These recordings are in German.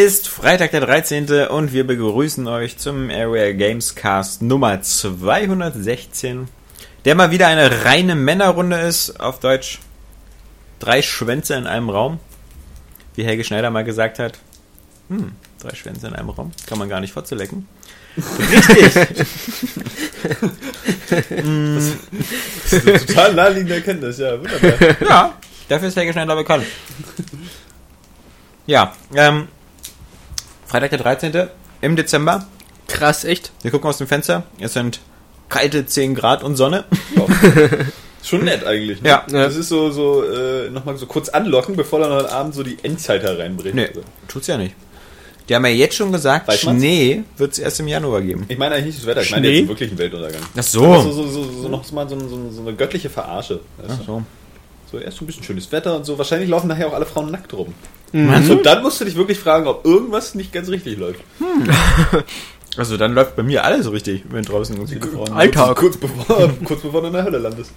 Es ist Freitag der 13. und wir begrüßen euch zum Area Games Cast Nummer 216, der mal wieder eine reine Männerrunde ist, auf Deutsch drei Schwänze in einem Raum. Wie Helge Schneider mal gesagt hat, hm, drei Schwänze in einem Raum, kann man gar nicht vorzulecken. Richtig! Das ist eine total naheliegende Erkenntnis, ja, wunderbar. Ja, dafür ist Helge Schneider bekannt. Ja, ähm, Freitag der 13. im Dezember. Krass, echt? Wir gucken aus dem Fenster. Es sind kalte 10 Grad und Sonne. Schon nett eigentlich. Ne? Ja. Das ist so, so äh, nochmal so kurz anlocken, bevor dann heute Abend so die Endzeit hereinbricht. Nee, Also, tut's ja nicht. Die haben ja jetzt schon gesagt, Weiß? Schnee wird es erst im Januar geben. Ich meine eigentlich nicht das Wetter, ich meine Schnee? jetzt den wirklichen Weltuntergang. Ach Das so. ist so, so, so, so noch mal so, so, so eine göttliche Verarsche. weißt Ach du? so. So erst ein bisschen schönes Wetter und so. Wahrscheinlich laufen nachher auch alle Frauen nackt rum. Meinst Und dann musst du dich wirklich fragen, ob irgendwas nicht ganz richtig läuft. Also dann läuft bei mir alles richtig, wenn draußen ganz viele Frauen Alltag. Kurz bevor, kurz bevor du in der Hölle landest.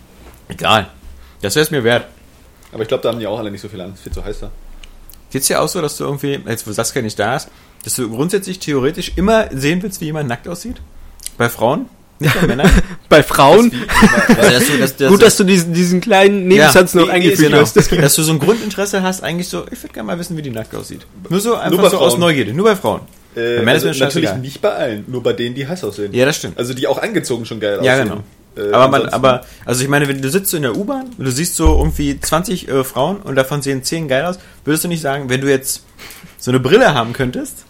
Egal. Das wäre es mir wert. Aber ich glaube, da haben die auch alle nicht so viel Angst. Viel zu heiß da. Geht's dir auch so, dass du irgendwie, jetzt wo Saskia nicht da ist, dass du grundsätzlich theoretisch immer sehen willst, wie jemand nackt aussieht? Bei Frauen? Nicht bei Männern? Bei Frauen? Also, dass du, dass, dass, Gut, dass du diesen, diesen kleinen Nebensatz Ja, noch eingefügt genau. hast. Dass du so ein Grundinteresse hast, eigentlich so, ich würde gerne mal wissen, wie die nackt aussieht. Nur so einfach bei so aus Frauen. Neugierde, nur bei Frauen. Äh, Bei also natürlich nicht bei allen, nur bei denen, die heiß aussehen. Ja, das stimmt. Also die auch angezogen schon geil Ja, aussehen. genau. Äh, aber man, aber, also ich meine, wenn du sitzt so in der U-Bahn und du siehst so irgendwie 20 äh, Frauen und davon sehen 10 geil aus, würdest du nicht sagen, wenn du jetzt so eine Brille haben könntest,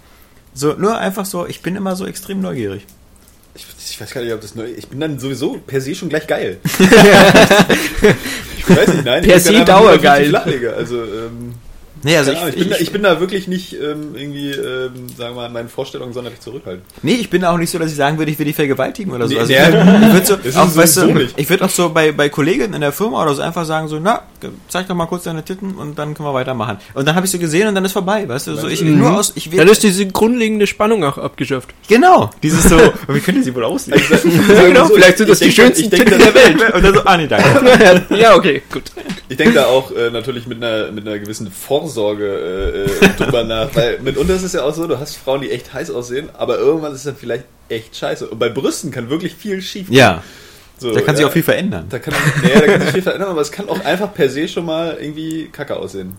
so nur einfach so, ich bin immer so extrem neugierig. Ich, ich weiß gar nicht, ob das neu Ich bin dann sowieso per se schon gleich geil. ich weiß nicht, nein. Per se dauergeil. Also, ähm, Nee, also Ahnung, ich, ich, bin, da, ich, ich bin da wirklich nicht ähm, irgendwie, ähm, sagen wir mal, in meinen Vorstellungen sonderlich zurückhaltend. nee, ich bin da auch nicht so, dass ich sagen würde, ich will die vergewaltigen oder so. Nee, Also nee, ich würde würd so, auch, weißt sowieso du, nicht. ich würde auch so bei, bei Kollegen in der Firma oder so einfach sagen so, na, zeig doch mal kurz deine Titten und dann können wir weitermachen. Und dann habe ich so gesehen und dann ist vorbei, weißt du, so ich Mhm. nur aus, ich will, Dann ist diese grundlegende Spannung auch abgeschafft. genau, dieses so, wie könnte sie wohl aussehen? Also, genau, vielleicht sind das ich die denk- schönsten ich Titten der Welt. und dann so, ah nee, danke. ja, okay, gut. Ich denke da auch äh, natürlich mit einer, mit einer gewissen Vorsorge äh, äh, drüber nach, weil mitunter ist es ja auch so, du hast Frauen, die echt heiß aussehen, aber irgendwann ist es dann vielleicht echt scheiße. Und bei Brüsten kann wirklich viel schief gehen. Ja, So, da kann sich ja, auch viel verändern. Da kann, naja, da kann sich viel verändern, aber es kann auch einfach per se schon mal irgendwie kacke aussehen.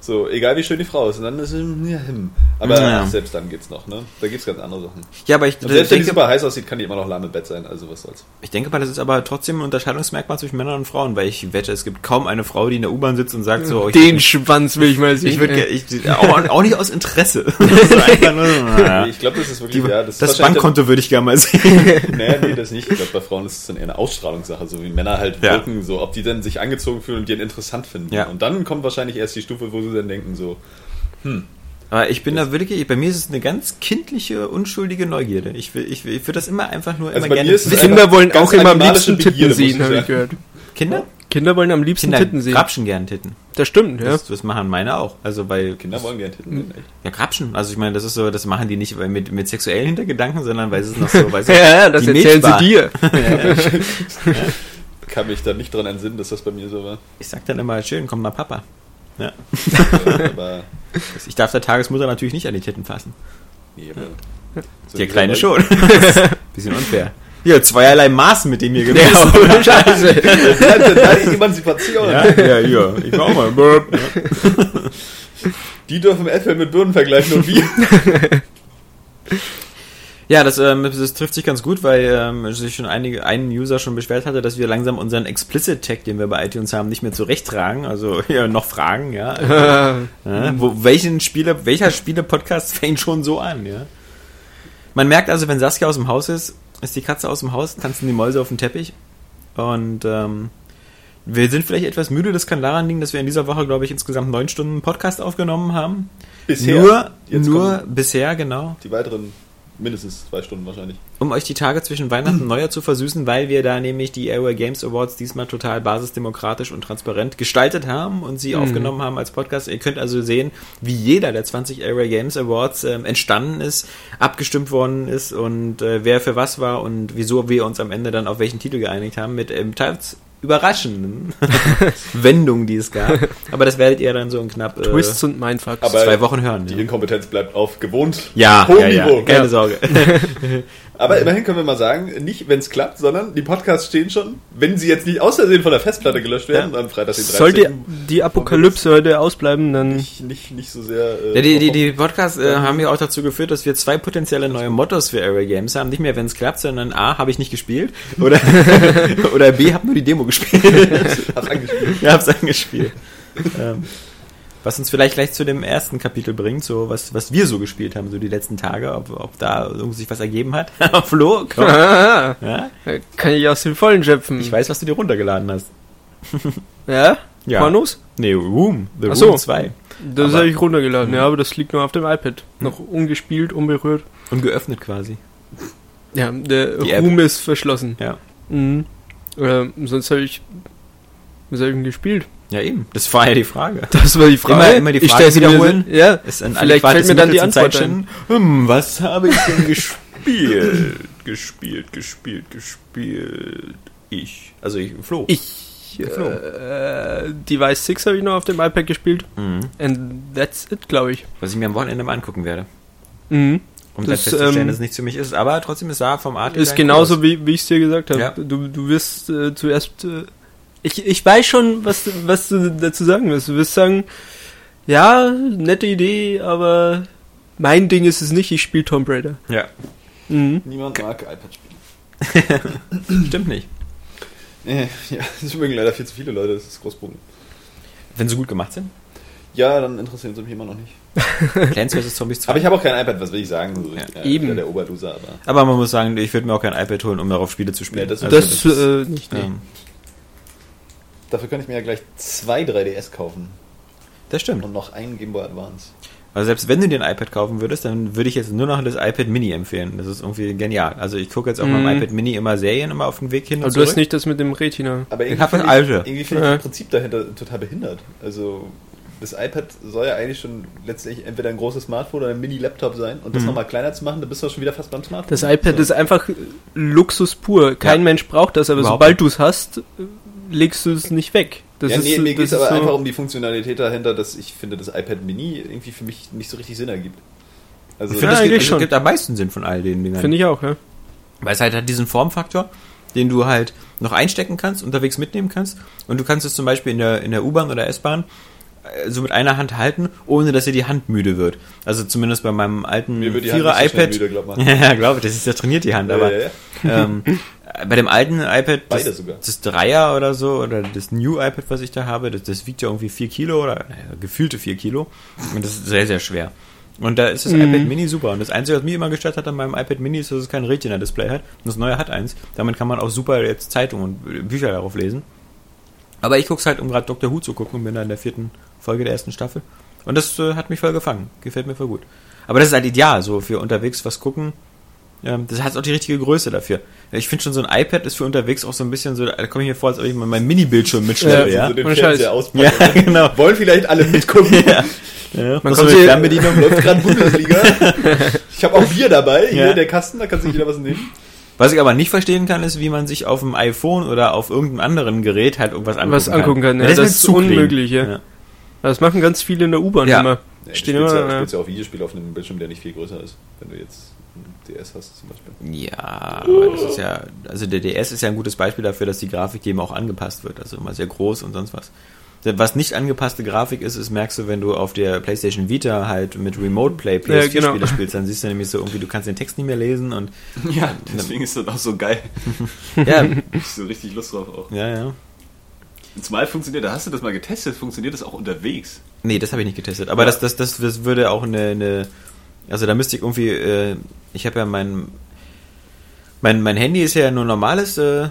So, egal wie schön die Frau ist. Und dann ist es, ja, hm. Aber Ja. selbst dann geht's noch, ne? Da gibt's ganz andere Sachen. Ja, aber ich, Und selbst wenn die denke, super heiß aussieht, kann die immer noch lahm im Bett sein, also was soll's. ich denke mal, das ist aber trotzdem ein Unterscheidungsmerkmal zwischen Männern und Frauen, weil ich wette, es gibt kaum eine Frau, die in der U-Bahn sitzt und sagt so, oh, ich Den Schwanz will ich mal sehen. Ich würde ich, auch, auch nicht aus Interesse. nur. Ich glaube, das ist wirklich, Die, ja, das, das Bankkonto würde ich gerne mal sehen. Nee, nee, das nicht. Ich glaube, bei Frauen ist es dann eher eine Ausstrahlungssache, so wie Männer halt Ja. wirken, so, ob die dann sich angezogen fühlen und die ihn interessant finden. Ja. Und dann kommt wahrscheinlich erst die Stufe, wo sie dann denken, so, Aber ich bin da wirklich, bei mir ist es eine ganz kindliche, unschuldige Neugierde. Ich will, ich will, ich würde das immer einfach nur Also immer bei gerne mir ist es wissen. Kinder wollen auch immer am liebsten Titten Begierde, muss sehen, habe ich gehört. Kinder? Kinder wollen am liebsten Kinder Titten sehen. grapschen gern Titten. Das stimmt, ja. Das, das machen meine auch. Also bei Kinder wollen gerne Titten sehen, echt. Ja, grapschen. Also ich meine, das ist so, das machen die nicht weil mit, mit sexuellen Hintergedanken, sondern weil es noch so, weil Ja, ja, das die erzählen Milchbar- sie dir. Kann mich da nicht dran entsinnen, dass das bei mir so war. Ich sag dann immer, schön, komm mal Papa. Ja. Aber, Ich darf der Tagesmutter natürlich nicht an die Titten fassen. nee, so Der Kleine schon. Bisschen unfair. Hier, zweierlei Maßen mit dem hier Ja, gemessen. ohne Scheiße. Ja, da die Emanzipation. Ja, ja, ja. Ich war auch mal. Burp. Die dürfen Äpfel mit Birnen vergleichen und wir. Ja, das, ähm, das trifft sich ganz gut, weil ähm, sich schon einige, ein User schon beschwert hatte, dass wir langsam unseren Explicit-Tag, den wir bei iTunes haben, nicht mehr zurechttragen. Also ja, noch Fragen, ja. ja wo, welchen Spiele, welcher Spiele-Podcast fängt schon so an, ja? Man merkt also, wenn Saskia aus dem Haus ist, ist die Katze aus dem Haus, tanzen die Mäuse auf dem Teppich. Und ähm, wir sind vielleicht etwas müde. Das kann daran liegen, dass wir in dieser Woche, glaube ich, insgesamt neun Stunden Podcast aufgenommen haben. Bisher. Nur, Jetzt nur bisher, genau. Die weiteren mindestens zwei Stunden wahrscheinlich. um euch die Tage zwischen Weihnachten und Neujahr zu versüßen, weil wir da nämlich die Airway Games Awards diesmal total basisdemokratisch und transparent gestaltet haben und sie aufgenommen haben als Podcast. Ihr könnt also sehen, wie jeder der 20 Airway Games Awards ähm, entstanden ist, abgestimmt worden ist und äh, wer für was war und wieso wir uns am Ende dann auf welchen Titel geeinigt haben, mit ähm, teils überraschenden Wendungen, die es gab. Aber das werdet ihr dann so in knapp äh, Twists und Mindfucks. Aber- zwei Wochen hören. Die Ja, Inkompetenz bleibt auf gewohnt ja, hohem ja, ja. Niveau. keine Ja. Sorge. Aber immerhin können wir mal sagen, nicht wenn es klappt, sondern die Podcasts stehen schon, wenn sie jetzt nicht aus Versehen von der Festplatte gelöscht werden, am Freitag den 13. Sollte die Apokalypse heute ausbleiben, dann nicht, nicht, nicht so sehr... Äh, Ja, die, die, die Podcasts äh, haben ja auch dazu geführt, dass wir zwei potenzielle neue Mottos für Area Games haben. Nicht mehr, wenn es klappt, sondern A, habe ich nicht gespielt oder, oder B, habe nur die Demo gespielt. Hast angespielt. ja, hab's angespielt. ähm, was uns vielleicht gleich zu dem ersten Kapitel bringt, so was, was wir so gespielt haben, so die letzten Tage, ob, ob da sich was ergeben hat. Flo, komm. ah, Ja? kann ich aus den Vollen schöpfen. Ich weiß, was du dir runtergeladen hast. Ja? Ja. Pornos? Nee, Room. The Room so. 2. Das habe ich runtergeladen, ja, aber das liegt nur auf dem iPad. Noch ungespielt, unberührt. Und geöffnet quasi. Ja, der Die App. Room ist verschlossen. Ja. Mhm. Ähm, sonst habe ich. Was habe ich denn gespielt? Ja, eben. Das war ja die Frage. Das war die Frage. Immer- immer die ich Frage stell sie mir- wiederholen. Ja, Ist ein vielleicht fällt mir dann die Antwort ein. Hm, was habe ich denn gespielt? gespielt, gespielt, gespielt. Ich. Also ich, Flo. Ich. Flo. Äh, Device 6 habe ich noch auf dem iPad gespielt. Mhm. And that's it, glaube ich. Was ich mir am Wochenende mal angucken werde. Mhm. Um Das, dann festzustellen, ähm, dass es nichts für mich ist. Aber trotzdem, es sah vom Art Ist genauso, wie, wie ich es dir gesagt habe. Ja. Du, du wirst äh, zuerst. Äh, ich, ich weiß schon, was, du- was du dazu sagen wirst. Du wirst sagen, ja, nette Idee, aber mein Ding ist es nicht, ich spiele Tomb Raider. Ja, Mhm. Niemand mag iPad spielen. stimmt nicht. Äh, ja, das mögen leider viel zu viele Leute, das ist das große Problem. Wenn sie gut gemacht sind. Ja, dann interessieren sie mich immer noch nicht. Plants vs. Zombies 2. Aber ich habe auch kein iPad, was will ich sagen? So, Ja, ich bin eben. der Oberloser, aber... Aber man muss sagen, ich würde mir auch kein iPad holen, um darauf Spiele zu spielen. Nee, das- Also Das, ist, äh, nicht. Nee. Dafür könnte ich mir ja gleich zwei 3DS kaufen das stimmt. und noch einen Game Boy Advance. Also selbst wenn du dir ein iPad kaufen würdest, dann würde ich jetzt nur noch das iPad Mini empfehlen. Das ist irgendwie genial. Also ich gucke jetzt auf Mhm. meinem iPad Mini immer Serien immer auf dem Weg hin Aber und du hast nicht das mit dem Retina. Aber Ich irgendwie hab das finde alte. irgendwie finde ich Ja. das Prinzip dahinter total behindert. Also das iPad soll ja eigentlich schon letztlich entweder ein großes Smartphone oder ein Mini-Laptop sein und das Mhm. nochmal kleiner zu machen, dann bist du auch schon wieder fast beim Smartphone. Das iPad so. ist einfach Luxus pur. Kein Ja. Mensch braucht das, aber Überhaupt sobald du es hast, legst du es nicht weg. Das ja, ist, nee, mir geht es aber so- einfach um die Funktionalität dahinter, dass ich finde, das iPad Mini irgendwie für mich nicht so richtig Sinn ergibt. Also Ich Ja, finde, das, gibt, das gibt am meisten Sinn von all den Dingern. Finde ich auch, ja. Weil es halt hat diesen Formfaktor, den du halt noch einstecken kannst, unterwegs mitnehmen kannst. Und du kannst es zum Beispiel in der, in der U-Bahn oder S-Bahn so mit einer Hand halten, ohne dass dir die Hand müde wird. Also zumindest bei meinem alten Mir wird die Hand nicht so schnell Vierer-iPad. müde, glaub ja, glaube ich, das ist ja trainiert die Hand, aber Ja, ja, ja. ähm, bei dem alten iPad, das, das Dreier oder so, oder das New iPad, was ich da habe, das, das wiegt ja irgendwie vier Kilo oder naja, gefühlte vier Kilo. Und das ist sehr, sehr schwer. Und da ist das Mhm. iPad Mini super. Und das Einzige, was mir immer gestört hat an meinem iPad Mini, ist, dass es kein Retina-Display hat. Und das neue hat eins. Damit kann man auch super jetzt Zeitungen und Bücher darauf lesen. Aber ich gucke es halt, um gerade Dr. Who zu gucken und bin da in der vierten Folge der ersten Staffel. Und das äh, hat mich voll gefangen. Gefällt mir voll gut. Aber das ist halt ideal, so für unterwegs was gucken. Ähm, das hat auch die richtige Größe dafür. Ich finde schon, so ein iPad ist für unterwegs auch so ein bisschen so, da komme ich mir vor, als ob ich mal meinen Mini-Bildschirm mitschleppe, Ja, ja. So den Fernseher auspacken. Ja, genau. Wollen vielleicht alle mitgucken. ja. ja. Man Muss kann so eine sie- Fernbedienung. Läuft gerade Bundesliga. Ich habe auch Bier dabei. Hier Ja. der Kasten, da kann sich jeder was nehmen. Was ich aber nicht verstehen kann, ist, wie man sich auf dem iPhone oder auf irgendeinem anderen Gerät halt irgendwas angucken Was angucken kann, ja, ist das mir ist unmöglich, ja. Das machen ganz viele in der U-Bahn Ja. immer. Ja, Stehen immer, ja, ja. spielst ja auch Videospiele auf einem Bildschirm, der nicht viel größer ist. Wenn du jetzt ein DS hast zum Beispiel. Ja, aber das ist ja, also der DS ist ja ein gutes Beispiel dafür, dass die Grafik dem auch angepasst wird. Also immer sehr groß und sonst was. Was nicht angepasste Grafik ist, ist, merkst du, wenn du auf der PlayStation Vita halt mit Remote Play PS4 genau. Spiele spielst, dann siehst du nämlich so irgendwie, du kannst den Text nicht mehr lesen und Ja, deswegen ist das auch so geil. ja, Ich so richtig Lust drauf auch. ja, ja. Zumal funktioniert, da hast du das mal getestet, funktioniert das auch unterwegs. Nee, das habe ich nicht getestet. Aber Ja. das, das, das, das würde auch eine, eine also da müsste ich irgendwie, äh, ich habe ja mein, mein, mein Handy ist ja nur normales, äh, äh,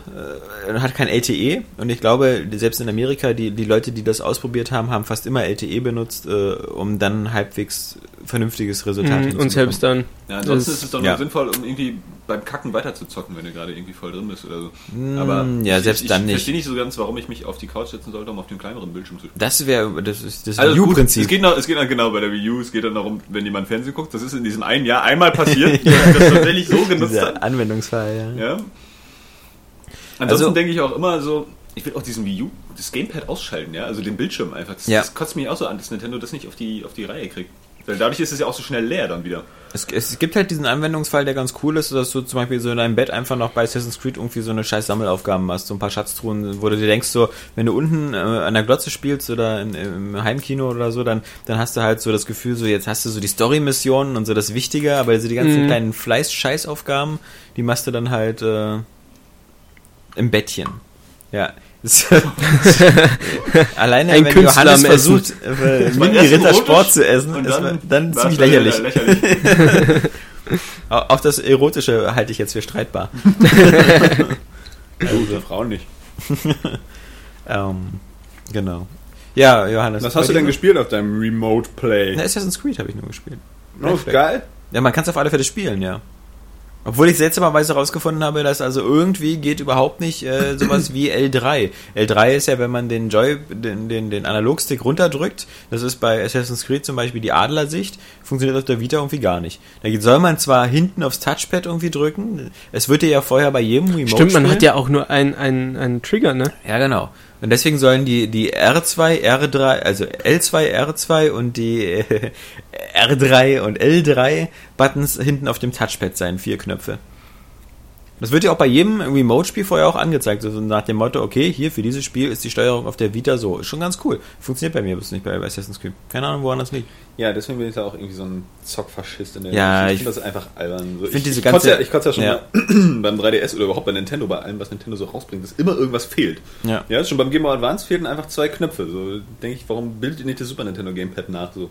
hat kein LTE und ich glaube, selbst in Amerika, die, die Leute, die das ausprobiert haben, haben fast immer LTE benutzt, äh, um dann halbwegs vernünftiges Resultat Mhm, hinzubekommen. und selbst dann. Ja, ansonsten Das- ist es doch ja. nur sinnvoll, um irgendwie beim Kacken weiter zu zocken, wenn du gerade irgendwie voll drin bist oder so. Mm, Aber ja, ich, selbst ich, dann ich nicht. verstehe nicht so ganz, warum ich mich auf die Couch setzen sollte, um auf dem kleineren Bildschirm zu spielen. Das wäre, das ist das Also gut, es geht, noch, es geht noch genau bei der Wii U, es geht dann darum, wenn jemand Fernsehen guckt, das ist in diesem einen Jahr einmal passiert, dass ich das tatsächlich so genutzt Dieser hat. Anwendungsfall, ja. Ja. Ansonsten Also- denke ich auch immer so, ich will auch diesen Wii U, das Gamepad ausschalten, ja, also den Bildschirm einfach. Das, Ja. das kotzt mich auch so an, dass Nintendo das nicht auf die, auf die Reihe kriegt. Weil dadurch ist es ja auch so schnell leer dann wieder. Es, es gibt halt diesen Anwendungsfall, der ganz cool ist, dass du zum Beispiel so in deinem Bett einfach noch bei Assassin's Creed irgendwie so eine scheiß Sammelaufgaben machst, so ein paar Schatztruhen, wo du dir denkst, so, wenn du unten äh, an der Glotze spielst oder in, im Heimkino oder so, dann, dann hast du halt so das Gefühl, so jetzt hast du so die Story-Missionen und so das Wichtige, aber so die ganzen Mhm. kleinen Fleiß-Scheißaufgaben, die machst du dann halt äh, im Bettchen. Ja. Alleine Ein wenn Künstler Johannes versucht, äh, Mini-Ritter Sport zu essen, und ist dann, dann ziemlich dann lächerlich. lächerlich. Au- Auch das Erotische halte ich jetzt für streitbar. Also, für Frauen nicht. ähm, genau. Ja, Johannes. Was hast du denn noch? gespielt auf deinem Remote Play? Na, Assassin's Creed habe ich nur gespielt. Oh, ist geil. Ja, man kann es auf alle Fälle spielen, ja. Obwohl ich seltsamerweise herausgefunden habe, dass also irgendwie geht überhaupt nicht äh, sowas wie L3. L3 ist ja, wenn man den Joy, den, den, den Analogstick runterdrückt, das ist bei Assassin's Creed zum Beispiel die Adlersicht, funktioniert auf der Vita irgendwie gar nicht. Da soll man zwar hinten aufs Touchpad irgendwie drücken, es wird ja vorher bei jedem Remote Stimmt, man hat ja auch nur einen, einen, einen Trigger, ne? Ja, genau. Und deswegen sollen die, die R2, R3, also L2, R2 und die äh, R3 und L3 Buttons hinten auf dem Touchpad sein, vier Knöpfe. Das wird ja auch bei jedem Remote-Spiel vorher auch angezeigt, so nach dem Motto, okay, hier für dieses Spiel ist die Steuerung auf der Vita so. Ist schon ganz cool. Funktioniert bei mir, bloß nicht bei Assassin's Creed. Keine Ahnung, woran das liegt. Ja, deswegen bin ich da auch irgendwie so ein Zockfaschist in der Ja, ich ich- finde das einfach albern. So, ich, diese ich kotze ja, ich kotze ja schon Ja. beim 3DS oder überhaupt bei Nintendo, bei allem, was Nintendo so rausbringt, dass immer irgendwas fehlt. Ja. Ja, schon beim Game Boy Advance fehlten einfach zwei Knöpfe. So denke ich, warum bildet ihr nicht das Super Nintendo Gamepad nach? So.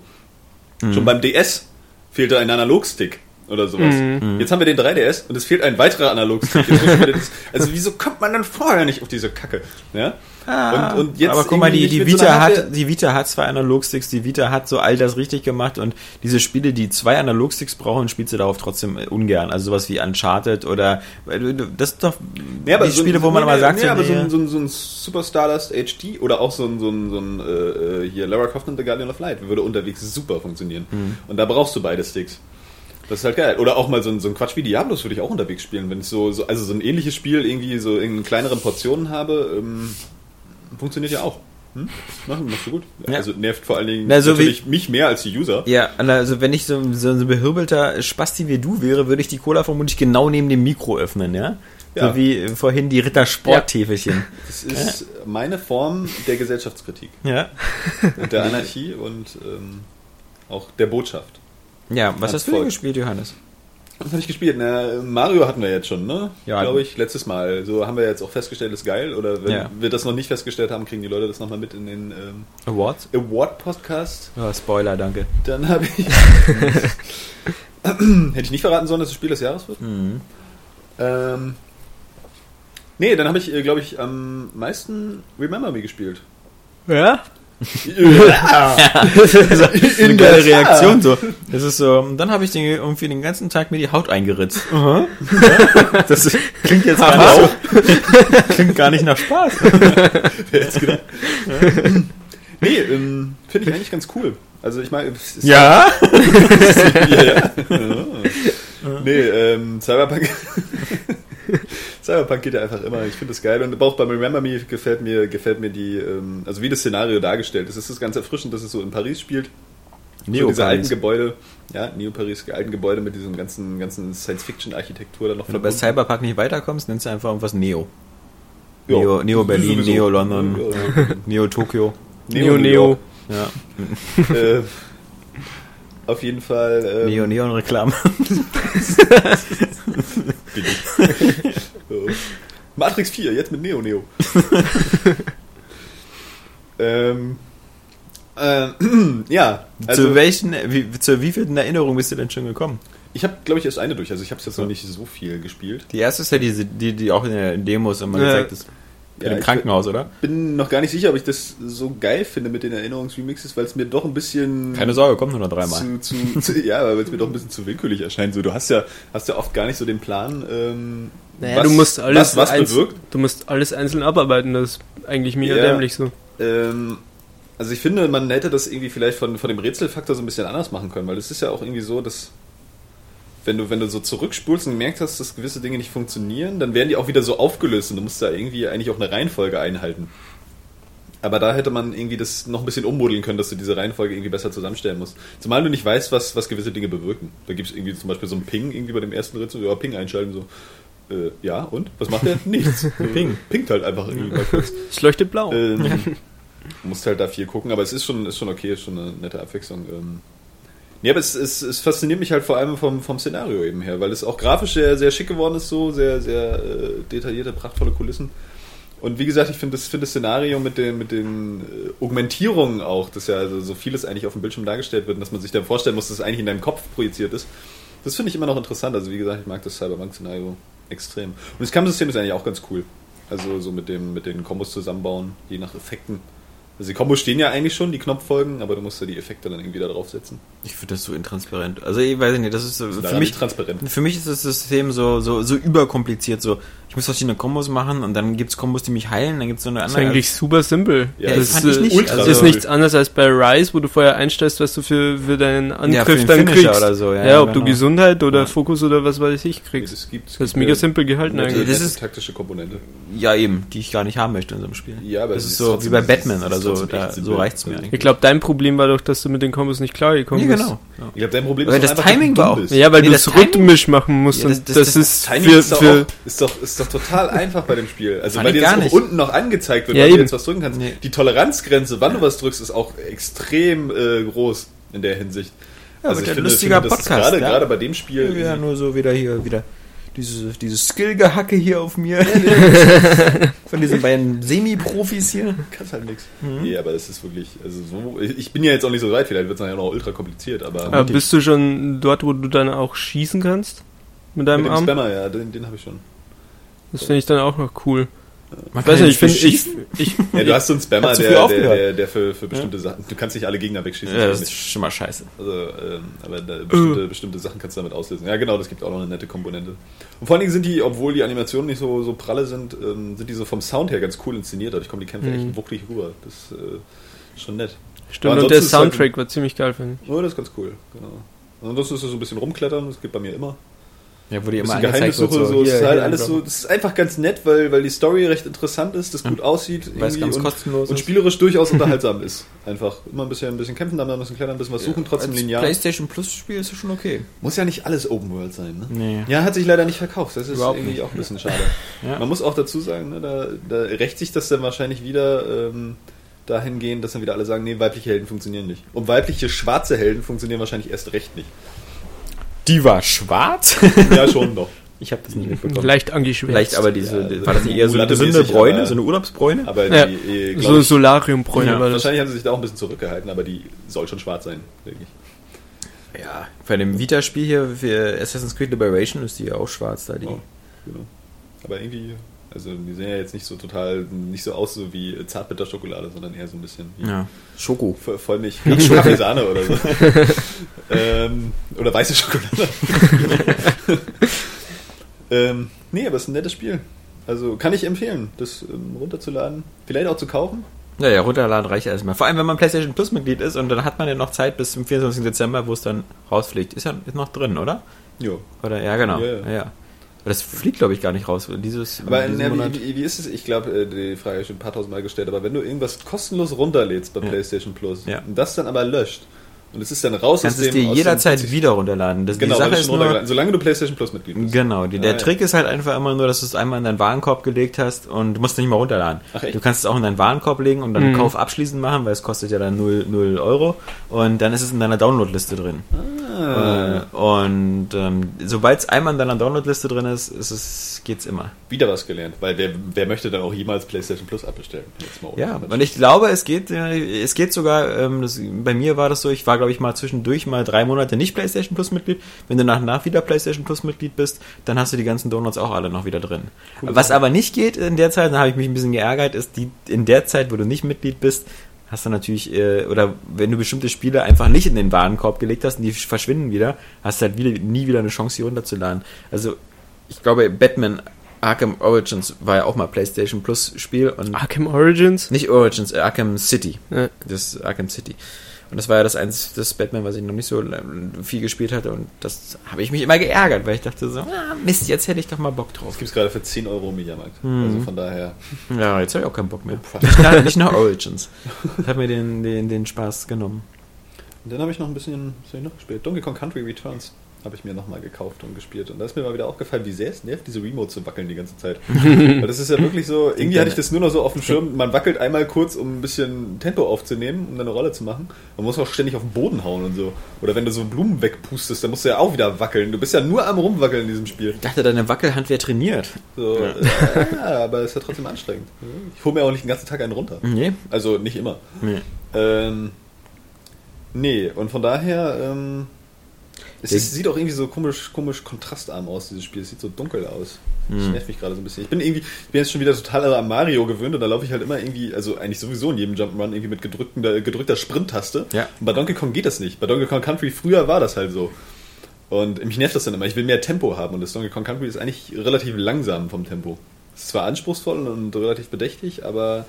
Mhm. Schon beim DS fehlte ein Analogstick oder sowas. Mhm. Jetzt haben wir den 3DS und es fehlt ein weiterer Analogstick. Also wieso kommt man dann vorher nicht auf diese Kacke? Ja? und, und jetzt Ah, aber guck mal, die, die so Vita Hardware- hat, die Vita hat zwei Analogsticks, die Vita hat so all das richtig gemacht und diese Spiele, die zwei Analogsticks brauchen, spielst du darauf trotzdem äh, ungern. Also sowas wie Uncharted oder äh, das ist doch Ja, aber die so ein- Spiele, wo man nee, aber sagt, nee, so, aber so nee, ein, so ein, so ein Super Stardust HD oder auch so ein, so ein, so ein äh, hier Lara Croft und The Guardian of Light würde unterwegs super funktionieren. Mhm. Und da brauchst du beide Sticks. Das ist halt geil. Oder auch mal so ein, so ein Quatsch wie Diablos würde ich auch unterwegs spielen, wenn ich so, so also so ein ähnliches Spiel irgendwie so in kleineren Portionen habe, ähm, funktioniert ja auch. Hm? Mach, machst du gut. Ja. Also nervt vor allen Dingen Na, so natürlich mich mehr als die User. Ja, also wenn ich so, so ein behürbelter Spasti wie du wäre, würde ich die Cola vermutlich genau neben dem Mikro öffnen, ja? Ja. So wie vorhin die Ritter Sporttäfelchen. Das ist meine Form der Gesellschaftskritik Ja. und der Anarchie und ähm, auch der Botschaft. Ja, was hast du denn gespielt, Johannes? Was habe ich gespielt? Na, Mario hatten wir jetzt schon, ne? Ja. Glaube ich, letztes Mal. So haben wir jetzt auch festgestellt, ist geil. Oder wenn Ja. wir das noch nicht festgestellt haben, kriegen die Leute das nochmal mit in den ähm, Awards? Award-Podcast. Ja, Spoiler, danke. Dann habe ich. Hätte ich nicht verraten sollen, dass es Spiel des Jahres wird? Mhm. Ähm, nee, dann habe ich, äh, glaube ich, am meisten Remember Me gespielt. Ja? Ja! Das ist eine geile. Reaktion so. Das ist so, dann habe ich den irgendwie den ganzen Tag mir die Haut eingeritzt. Ja, Das ist, klingt jetzt gar nicht so, klingt gar nicht nach Spaß. Wer gedacht? nee, ähm, finde ich eigentlich ganz cool. Also ich meine, Ja? ja, ja. Nee, ähm, Cyberpunk. Cyberpunk geht ja einfach immer. Ich finde das geil. Und auch bei Remember Me gefällt mir, gefällt mir die, ähm, also wie das Szenario dargestellt ist. Es ist ganz erfrischend, dass es so in Paris spielt. so diese alten Neo-Paris. Gebäude, ja, Neo-Paris, alten Gebäude mit diesem ganzen, ganzen Science-Fiction-Architektur da noch Wenn du bei verbunden. Cyberpunk nicht weiterkommst, nennst du einfach irgendwas Neo. Ja, Neo, Neo Berlin, sowieso. Neo London, Ja, ja. Neo Tokio. Neo, Neo. Ja. äh, auf jeden Fall. Ähm, Neo Neon Reklame. So. Matrix 4, jetzt mit Neo Neo. ähm, äh, ja, also zu welchen, wie, zu wievielten Erinnerungen bist du denn schon gekommen? ich habe, glaube ich, erst eine durch. Also ich habe es jetzt noch nicht so viel gespielt. Die erste ist ja diese, die, die auch in den Demos immer Ja. gezeigt ist. In Ja, dem ich- Krankenhaus, oder? Bin noch gar nicht sicher, ob ich das so geil finde mit den Erinnerungsremixes, weil es mir doch ein bisschen Keine Sorge, kommt nur noch dreimal. zu, zu, zu, ja, weil es mir doch ein bisschen zu willkürlich erscheint. So, du hast ja, hast ja oft gar nicht so den Plan, ähm, Naja, du musst alles, was, was bewirkt. du musst alles einzeln abarbeiten, das ist eigentlich mega Ja. dämlich so. Ähm, also ich finde, man hätte das irgendwie vielleicht von, von dem Rätselfaktor so ein bisschen anders machen können, weil es ist ja auch irgendwie so, dass wenn du, wenn du so zurückspulst und merkst hast, dass gewisse Dinge nicht funktionieren, dann werden die auch wieder so aufgelöst und du musst da irgendwie eigentlich auch eine Reihenfolge einhalten. Aber da hätte man irgendwie das noch ein bisschen ummodeln können, dass du diese Reihenfolge irgendwie besser zusammenstellen musst. Zumal du nicht weißt, was, was gewisse Dinge bewirken. Da gibt es irgendwie zum Beispiel so einen Ping irgendwie bei dem ersten Ritt, so, ja, Ping einschalten, so. Äh, ja, und? Was macht der? Nichts. Ping. Pingt halt einfach irgendwie mal kurz. Es leuchtet blau. Ähm, du musst halt da viel gucken, aber es ist schon, ist schon okay, ist schon eine nette Abwechslung. Ähm, ja, aber es, es, es fasziniert mich halt vor allem vom, vom Szenario eben her, weil es auch grafisch sehr, sehr schick geworden ist, so sehr, sehr äh, detaillierte, prachtvolle Kulissen. Und wie gesagt, ich finde das, find das Szenario mit den, mit den äh, Augmentierungen auch, dass ja also so vieles eigentlich auf dem Bildschirm dargestellt wird, dass man sich dann vorstellen muss, dass es eigentlich in deinem Kopf projiziert ist. Das finde ich immer noch interessant. Also wie gesagt, ich mag das Cyberpunk-Szenario extrem. Und das Kampfsystem ist eigentlich auch ganz cool. Also so mit dem, mit den Kombos zusammenbauen, je nach Effekten. Also die Kombos stehen ja eigentlich schon, die Knopffolgen, aber du musst ja die Effekte dann irgendwie da draufsetzen. Ich finde das so intransparent. Also ich weiß nicht, das ist so, für mich transparent. Für mich ist das System so, so, so überkompliziert. So, ich muss verschiedene Kombos machen und dann gibt's Kombos, die mich heilen, dann gibt's so eine Das ist andere. eigentlich super simpel. Ja, das das fand ich äh, nicht. ultra Das Also- ist nichts anderes als bei Rise, wo du vorher einstellst, was du für, für deinen Angriff für den dann Finisher kriegst. oder so, ja, ja, ja, ob du genau. Gesundheit oder Ja. Fokus oder was weiß ich kriegst. Es gibt, es Das ist gibt mega eine simpel gehalten eigentlich. Das ist- taktische Komponente. ja, eben, die ich gar nicht haben möchte in so einem Spiel. Ja, aber das es ist ist so wie bei es ist- Batman es oder ist so. Da, so reicht's mir eigentlich. Ich glaube, dein Problem war doch, dass du mit den Kombos nicht klargekommen Nee, bist. genau. Ja. Ich glaube, dein Problem Aber ist das Timing dass du war auch- bist. Ja, weil du das es rhythmisch machen musst. Ja, das- das- das, das- ist für, ist, doch ist, doch, total einfach bei dem Spiel. Also Fand weil dir das nicht. unten noch angezeigt wird, Ja, weil du eben. jetzt was drücken kannst. Nee. Die Toleranzgrenze, wann du was drückst, ist auch extrem äh, groß in der Hinsicht. Ja, also ich ein finde, lustiger finde, Podcast, Gerade, ja. gerade bei dem Spiel. Ja, nur so wieder hier, wieder diese, dieses Skill-Gehacke hier auf mir. Von diesen beiden Semi-Profis hier. kannst halt nichts. Mhm. Nee, aber das ist wirklich, also so, ich bin ja jetzt auch nicht so weit, vielleicht wird es nachher noch ultra kompliziert, aber Aber bist du schon dort, wo du dann auch schießen kannst? Mit deinem mit dem Arm? Spammer, ja, den, den habe ich schon. Das finde ich dann auch noch cool. Man Ich weiß nicht, ich finde, ich, ich, Ja, du hast so einen Spammer, der, der, der, der für, für bestimmte Sachen, du kannst nicht alle Gegner wegschießen. Ja, das ist schon mal scheiße. Also, ähm, aber da, bestimmte, bestimmte Sachen kannst du damit auslösen. Ja, genau, das gibt auch noch eine nette Komponente. Und vor allen Dingen sind die, obwohl die Animationen nicht so, so pralle sind, ähm, sind die so vom Sound her ganz cool inszeniert. Also ich komme die Kämpfe Mhm. echt wuchtig rüber. Das ist äh, schon nett. stimmt, und der halt- Soundtrack war ziemlich geil, finde ich. Oh, das ist ganz cool, genau. Und ansonsten ist es so ein bisschen rumklettern, das geht bei mir immer. Ja, Ein immer wird, Geheimnissuche, so, hier, es ist halt hier, alles so, das ist einfach ganz nett, weil, weil die Story recht interessant ist, das gut aussieht Weil es irgendwie ganz und, kostenlos und spielerisch durchaus unterhaltsam ist. Einfach immer ein bisschen, ein bisschen kämpfen, dann ein bisschen klettern, ein bisschen was suchen, trotzdem Als linear. PlayStation Plus Spiel ist das schon okay. Muss ja nicht alles Open World sein, ne? Nee. Ja, hat sich leider nicht verkauft. Das ist Überhaupt irgendwie nicht. auch ein bisschen schade. Ja. Man muss auch dazu sagen, ne, da, da rächt sich das dann wahrscheinlich wieder ähm, dahingehend, dass dann wieder alle sagen, nee, weibliche Helden funktionieren nicht. Und weibliche schwarze Helden funktionieren wahrscheinlich erst recht nicht. Die war schwarz? Ja, schon noch. Ich habe das nicht mitbekommen. Leicht angeschwärzt. Vielleicht aber diese, Ja, war das nicht eher so eine Mulatte-mäßig, Bräune, aber- so eine Urlaubsbräune? Aber Ja. die, äh, glaub So ich, Solariumbräune Ja, war das. wahrscheinlich haben sie sich da auch ein bisschen zurückgehalten, aber die soll schon schwarz sein, denke ich. Ja, bei dem Vita-Spiel hier für Assassin's Creed Liberation ist die ja auch schwarz da, die. Oh, genau. Aber irgendwie, also die sehen ja jetzt nicht so total, nicht so aus so wie Zartbitterschokolade, sondern eher so ein bisschen wie Ja, Schoko. Voll- Vollmilch, Kaffee, Sahne oder so. ähm, oder weiße Schokolade. ähm, nee, aber es ist ein nettes Spiel. Also kann ich empfehlen, das ähm, runterzuladen. Vielleicht auch zu kaufen. Ja, ja, runterladen reicht erstmal. Vor allem, wenn man PlayStation Plus Mitglied ist und dann hat man ja noch Zeit bis zum 24. Dezember, wo es dann rausfliegt. Ist ja ist noch drin, oder? Jo. Oder ja, genau. Ja, Ja, ja. Das fliegt, glaube ich, gar nicht raus. Dieses, Aber na, Monat. wie, wie, ist es? Ich glaube, äh, die Frage habe ich schon ein paar tausend Mal gestellt, aber wenn du irgendwas kostenlos runterlädst bei Ja. PlayStation Plus Ja. und das dann aber löscht und es ist dann raus kannst aus es dem... dir aus jederzeit dem, wieder runterladen. Das, Genau, die Sache es ist schon nur, runtergeladen- solange du PlayStation Plus Mitglied bist. Genau, die, der Ja, ja. Trick ist halt einfach immer nur, dass du es einmal in deinen Warenkorb gelegt hast und du musst nicht mal runterladen. Ach, echt? Du kannst es auch in deinen Warenkorb legen und dann Mhm. Kauf abschließend machen, weil es kostet ja dann 0, 0 Euro und dann ist es in deiner Downloadliste drin. Ah, Äh, und ähm, sobald es einmal in deiner Downloadliste drin ist, ist es, geht's immer. wieder was gelernt, weil wer, wer möchte dann auch jemals PlayStation Plus abbestellen? Jetzt mal ohne Ja, und ich glaube, es geht, äh, es geht sogar, ähm, das, bei mir war das so, ich war, glaube ich, mal zwischendurch mal drei Monate nicht PlayStation Plus Mitglied. Wenn du nach und nach wieder PlayStation Plus Mitglied bist, dann hast du die ganzen Donuts auch alle noch wieder drin. Was aber nicht geht in der Zeit, da habe ich mich ein bisschen geärgert, ist die, in der Zeit, wo du nicht Mitglied bist, hast du natürlich, äh, oder wenn du bestimmte Spiele einfach nicht in den Warenkorb gelegt hast und die verschwinden wieder, hast du halt wieder, nie wieder eine Chance, die runterzuladen. Also, ich glaube, Batman Arkham Origins war ja auch mal PlayStation Plus Spiel und Arkham Origins? nicht Origins, Arkham City. Ja. Das ist Arkham City. Und das war ja das einzige das Batman, was ich noch nicht so äh, viel gespielt hatte. Und das habe ich mich immer geärgert, weil ich dachte so, ah, Mist, jetzt hätte ich doch mal Bock drauf. Das gibt es gerade für 10 Euro im Mediamarkt. Mhm. Also von daher. Ja, jetzt habe ich auch keinen Bock mehr. Nicht nach, nicht nach Origins. Das hat mir den, den, den Spaß genommen. Und dann habe ich noch ein bisschen, was hab ich noch gespielt? Donkey Kong Country Returns habe ich mir nochmal gekauft und gespielt. Und da ist mir mal wieder aufgefallen, wie sehr es nervt, diese Remote zu wackeln die ganze Zeit. Weil das ist ja wirklich so, irgendwie hatte ich das nur noch so auf dem Schirm, man wackelt einmal kurz, um ein bisschen Tempo aufzunehmen, um eine Rolle zu machen. Man muss auch ständig auf den Boden hauen und so. Oder wenn du so Blumen wegpustest, dann musst du ja auch wieder wackeln. Du bist ja nur am Rumwackeln in diesem Spiel. Ich dachte, deine Wackelhand wäre trainiert. So, ja. ja, aber es ist ja trotzdem anstrengend. Ich hole mir auch nicht den ganzen Tag einen runter. Nee. Also nicht immer. nee. Ähm, nee, und von daher, ähm, es ist, sieht auch irgendwie so komisch, komisch kontrastarm aus, dieses Spiel. Es sieht so dunkel aus. Das Hm. nervt mich gerade so ein bisschen. Ich bin irgendwie, ich bin jetzt schon wieder total an Mario gewöhnt und da laufe ich halt immer irgendwie, also eigentlich sowieso in jedem Jump'n'Run irgendwie mit gedrückten, gedrückter Sprint-Taste. Ja. Und bei Donkey Kong geht das nicht. Bei Donkey Kong Country früher war das halt so. Und mich nervt das dann immer. Ich will mehr Tempo haben und das Donkey Kong Country ist eigentlich relativ langsam vom Tempo. Es ist zwar anspruchsvoll und relativ bedächtig, aber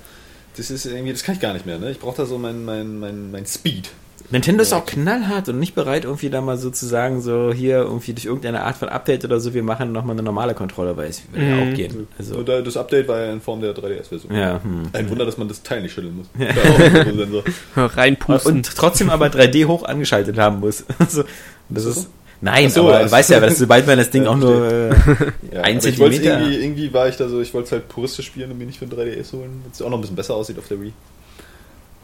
das ist irgendwie, das kann ich gar nicht mehr. Ne? Ich brauche da so mein, mein, mein, mein Speed. Nintendo ist auch knallhart und nicht bereit, irgendwie da mal so zu sagen, so hier irgendwie durch irgendeine Art von Update oder so, wir machen nochmal eine normale Kontrolle, weil es würde ja Mhm. auch gehen. Also, Und da- das Update war ja in Form der 3DS-Version. ja, hm. Ein Wunder, dass man das Teil nicht schütteln muss. Da ein Sensor. Reinpusten. Und trotzdem aber 3D hoch angeschaltet haben muss. Also, das Ist ist. Nein, so, aber ach du weißt so. ja, dass sobald man das Ding Ja, auch nur äh, Ja, ein aber ich wollte Zentimeter. irgendwie, irgendwie war ich da so, ich wollte es halt puristisch spielen und mir nicht für ein 3DS holen, dass es auch noch ein bisschen besser aussieht auf der Wii.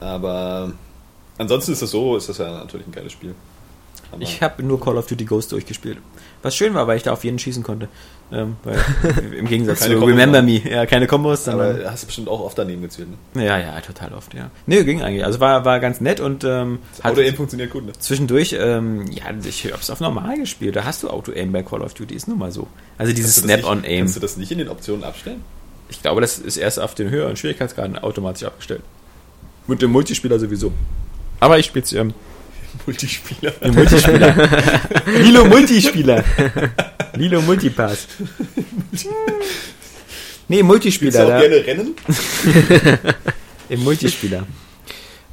Aber ansonsten ist das so, ist das ja natürlich ein geiles Spiel. Aber Ich habe nur Call of Duty Ghost durchgespielt. Was schön war, weil ich da auf jeden schießen konnte. Ähm, weil, Im Gegensatz zu Kombos Remember machen. Me. Ja, keine Kombos, aber hast du bestimmt auch oft daneben gezählt. Ne? Ja, ja, total oft, ja. Nee, ging eigentlich. Also war, war ganz nett und ähm, Das hat Auto-Aim funktioniert gut, ne? zwischendurch, ähm, ja, ich hab's auf normal gespielt. Da hast du Auto-Aim bei Call of Duty, ist nun mal so. Also dieses Snap-on-Aim. Kannst du das nicht in den Optionen abstellen? Ich glaube, das ist erst auf den höheren Schwierigkeitsgraden automatisch abgestellt. Mit dem Multispieler sowieso. Aber ich spiel's ähm, Multispieler. im Multispieler. Lilo Multispieler. Lilo Multipass. Nee, Multispieler. du auch gerne Rennen? Im Multispieler.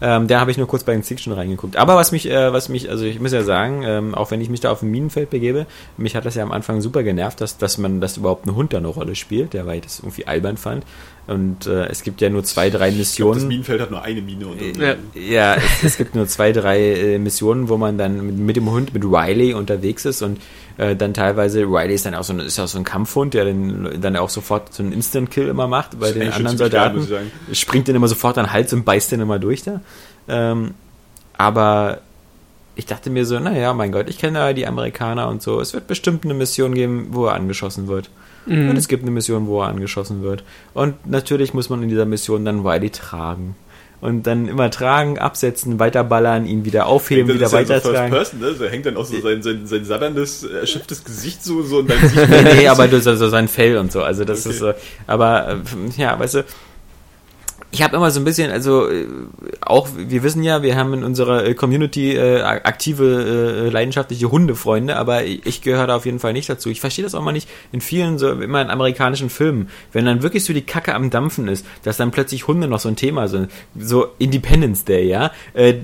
Ähm, da habe ich nur kurz bei den schon reingeguckt. Aber was mich, äh, was mich, also ich muss ja sagen, ähm, auch wenn ich mich da auf ein Minenfeld begebe, mich hat das ja am Anfang super genervt, dass, dass man, dass überhaupt ein Hund da eine Rolle spielt, der weil ich das irgendwie albern fand. Und äh, es gibt ja nur zwei, drei Das Missionen. Minenfeld hat nur eine Mine. Und Ja. Ja, es, es gibt nur zwei, drei äh, Missionen, wo man dann mit, mit dem Hund, mit Riley unterwegs ist und äh, dann teilweise, Riley ist dann auch so ein, ist auch so ein Kampfhund, der dann, dann auch sofort so einen Instant-Kill immer macht bei Das den anderen Soldaten. sagen. springt den immer sofort an den Hals und beißt den immer durch da. Ähm, aber ich dachte mir so, naja, mein Gott, ich kenne ja die Amerikaner und so. Es wird bestimmt eine Mission geben, wo er angeschossen wird. Und es gibt eine Mission, wo er angeschossen wird. Und natürlich muss man in dieser Mission dann Riley tragen. Und dann immer tragen, absetzen, weiterballern, ihn wieder aufheben, Das wieder ist ja so weitertragen. First Person, ne? So hängt dann auch so sein, sein, sein sabberndes, erschöpftes Gesicht so, so und dann sieht nee, nee, aber das, also sein Fell und so. Also das Okay. ist so. Aber äh, ja, weißt du, ich habe immer so ein bisschen, also äh, auch, wir wissen ja, wir haben in unserer äh, Community äh, aktive, äh, leidenschaftliche Hundefreunde, aber ich gehöre da auf jeden Fall nicht dazu. Ich verstehe das auch mal nicht in vielen, so immer in amerikanischen Filmen, wenn dann wirklich so die Kacke am Dampfen ist, dass dann plötzlich Hunde noch so ein Thema sind. So Independence Day, ja. Äh, äh,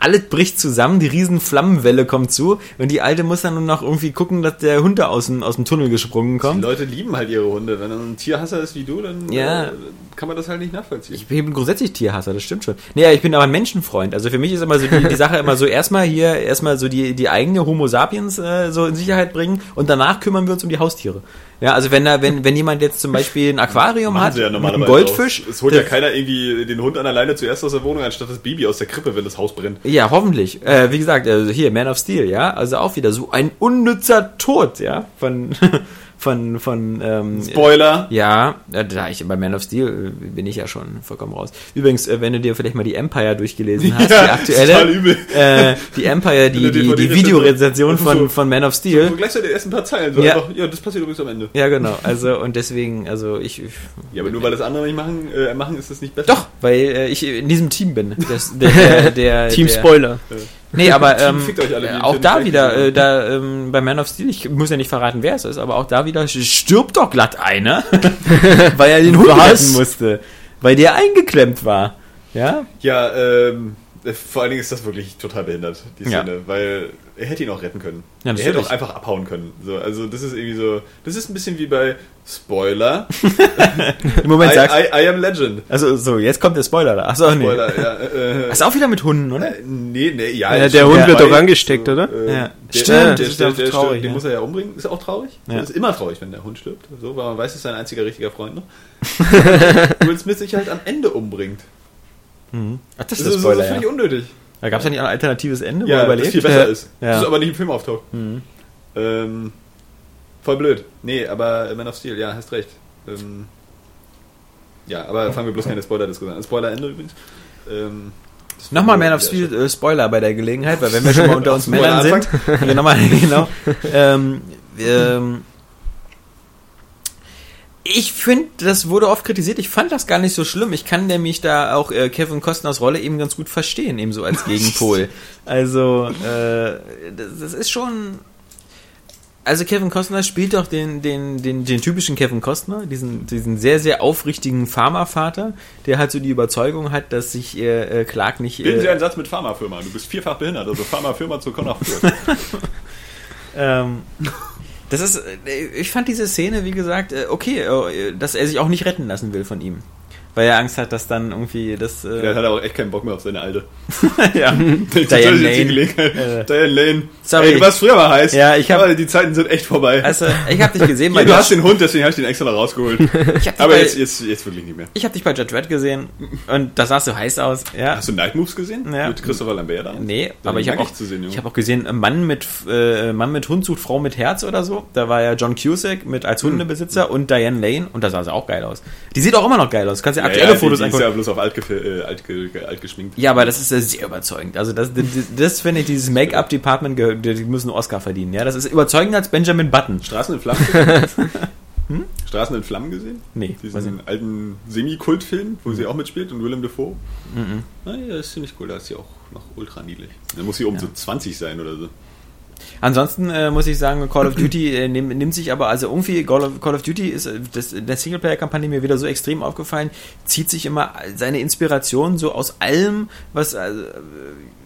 alles bricht zusammen, die riesen Flammenwelle kommt zu und die Alte muss dann nur noch irgendwie gucken, dass der Hund da aus dem, aus dem Tunnel gesprungen Die kommt. Leute lieben halt ihre Hunde. Wenn man ein Tierhasser ist wie du, dann Ja. äh, kann man das halt nicht nachvollziehen. Ich bin grundsätzlich Tierhasser, das stimmt schon. Nee, ich bin aber ein Menschenfreund. Also für mich ist immer so die, die Sache immer so erstmal hier, erstmal so die, die eigene Homo sapiens äh, so in Sicherheit bringen und danach kümmern wir uns um die Haustiere. Ja, also wenn da, wenn, wenn jemand jetzt zum Beispiel ein Aquarium Machen hat ja mit einem Goldfisch. Auch. Es holt ja keiner irgendwie den Hund an alleine zuerst aus der Wohnung, anstatt das Baby aus der Krippe, wenn das Haus brennt. Ja, hoffentlich. Äh, wie gesagt, also hier, Man of Steel, ja. Also auch wieder so ein unnützer Tod, ja. Von, von, von, ähm, Spoiler! Ja, äh, da ich bei Man of Steel äh, bin ich ja schon vollkommen raus. Übrigens, äh, wenn du dir vielleicht mal die Empire durchgelesen hast, die total aktuelle, übel. äh, die Empire, die, die, die. Videorezension von, So. von Man of So, Steel. gleich so die ersten paar Zeilen. So Ja. einfach, ja, das passiert übrigens am Ende. Ja, genau. Also, und deswegen, also ich. ich Ja, aber nur weil das andere nicht machen, äh, machen ist das nicht besser. doch, weil äh, ich in diesem Team bin. Das, der, der, der, Team der, Spoiler. Nee, aber ähm, äh, auch da wieder, äh, da ähm, bei Man of Steel, ich muss ja nicht verraten, wer es ist, aber auch da wieder stirbt doch glatt einer, weil er den Hund retten musste, weil der eingeklemmt war. Ja? Ja, ähm, Äh, Vor allen Dingen ist das wirklich total behindert, die Ja. Szene, weil er hätte ihn auch retten können. Ja, er hätte auch einfach abhauen können. So, also das ist irgendwie so, das ist ein bisschen wie bei Spoiler. Im Moment I, sagst I, I am Legend. Also, so, jetzt kommt der Spoiler da. Achso, nee. Spoiler, ja. Äh, Das ist auch wieder mit Hunden, oder? äh, nee, nee, ja. Ja, der Hund wird doch angesteckt, oder? Äh, Ja. Der, Stimmt, der, der, ist der, der traurig, stirbt, den muss er ja umbringen. Ist auch traurig? Ja. Das ist immer traurig, wenn der Hund stirbt. So, weil man weiß, es ist sein einziger richtiger Freund noch. Will Smith sich halt am Ende umbringt. Mhm. Ach, das Das ist ist, der das Spoiler, ist völlig unnötig. Da gab es ja nicht ein alternatives Ende, wo Ja, er das überlebt? viel besser ist. ja. Das aber nicht im Film auftaucht. Mhm. Ähm, voll blöd. Nee, aber Man of Steel, ja, hast recht. Ähm, ja, aber fangen wir bloß keine Spoiler-Diskussion an. Spoiler-Ende übrigens. Ähm, das Nochmal Man of Steel äh, Spoiler bei der Gelegenheit, weil wenn wir schon mal unter uns Männern sind, ja, nochmal, genau. Ähm, ähm, ich finde, das wurde oft kritisiert. Ich fand das gar nicht so schlimm. Ich kann nämlich da auch äh, Kevin Costners Rolle eben ganz gut verstehen, eben so als Gegenpol. Also, äh, das, das ist schon. Also Kevin Costner spielt doch den, den, den, den typischen Kevin Costner, diesen, diesen sehr, sehr aufrichtigen Pharmavater, der halt so die Überzeugung hat, dass sich äh, äh, Clark nicht... Bilden Sie Äh, einen Satz mit Pharmafirma. Du bist vierfach behindert, also Pharmafirma zu Connor ähm, das ist, äh, ich fand diese Szene, wie gesagt, äh, okay, äh, dass er sich auch nicht retten lassen will von ihm. Weil er Angst hat, dass dann irgendwie das... Äh, hat aber auch echt keinen Bock mehr auf seine alte. ja, Diane Lane. Äh, Diane Lane. sorry. Ey, du warst früher mal heiß. Ja, ich hab- Aber die Zeiten sind echt vorbei. Also, ich habe dich gesehen, bei du hast den Hund, deswegen habe ich den extra noch rausgeholt. aber bei, jetzt, jetzt, jetzt wirklich nicht mehr. ich hab dich bei Judge Red gesehen und da sahst du heiß aus. Ja. Hast du Night Moves gesehen? Ja. Mit Christopher Lambert da? Nee, Da aber ich habe auch, zu sehen, Junge. ich hab auch gesehen, ein Mann mit, äh, Mann mit Hund sucht Frau mit Herz oder so. Da war ja John Cusack mit Hm. als Hundebesitzer und Diane Lane und da sah sie auch geil aus. Die sieht auch immer noch geil aus. Du kannst Ja, aktuelle ja, Fotos die, die ist ja bloß auf alt, äh, alt, alt geschminkt. Ja, aber das ist äh, sehr überzeugend. Also das, das, das finde ich, dieses Make-up-Department, die müssen einen Oscar verdienen. Ja, das ist überzeugender als Benjamin Button. Straßen in Flammen gesehen? Straßen in Flammen gesehen? Nee, Diesen alten Semi-Kult-Film, wo sie auch mitspielt und Willem Dafoe. Mhm. Naja, das ist ziemlich cool, da ist sie auch noch ultra niedlich. Da muss sie um so 20 sein oder so. Ansonsten äh, muss ich sagen, Call of Duty äh, nimm, nimmt sich aber, also irgendwie, Call of, Call of Duty ist äh, das, der Singleplayer-Kampagne mir wieder so extrem aufgefallen, zieht sich immer seine Inspiration so aus allem, was, äh,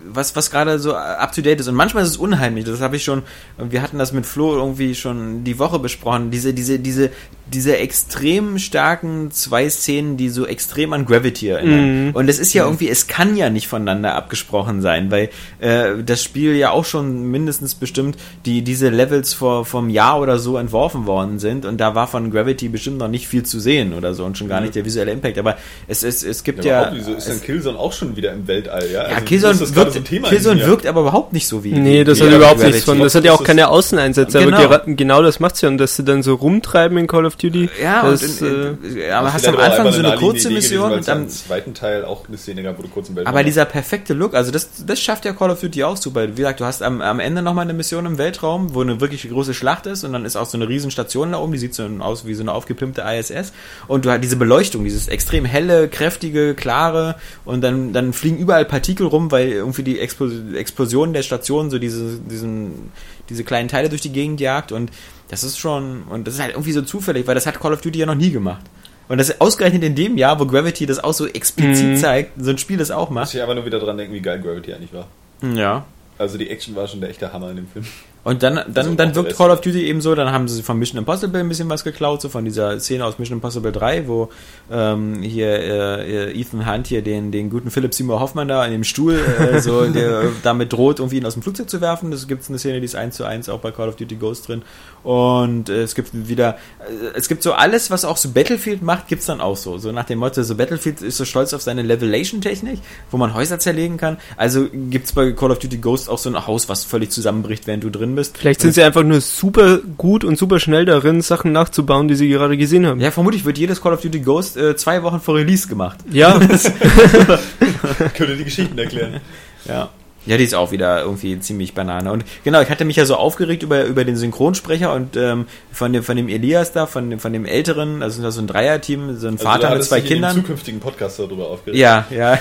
was, was gerade so up to date ist. Und manchmal ist es unheimlich. Das habe ich schon, wir hatten das mit Flo irgendwie schon die Woche besprochen. Diese, diese, diese, diese extrem starken zwei Szenen, die so extrem an Gravity erinnern. Mhm. Und es ist ja irgendwie, es kann ja nicht voneinander abgesprochen sein, weil äh, das Spiel ja auch schon mindestens bestimmt die diese Levels vor vom Jahr oder so entworfen worden sind und da war von Gravity bestimmt noch nicht viel zu sehen oder so und schon gar Mhm. nicht der visuelle Impact. Aber es es, es gibt Ja, ja, wieso ist es, dann Killzone auch schon wieder im Weltall, ja? ja, Also, Killzone, wirkt, so ein Thema Killzone wirkt aber überhaupt nicht so wie Nee, das hat überhaupt nichts von. Das hat ja auch keine Außeneinsätze, Genau. aber gera- genau das macht's ja. Und dass sie dann so rumtreiben in Call of Duty. ja, das, und, äh, äh, aber hast am Anfang so eine kurze Idee Mission gewesen, dann im zweiten Teil auch eine Szene gab, wo du kurz im Weltall Aber dieser perfekte Look, also das, das schafft ja Call of Duty auch super. Wie gesagt, du hast am, am Ende nochmal eine Mission im Weltraum, wo eine wirklich große Schlacht ist und dann ist auch so eine riesen Station da oben, die sieht so aus wie so eine aufgepimpte ISS und du hast diese Beleuchtung, dieses extrem helle, kräftige, klare und dann, dann fliegen überall Partikel rum, weil irgendwie die Explos- Explosion der Station so diese, diesen, diese kleinen Teile durch die Gegend jagt und das ist schon, und das ist halt irgendwie so zufällig, weil das hat Call of Duty ja noch nie gemacht. Und das ist ausgerechnet in dem Jahr, wo Gravity das auch so explizit Mhm. zeigt, so ein Spiel das auch Muss macht. ich aber nur wieder dran denken, wie geil Gravity eigentlich war. Ja. Also die Action war schon der echte Hammer in dem Film. Und dann, dann, Also dann wirkt Call of Duty eben so, dann haben sie von Mission Impossible ein bisschen was geklaut, so von dieser Szene aus Mission Impossible 3, wo ähm, hier äh, Ethan Hunt hier den, den guten Philipp Seymour Hoffmann da in dem Stuhl äh, so, der damit droht, irgendwie ihn aus dem Flugzeug zu werfen. Das gibt eine Szene, die ist eins zu eins auch bei Call of Duty Ghost drin. Und äh, es gibt wieder, äh, es gibt so alles, was auch so Battlefield macht, gibt's dann auch so. So nach dem Motto, so Battlefield ist so stolz auf seine Levelation-Technik, wo man Häuser zerlegen kann. Also gibt's bei Call of Duty Ghost auch so ein Haus, was völlig zusammenbricht, während du drin bist. vielleicht sind sie einfach nur super gut und super schnell darin, Sachen nachzubauen, die sie gerade gesehen haben. Ja, vermutlich wird jedes Call of Duty Ghost äh, zwei Wochen vor Release gemacht. Ja, Könnte die Geschichten erklären. Ja. Ja, die ist auch wieder irgendwie ziemlich Banane. Und genau, ich hatte mich ja so aufgeregt über, über den Synchronsprecher und ähm, von, dem, von dem Elias da, von dem, von dem Älteren, also das ist so ein Dreierteam, so ein Also Vater mit zwei dich in dem Kindern. zukünftigen Podcast darüber aufgeregt. Ja, ja.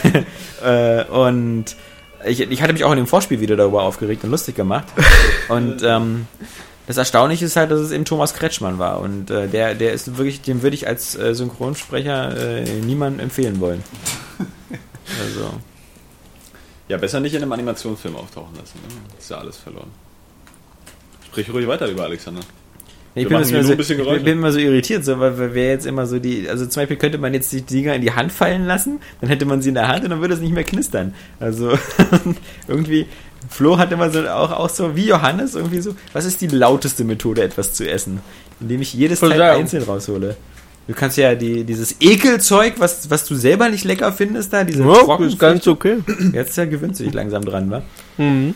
äh, und ich, ich hatte mich auch in dem Vorspiel wieder darüber aufgeregt und lustig gemacht. Und ähm, das Erstaunliche ist halt, dass es eben Thomas Kretschmann war. Und äh, der, der ist wirklich, dem würde ich als äh, Synchronsprecher äh, niemandem empfehlen wollen. Also. Ja, besser nicht in einem Animationsfilm auftauchen lassen. Ne? Ist ja alles verloren. Sprich ruhig weiter über Alexander. Ich bin, immer so, ein bisschen ich bin immer so irritiert, so, weil weil wir jetzt immer so die, also zum Beispiel könnte man jetzt die Dinger in die Hand fallen lassen, dann hätte man sie in der Hand und dann würde es nicht mehr knistern. Also irgendwie, Flo hat immer so auch, auch so wie Johannes irgendwie so, was ist die lauteste Methode, etwas zu essen? Indem ich jedes Teil einzeln raushole. Du kannst ja die, dieses Ekelzeug, was, was du selber nicht lecker findest, da, diese Ja, ist ganz okay. Jetzt ja, gewöhnst du dich langsam dran, wa? Mhm.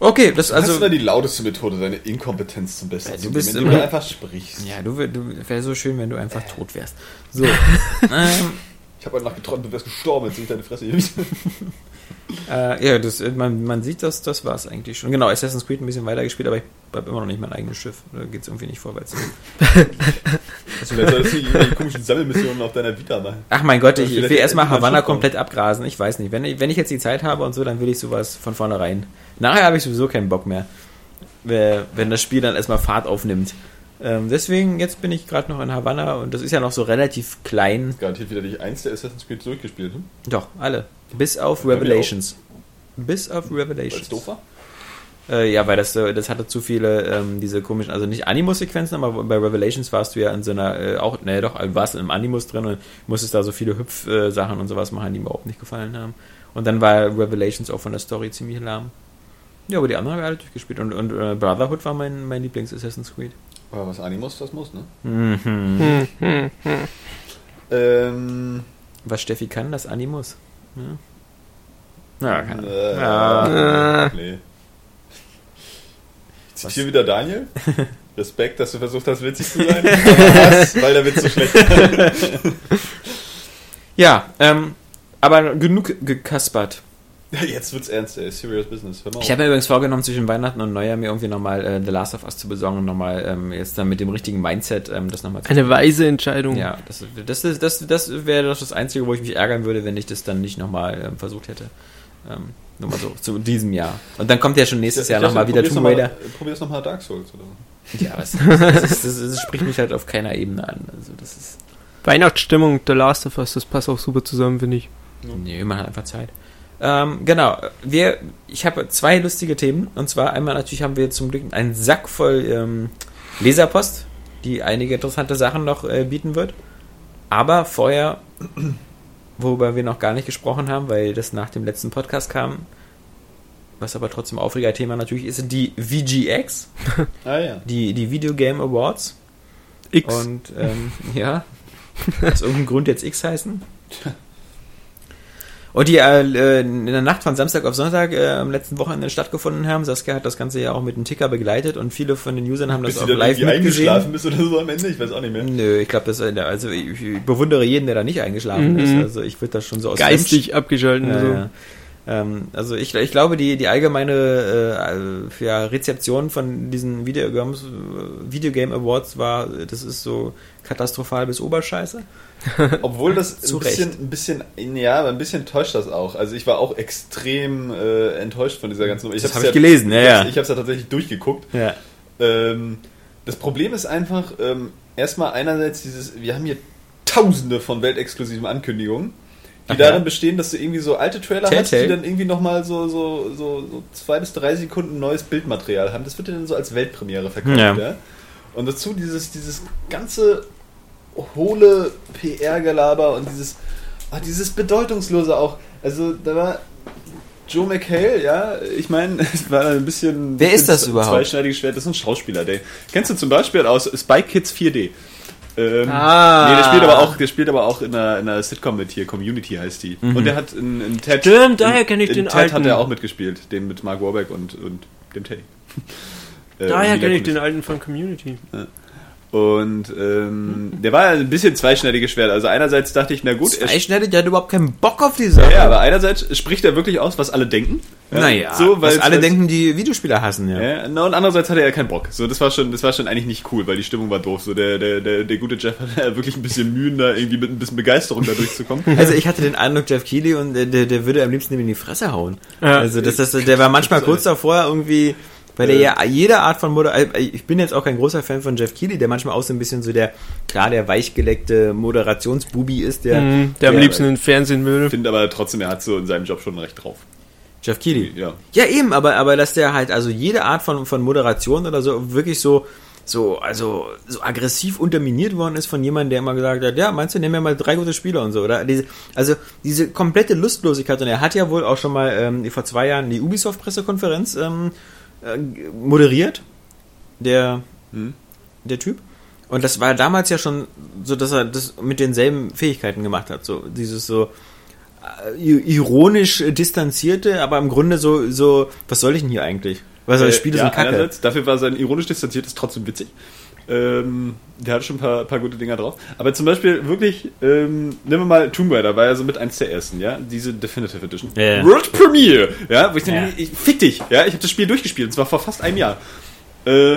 Okay, das Also, also. Hast du da die lauteste Methode, deine Inkompetenz zum Besten Ja, du zu geben, indem immer- du einfach sprichst. Ja, du, wär- du wäre so schön, wenn du einfach tot wärst. So. ähm, Ich habe heute Nacht geträumt, du wärst gestorben, jetzt sehe ich deine Fresse hier. Äh, ja, das, äh, man, man sieht das, das war es eigentlich schon. Genau, Assassin's Creed ein bisschen weitergespielt, aber ich habe immer noch nicht mein eigenes Schiff. Da geht es irgendwie nicht vorwärts. Also, Vielleicht solltest du die komischen Sammelmissionen auf deiner Vita machen. Ach mein Gott, ich, ich will erstmal Havanna komplett abgrasen. Ich weiß nicht. Wenn ich, wenn ich jetzt die Zeit habe und so, dann will ich sowas von vornherein. Nachher habe ich sowieso keinen Bock mehr. Wenn das Spiel dann erstmal Fahrt aufnimmt. Ähm, deswegen, jetzt bin ich gerade noch in Havanna und das ist ja noch so relativ klein. Garantiert wieder nicht eins der Assassin's Creed durchgespielt, hm? Doch, alle. Bis auf Ja, Revelations. Bis auf Revelations. doof war? Äh, ja, weil das, äh, das hatte zu viele, ähm, diese komischen, also nicht Animus-Sequenzen, aber bei Revelations warst du ja in so einer, äh, auch, ne, doch, warst im Animus drin und musstest da so viele Hüpf-Sachen und sowas machen, die mir überhaupt nicht gefallen haben. Und dann war Revelations auch von der Story ziemlich lahm. Ja, aber die anderen haben wir alle durchgespielt. Und, und äh, Brotherhood war mein, mein Lieblings-Assassin's Creed. Aber was Animus, das muss, ne? Mhm. Hm, hm, hm. Ähm. Was Steffi kann, das Animus. Ja. Ja, kann. Äh, Ja. Äh. Nee. Ich zitiere wieder Daniel. Respekt, dass du versucht hast, witzig zu sein. Aber was? Weil der Witz so schlecht ist. ja, ähm, aber genug gekaspert. Jetzt wird's ernst, ey. Serious Business. Hör mal Ich habe mir übrigens vorgenommen, zwischen Weihnachten und Neujahr mir irgendwie nochmal äh, The Last of Us zu besorgen und nochmal ähm, jetzt dann mit dem richtigen Mindset ähm, das nochmal zu Eine weise Entscheidung. Ja, das, das, ist- das, das wäre doch das Einzige, wo ich mich ärgern würde, wenn ich das dann nicht nochmal ähm, versucht hätte. Ähm, nur mal so, zu diesem Jahr. Und dann kommt ja schon nächstes Ich Jahr nochmal wieder probier's Tomb Raider. Probier's nochmal Dark Souls, oder? Ja, was, das, ist, das, das spricht mich halt auf keiner Ebene an. Also das ist. Weihnachtsstimmung, The Last of Us, das passt auch super zusammen, finde ich. Nee, man hat einfach Zeit. Ähm, genau, wir, ich habe zwei lustige Themen. Und zwar einmal natürlich haben wir zum Glück einen Sack voll ähm, Leserpost, die einige interessante Sachen noch äh, bieten wird. Aber vorher, worüber wir noch gar nicht gesprochen haben, weil das nach dem letzten Podcast kam, was aber trotzdem Aufreger-Thema natürlich ist, die VGX, Ah ja. die, die Video Game Awards. X. Und ähm, ja, aus irgendeinem Grund jetzt X heißen. Und die äh, äh, in der Nacht von Samstag auf Sonntag äh, am letzten Wochenende stattgefunden haben. Saskia hat das Ganze ja auch mit dem Ticker begleitet und viele von den Usern haben Bis das auch dann live irgendwie eingeschlafen mitgesehen. bist oder so am Ende? Ich weiß auch nicht mehr. Nö, ich glaube, das äh, also ich, ich bewundere jeden, der da nicht eingeschlafen Mhm. ist. Also ich würde das schon so aus Geistig abgeschalten. ja, so. ja. Ähm, also ich, ich glaube, die, die allgemeine äh, ja, Rezeption von diesen Videogames, äh, Videogame Awards war, das ist so katastrophal bis Oberscheiße. Obwohl das ein bisschen, ein bisschen, ja, ein bisschen täuscht das auch. Also ich war auch extrem äh, enttäuscht von dieser ganzen Nummer. Das hab's hab ich gelesen, ja, ich ja. hab's- Ich habe es ja tatsächlich durchgeguckt. Ja. Ähm, das Problem ist einfach, ähm, erstmal einerseits dieses, wir haben hier tausende von weltexklusiven Ankündigungen, die Ach darin ja. bestehen, dass du irgendwie so alte Trailer hast, Telltale? die dann irgendwie nochmal so, so, so, so zwei bis drei Sekunden neues Bildmaterial haben. Das wird dir dann so als Weltpremiere verkauft, Ja. ja. Und dazu dieses, dieses ganze hohle PR-Gelaber und dieses, ah, dieses bedeutungslose auch. Also da war Joe McHale, ja, ich meine, es war ein bisschen. Wer ist das überhaupt? Zweischneidiges Schwert, das ist ein Schauspieler, der. Kennst du zum Beispiel aus Spy Kids 4D? Ähm, Ah. Nee, der spielt aber auch, der spielt aber auch in einer, in einer Sitcom mit hier, Community heißt die. Mhm. Und der hat in, in Ted. Stimmt, daher in- kenn ich in den Ted alten. hat er auch mitgespielt, den mit Mark Warburg und, und dem Tay. Äh, Daher Mila kenne ich den alten von Community. Und ähm, der war ein bisschen zweischneidiges Schwert. Also einerseits dachte ich, na gut, er Zweischneidig, der hat überhaupt keinen Bock auf die Sache. ja, aber einerseits spricht er wirklich aus, was alle denken. Ja, naja, so, weil was alle denken, die Videospieler hassen, ja. Ja, na, und andererseits hatte er keinen Bock. So, das war schon, das war schon eigentlich nicht cool, weil die Stimmung war doof. So, der, der, der, der gute Jeff hatte wirklich ein bisschen Mühen, da irgendwie mit ein bisschen Begeisterung da durchzukommen. Also ich hatte den Eindruck, Jeff Keighley und der, der, der würde am liebsten ihm in die Fresse hauen. Ja. Also das, das, der war manchmal kurz davor irgendwie, weil der ja jede Art von Moder ich bin jetzt auch kein großer Fan von Jeff Keighley, der manchmal auch so ein bisschen so der, klar, der weichgeleckte Moderationsbubi ist, der, Mhm, der am liebsten in Fernsehen Ich würde. finde aber trotzdem, er hat so in seinem Job schon recht drauf. Jeff Keighley. Ja. Ja, eben, aber, aber dass der halt, also jede Art von, von Moderation oder so wirklich so, so, also, so aggressiv unterminiert worden ist von jemandem, der immer gesagt hat, ja, meinst du, nimm mir mal drei gute Spieler und so, oder? Diese, also, diese komplette Lustlosigkeit, und er hat ja wohl auch schon mal ähm, vor zwei Jahren die Ubisoft-Pressekonferenz ähm, äh, moderiert, der, Hm. der Typ. Und das war damals ja schon so, dass er das mit denselben Fähigkeiten gemacht hat, so, dieses so, äh, ironisch distanzierte, aber im Grunde so, so, was soll ich denn hier eigentlich? Was Äh, die Spiele ja, sind kacke. Dafür war sein ironisch distanziertes trotzdem witzig. Ähm, der hat schon ein paar, paar gute Dinger drauf. Aber zum Beispiel wirklich, ähm, nehmen wir mal Tomb Raider, war ja so mit eins der ersten, ja? Diese Definitive Edition. Ja. World Premiere! Ja, wo ich dann, Ja. ich, fick dich! Ja, ich habe das Spiel durchgespielt, und zwar vor fast einem Jahr. Äh,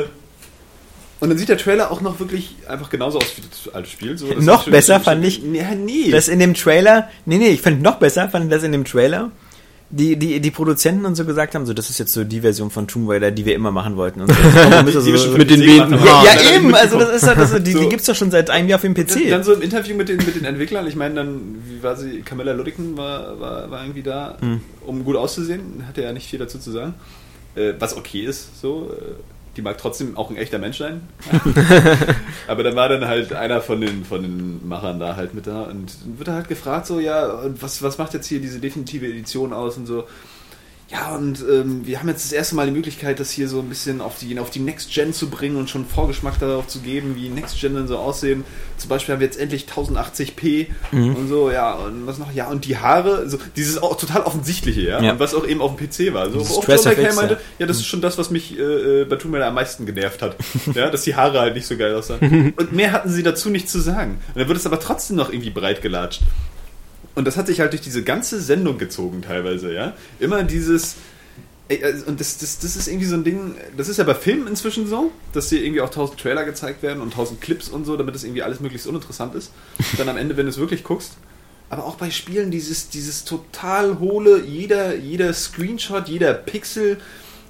und dann sieht der Trailer auch noch wirklich einfach genauso aus wie das alte Spiel. So, das Noch besser fand ich- Ja, nee. Das in dem Trailer, nee, nee, ich fand noch besser, fand ich das in dem Trailer, die, die, die Produzenten und so gesagt haben, so, das ist jetzt so die Version von Tomb Raider, die wir immer machen wollten. Und so. Wir so, so mit den wehenden ja. Haaren. Dann ja, eben, also das ist halt, also, die, So. die gibt's doch schon seit einem Jahr auf dem PC. Dann so im Interview mit den, mit den Entwicklern, ich meine dann, wie war sie, Camilla Luddigen war, war, war irgendwie da, Hm. um gut auszusehen, hatte ja nicht viel dazu zu sagen. Äh, was okay ist, so. Äh, die mag trotzdem auch ein echter Mensch sein. Aber dann war dann halt einer von den, von den Machern da halt mit da und wird halt gefragt, so, ja, was, was macht jetzt hier diese definitive Edition aus und so. Ja, und ähm, wir haben jetzt das erste Mal die Möglichkeit, das hier so ein bisschen auf die, auf die Next Gen zu bringen und schon Vorgeschmack darauf zu geben, wie Next Gen dann so aussehen. Zum Beispiel haben wir jetzt endlich 1080p Mhm. und so, ja, und was noch? Ja, und die Haare, so dieses auch total offensichtliche, ja, Ja. und was auch eben auf dem PC war. So, wo auch FX, meinte, ja. ja, das ist schon das, was mich äh, äh, bei Tomb Raider am meisten genervt hat. ja, dass die Haare halt nicht so geil aussahen. Und mehr hatten sie dazu nicht zu sagen. Und dann wird es aber trotzdem noch irgendwie breit gelatscht. Und das hat sich halt durch diese ganze Sendung gezogen teilweise, ja. Immer dieses. Also, Und das, das, das ist irgendwie so ein Ding, das ist ja bei Filmen inzwischen so, dass hier irgendwie auch tausend Trailer gezeigt werden und tausend Clips und so, damit es irgendwie alles möglichst uninteressant ist. Dann am Ende, wenn du es wirklich guckst. Aber auch bei Spielen dieses, dieses total hohle, jeder, jeder Screenshot, jeder Pixel,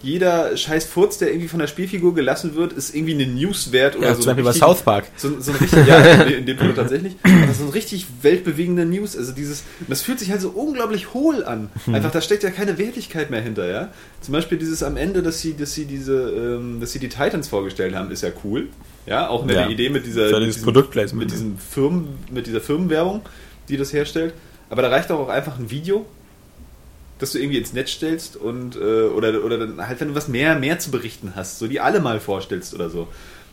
jeder scheiß Furz, der irgendwie von der Spielfigur gelassen wird, ist irgendwie eine News wert oder ja, so. zum Beispiel bei South Park. so, so ein richtig, ja, in, dem Fall tatsächlich, aber so ein richtig weltbewegende News. Also dieses, das fühlt sich halt so unglaublich hohl an. Hm. Einfach, da steckt ja keine Wertigkeit mehr hinter, ja. Zum Beispiel dieses am Ende, dass sie, dass sie diese, ähm, dass sie die Titans vorgestellt haben, ist ja cool. Ja, auch eine Ja. Idee mit dieser, mit diesem, mit diesem Firmen, mit dieser Firmenwerbung, die das herstellt. Aber da reicht doch auch einfach ein Video, das du irgendwie ins Netz stellst und äh, oder oder dann halt wenn du was mehr mehr zu berichten hast, so die alle mal vorstellst oder so.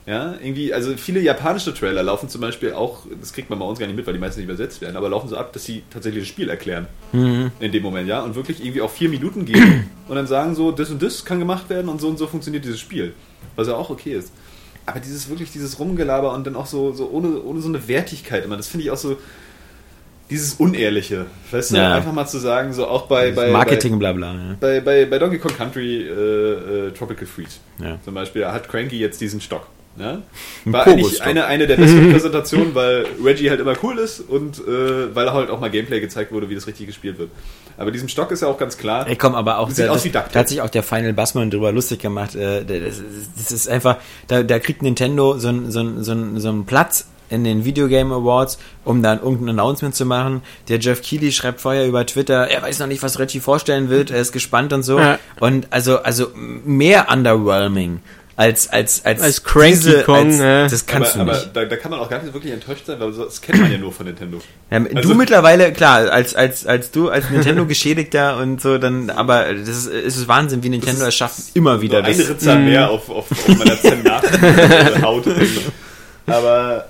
Ja, irgendwie, also viele japanische Trailer laufen zum Beispiel auch, das kriegt man bei uns gar nicht mit, weil die meisten nicht übersetzt werden, aber laufen so ab, dass sie tatsächlich das Spiel erklären. Mhm. In dem Moment, ja, und wirklich irgendwie auch vier Minuten gehen und dann sagen so, das und das kann gemacht werden und so und so funktioniert dieses Spiel. Was ja auch okay ist. Aber dieses wirklich, dieses Rumgelaber und dann auch so, so ohne, ohne so eine Wertigkeit immer, das finde ich auch so, dieses Unehrliche. Weißt du, Ja. einfach mal zu sagen, so auch bei, bei, Marketing, bla bla. Ja. bei, bei, bei Donkey Kong Country äh, äh, Tropical Freeze Ja. zum Beispiel hat Cranky jetzt diesen Stock. Ein War eigentlich Pogo-Stock. eine, eine der besten Präsentationen, weil Reggie halt immer cool ist und äh, weil halt auch mal Gameplay gezeigt wurde, wie das richtig gespielt wird. Aber diesem Stock ist ja auch ganz klar. Ey, komm, aber auch Sieht der, aus wie DuckTales. da hat sich auch der Final Bassman drüber lustig gemacht. Äh, der- das, ist- das ist einfach, da, da kriegt Nintendo so einen so einen- so einen- so einen Platz in den Videogame Awards, um dann irgendein Announcement zu machen. Der Jeff Keighley schreibt vorher über Twitter, er weiß noch nicht, was Reggie vorstellen wird, er ist gespannt und so. Ja. Und also, also mehr underwhelming als als als, Als Cranky Kong, ja. das kannst aber du aber nicht. da, da kann man auch gar nicht wirklich enttäuscht sein, weil das kennt man ja nur von Nintendo. Ja, Also- du mittlerweile, klar, als, als, als du, als Nintendo-Geschädigter und so, dann, aber das ist, es ist Wahnsinn, wie Nintendo es schafft, immer wieder so ein das. Ritzer mehr auf, auf, auf meiner Zenat-Haut. Aber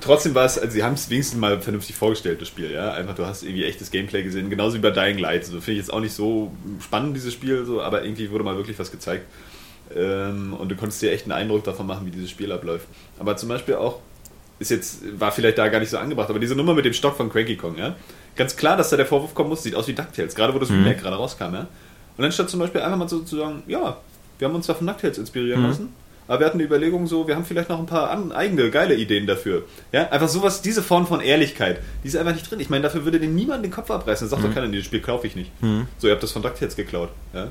trotzdem war es, also sie haben es wenigstens mal vernünftig vorgestellt, das Spiel, ja. Einfach, du hast irgendwie echtes Gameplay gesehen, genauso wie bei Dying Light. So finde ich jetzt auch nicht so spannend, dieses Spiel, so, aber irgendwie wurde mal wirklich was gezeigt. Ähm, und du konntest dir echt einen Eindruck davon machen, wie dieses Spiel abläuft. Aber zum Beispiel auch, ist jetzt, war vielleicht da gar nicht so angebracht, aber diese Nummer mit dem Stock von Cranky Kong, ja. Ganz klar, dass da der Vorwurf kommen muss, sieht aus wie DuckTales, gerade wo das Remake gerade rauskam, ja. Und dann statt zum Beispiel einfach mal so zu sagen, ja, wir haben uns da von DuckTales inspirieren lassen, aber wir hatten die Überlegung so, wir haben vielleicht noch ein paar an, eigene, geile Ideen dafür. Ja, einfach sowas, diese Form von Ehrlichkeit, die ist einfach nicht drin. Ich meine, dafür würde den niemand den Kopf abreißen. Sagt doch keiner, das Spiel kaufe ich nicht. So, ihr habt das von DuckTales geklaut, ja.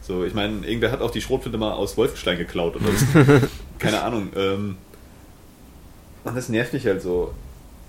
So, ich meine, irgendwer hat auch die Schrotflinte mal aus Wolfenstein geklaut oder so. Keine Ahnung. Ähm, und das nervt mich halt so.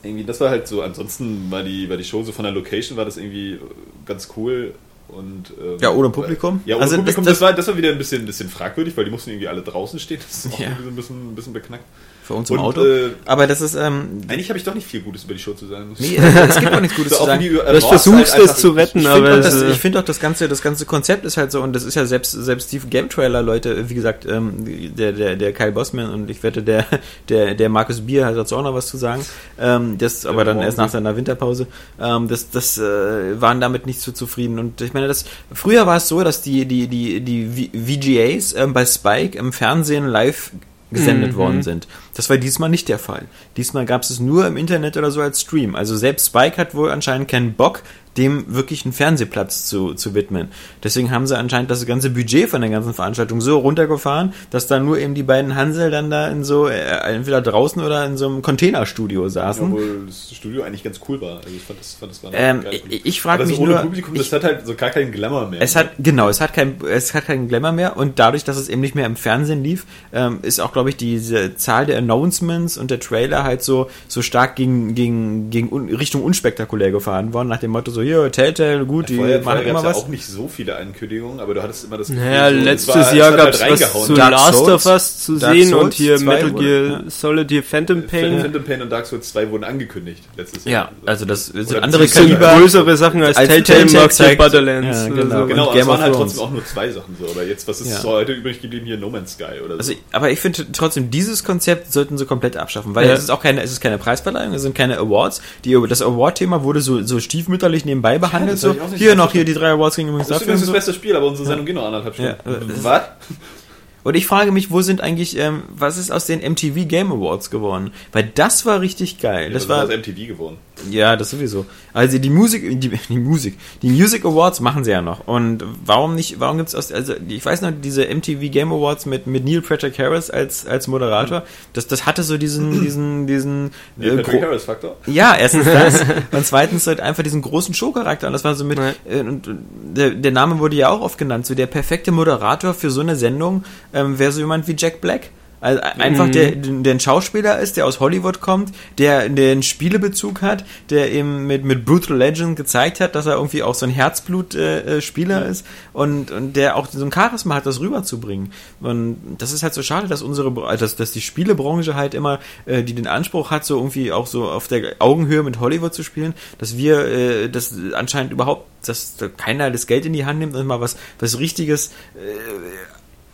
Irgendwie, das war halt so, ansonsten war die, war die Show so von der Location, war das irgendwie ganz cool. Und, ähm, Ja, ohne Publikum? Ja, ohne Also Publikum, das- das, war, das war wieder ein bisschen, ein bisschen fragwürdig, weil die mussten irgendwie alle draußen stehen. Das ist auch Ja. irgendwie so ein bisschen, ein bisschen beknackt. Für uns im Und, Auto. äh, Aber das ist, ähm, Eigentlich habe ich doch nicht viel Gutes über die Show zu sagen. ich nee, also es gibt auch nichts Gutes So, zu auch sagen. die Awards versucht, halt es zu retten, Ich aber finde auch, es, das, äh, ich find auch das ganze, das ganze Konzept ist halt so, und das ist ja selbst, selbst die Game Trailer Leute, wie gesagt, ähm, der, der, der Kyle Bossman und ich wette, der, der, der Markus Bier hat dazu auch noch was zu sagen. Ähm, das, aber dann erst nach seiner Winterpause. Ähm, das, das, äh, waren damit nicht so zufrieden. Und ich meine, das, früher war es so, dass die, die, die, die VGAs ähm, bei Spike im Fernsehen live gesendet Mhm. worden sind. Das war diesmal nicht der Fall. Diesmal gab es es nur im Internet oder so als Stream. Also selbst Spike hat wohl anscheinend keinen Bock, dem wirklich einen Fernsehplatz zu, zu widmen. Deswegen haben sie anscheinend das ganze Budget von der ganzen Veranstaltung so runtergefahren, dass da nur eben die beiden Hansel dann da in so, äh, entweder draußen oder in so einem Containerstudio saßen. Obwohl das Studio eigentlich ganz cool war. Also ich fand das, fand das war Ähm, geil. ich ich frage mich das ohne nur, Publikum, ich, das hat halt so gar keinen Glamour mehr. es hat, genau, es hat kein, es hat keinen Glamour mehr und dadurch, dass es eben nicht mehr im Fernsehen lief, ähm, ist auch, glaube ich, diese Zahl der Announcements und der Trailer halt so, so stark gegen, gegen, gegen un, Richtung unspektakulär gefahren worden, nach dem Motto so, hier, Telltale, gut, die Vorher, machen vorher immer es ja was. auch nicht so viele Ankündigungen, aber du hattest immer das Naja, so, es letztes war- Jahr gab halt es was reingehauen. zu Dark Last Souls, of Us zu Dark sehen Souls und hier 2 Metal wurde, Gear ja. Solid hier Phantom Pain. Phantom Pain und Dark Souls 2 wurden angekündigt letztes Ja, Jahr. also das sind Oder andere sind größere Sachen als, Als Telltale Telltale Borderlands. Ja, genau. so. Genau, aber Game es waren halt trotzdem auch nur zwei Sachen so. Aber jetzt, was ist Ja. so heute übrig geblieben? Hier No Man's Sky oder so. Also, aber ich finde trotzdem, dieses Konzept sollten sie komplett abschaffen, weil Ja. es ist auch keine, es ist keine Preisverleihung, es sind keine Awards. Die, das Award-Thema wurde so, so stiefmütterlich nebenbei behandelt. das hab so, hier noch, hier die drei Awards gingen übrigens das ist dafür. übrigens und das beste Spiel, aber unsere Sendung geht noch anderthalb Stunden. Ja, äh, das- Was? Und ich frage mich, wo sind eigentlich, ähm, was ist aus den MTV Game Awards geworden? Weil das war richtig geil. Das Das war das MTV geworden. ja, das sowieso. Also die Musik, die, die Musik, die Music Awards machen sie ja noch. Und warum nicht, warum gibt's aus, also ich weiß noch, diese MTV Game Awards mit, mit Neil Patrick Harris als, als Moderator, das, das hatte so diesen, diesen, diesen, Der äh, Patrick Harris Faktor. Ja, erstens das und zweitens halt einfach diesen großen Showcharakter. Und das war so mit, Ja. äh, und und der, der Name wurde ja auch oft genannt, so der perfekte Moderator für so eine Sendung ähm, wäre so jemand wie Jack Black. Also einfach Mhm. der, der ein Schauspieler ist, der aus Hollywood kommt, der, der einen Spielebezug hat, der eben mit, mit Brutal Legend gezeigt hat, dass er irgendwie auch so ein Herzblut-Spieler äh, Spieler ist und, und der auch so ein Charisma hat, das rüberzubringen. Und das ist halt so schade, dass unsere, dass, dass die Spielebranche halt immer, äh, die den Anspruch hat, so irgendwie auch so auf der Augenhöhe mit Hollywood zu spielen, dass wir, äh, das anscheinend überhaupt, dass da keiner das Geld in die Hand nimmt und mal was, was richtiges äh,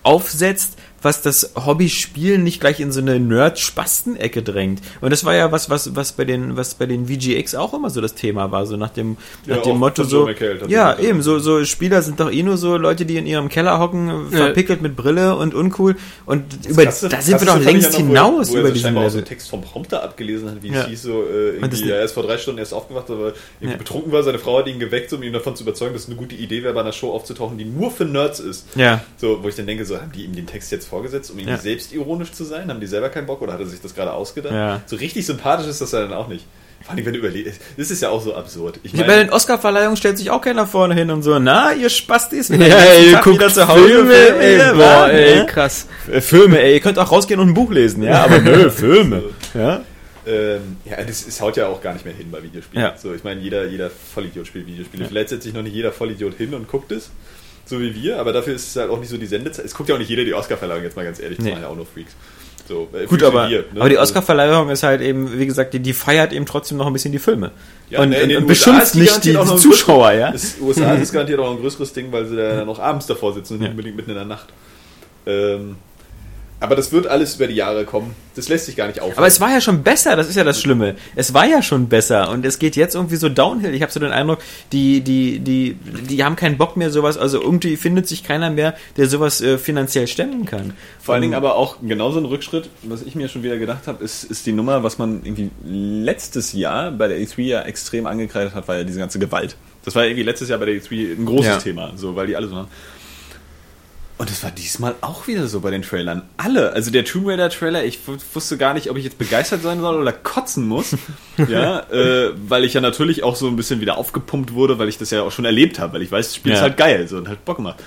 aufsetzt, was das Hobby Spielen nicht gleich in so eine Nerd-Spasten-Ecke drängt. Und das war ja was, was, was bei den, was bei den VGX auch immer so das Thema war, so nach dem, Ja, nach dem Motto so, ja, eben, so, so Spieler sind doch eh nur so Leute, die in ihrem Keller hocken, verpickelt mit Brille und uncool. Und über, Krasse- da sind wir doch längst ja noch, hinaus wo er, wo er über so diesen auch so Level. einen Text vom Prompter abgelesen hat, wie Ja. es hieß, so äh, das- irgendwie, er ist vor drei Stunden erst aufgewacht, aber irgendwie Ja. betrunken war, seine Frau hat ihn geweckt, um ihn davon zu überzeugen, dass es eine gute Idee wäre, bei einer Show aufzutauchen, die nur für Nerds ist. Ja. So, wo ich dann denke, so, haben die ihm den Text jetzt vorgesetzt, um irgendwie Ja. selbstironisch zu sein? Haben die selber keinen Bock oder hat er sich das gerade ausgedacht? Ja. So richtig sympathisch ist das ja dann auch nicht. Vor allem, wenn du überlegst, das ist ja auch so absurd. Ich Hier bei den Oscar-Verleihungen stellt sich auch keiner vorne hin und so, na, ihr Spastis, Ja, Tag guckt zu Hause, Filme, ey, hier, boah, wa? ey, krass. Äh, Filme, ey, ihr könnt auch rausgehen und ein Buch lesen, ja, aber nö, Filme. Ja? Ähm, ja, das, das haut ja auch gar nicht mehr hin bei Videospielen. Ja. So, ich meine, jeder, jeder Vollidiot spielt Videospiele. Vielleicht setzt sich noch nicht jeder Vollidiot hin und guckt es, so wie wir, aber dafür ist es halt auch nicht so die Sendezeit. Es guckt ja auch nicht jeder die Oscar-Verleihung, jetzt mal ganz ehrlich, das Nee. machen ja auch nur Freaks. So, äh, Gut, aber, wir, ne? aber die Also, Oscar-Verleihung ist halt eben, wie gesagt, die, die feiert eben trotzdem noch ein bisschen die Filme. Ja, und und, und beschimpft nicht die, die Zuschauer, ja. Das USA ist garantiert auch ein größeres Ding, weil sie da noch abends davor sitzen und nicht Ja. unbedingt mitten in der Nacht. Ähm, aber das wird alles über die Jahre kommen. Das lässt sich gar nicht aufhalten. Aber es war ja schon besser, das ist ja das Schlimme. Es war ja schon besser und es geht jetzt irgendwie so downhill. Ich habe so den Eindruck, die, die, die, die haben keinen Bock mehr sowas, also irgendwie findet sich keiner mehr, der sowas äh, finanziell stemmen kann. Vor allen Dingen aber auch genauso ein Rückschritt, was ich mir schon wieder gedacht habe, ist, ist die Nummer, was man irgendwie letztes Jahr bei der E3 ja extrem angekreidet hat, war ja diese ganze Gewalt. Das war irgendwie letztes Jahr bei der E3 ein großes Ja. Thema, so, weil die alle so waren. Und es war diesmal auch wieder so bei den Trailern. Alle, also der Tomb Raider Trailer, ich wu- wusste gar nicht, ob ich jetzt begeistert sein soll oder kotzen muss. ja, äh, weil ich ja natürlich auch so ein bisschen wieder aufgepumpt wurde, weil ich das ja auch schon erlebt habe, weil ich weiß, das Spiel Ja. ist halt geil so und hat Bock gemacht.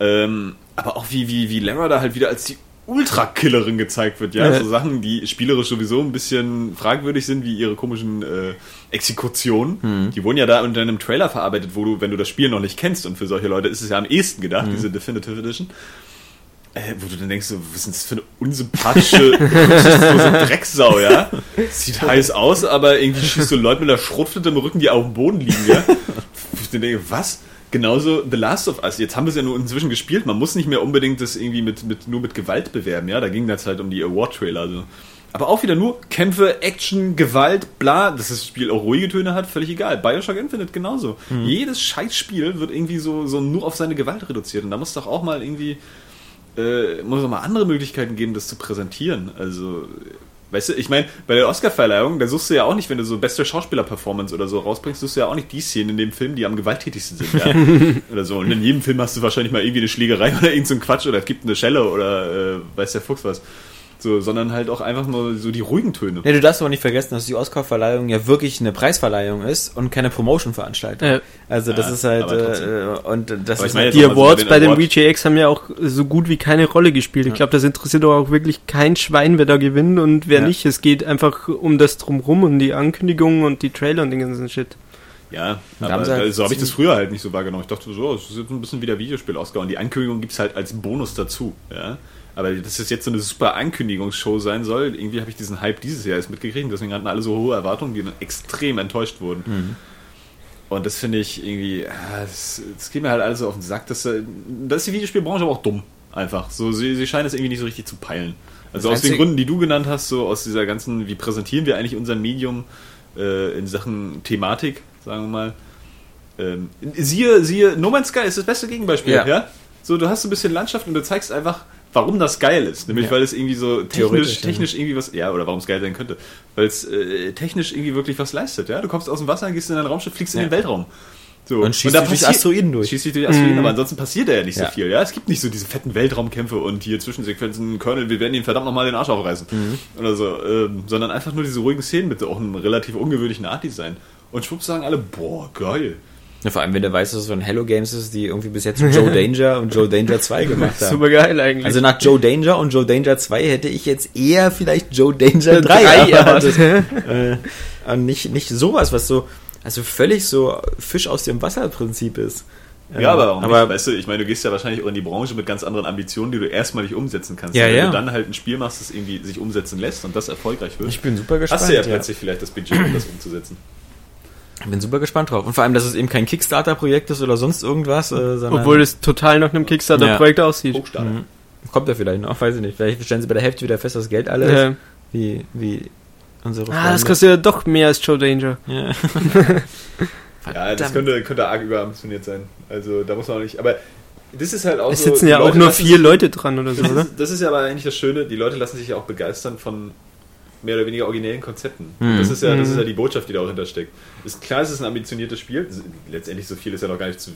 Ähm, aber auch wie, wie, wie Lara da halt wieder als die Ultra-Killerin gezeigt wird, ja. Ja. So Sachen, die spielerisch sowieso ein bisschen fragwürdig sind, wie ihre komischen äh, Exekutionen. Die wurden ja da unter einem Trailer verarbeitet, wo du, wenn du das Spiel noch nicht kennst, und für solche Leute ist es ja am ehesten gedacht, diese Definitive Edition. Äh, wo du dann denkst, so, was ist denn das für eine unsympathische, rücksichtslose Drecksau, ja? Sieht heiß aus, aber irgendwie schießt du Leute mit einer Schrotflinte im Rücken, die auf dem Boden liegen, ja? Wo ich denke, was? Genauso The Last of Us. Jetzt haben wir es ja nur inzwischen gespielt. Man muss nicht mehr unbedingt das irgendwie mit, mit, nur mit Gewalt bewerben, ja? Da ging das halt um die Award-Trailer, so. Aber auch wieder nur Kämpfe, Action, Gewalt, bla, dass das Spiel auch ruhige Töne hat, völlig egal. Bioshock Infinite genauso. Jedes Scheißspiel wird irgendwie so, so nur auf seine Gewalt reduziert. Und da muss doch auch mal irgendwie, äh, muss doch mal andere Möglichkeiten geben, das zu präsentieren. Also, weißt du, ich meine, bei der Oscar-Verleihung, da suchst du ja auch nicht, wenn du so beste Schauspieler-Performance oder so rausbringst, suchst du ja auch nicht die Szenen in dem Film, die am gewalttätigsten sind, ja. oder so. Und in jedem Film hast du wahrscheinlich mal irgendwie eine Schlägerei oder irgend so ein Quatsch oder es gibt eine Schelle oder äh, weiß der Fuchs was. So, sondern halt auch einfach nur so die ruhigen Töne. Ja, du darfst aber nicht vergessen, dass die Oscar-Verleihung ja wirklich eine Preisverleihung ist und keine Promotion-Veranstaltung. Ja. Also das Ja, ist halt äh, und das Aber ist halt, Die Awards den bei den Award- VGX haben ja auch so gut wie keine Rolle gespielt. Ich glaube, das interessiert doch auch wirklich kein Schwein, wer da gewinnt und wer Ja. nicht. Es geht einfach um das Drumrum und die Ankündigungen und die Trailer und den ganzen Shit. Ja, aber halt so habe ich das früher halt nicht so wahrgenommen. Ich dachte so, es ist jetzt ein bisschen wie der Videospiel-Oscar und die Ankündigung gibt's halt als Bonus dazu. Ja? Aber dass es jetzt so eine super Ankündigungsshow sein soll, irgendwie habe ich diesen Hype dieses Jahr erst mitgekriegt. Deswegen hatten alle so hohe Erwartungen, die dann extrem enttäuscht wurden. Mhm. Und das finde ich irgendwie, ah, das, das geht mir halt alles so auf den Sack. Das, äh, da ist die Videospielbranche aber auch dumm. Einfach. So, sie, sie scheinen es irgendwie nicht so richtig zu peilen. Also Das aus den Gründen, die du genannt hast, so aus dieser ganzen, wie präsentieren wir eigentlich unser Medium äh, in Sachen Thematik, sagen wir mal. Ähm, siehe, siehe, No Man's Sky ist das beste Gegenbeispiel, ja. Ja. So, du hast ein bisschen Landschaft und du zeigst einfach, warum das geil ist. Nämlich, Ja. weil es irgendwie so technisch, technisch irgendwie was, ja, oder warum es geil sein könnte. Weil es äh, technisch irgendwie wirklich was leistet, ja. Du kommst aus dem Wasser, gehst in dein Raumschiff, fliegst in den Weltraum. So. Und schießt dich durch Asteroiden durch. Schießt dich durch Asteroiden, Mhm. aber ansonsten passiert da ja nicht so Ja. viel, ja. Es gibt nicht so diese fetten Weltraumkämpfe und hier Zwischensequenzen, Colonel, wir werden ihn verdammt nochmal den Arsch aufreißen. Mhm. Oder so. Ähm, sondern einfach nur diese ruhigen Szenen mit auch einem relativ ungewöhnlichen Art-Design. Und schwupps sagen alle, boah, geil. Ja, vor allem wenn du weißt, dass es von Hello Games ist, die irgendwie bis jetzt Joe Danger und Joe Danger 2 gemacht haben. Super geil eigentlich. Also nach Joe Danger und Joe Danger 2 hätte ich jetzt eher vielleicht Joe Danger 3 Drei erwartet. erwartet. äh, und nicht, nicht sowas, was so, also völlig so Fisch aus dem Wasser Prinzip ist. Ja, aber warum aber nicht? Weißt du, ich meine, du gehst ja wahrscheinlich auch in die Branche mit ganz anderen Ambitionen, die du erstmal nicht umsetzen kannst. Ja, Und wenn ja. du dann halt ein Spiel machst, das irgendwie sich umsetzen lässt und das erfolgreich wird, ich bin super gespannt. hast du ja ja. plötzlich vielleicht das Budget, um das umzusetzen. Ich bin super gespannt drauf. Und vor allem, dass es eben kein Kickstarter-Projekt ist oder sonst irgendwas, äh, sondern Obwohl es total nach einem Kickstarter-Projekt aussieht. Hochstarter. Mhm. kommt ja vielleicht noch, weiß ich nicht. Vielleicht stellen sie bei der Hälfte wieder fest, dass Geld alle ist. Äh, Wie, wie unsere ah, das Freunde. kostet ja doch mehr als Joe Danger. Ja. Ja, das könnte, könnte arg überambitioniert sein. Also da muss man auch nicht. Aber das ist halt auch Es so. sitzen ja auch Leute nur lassen vier Leute dran oder so, Das oder? ist, das ist ja aber eigentlich das Schöne, die Leute lassen sich ja auch begeistern von mehr oder weniger originellen Konzepten. Mhm. Das, ist ja, das ist ja die Botschaft, die dahinter steckt. Ist klar, es ist ein ambitioniertes Spiel. Letztendlich so viel ist ja noch gar nicht zu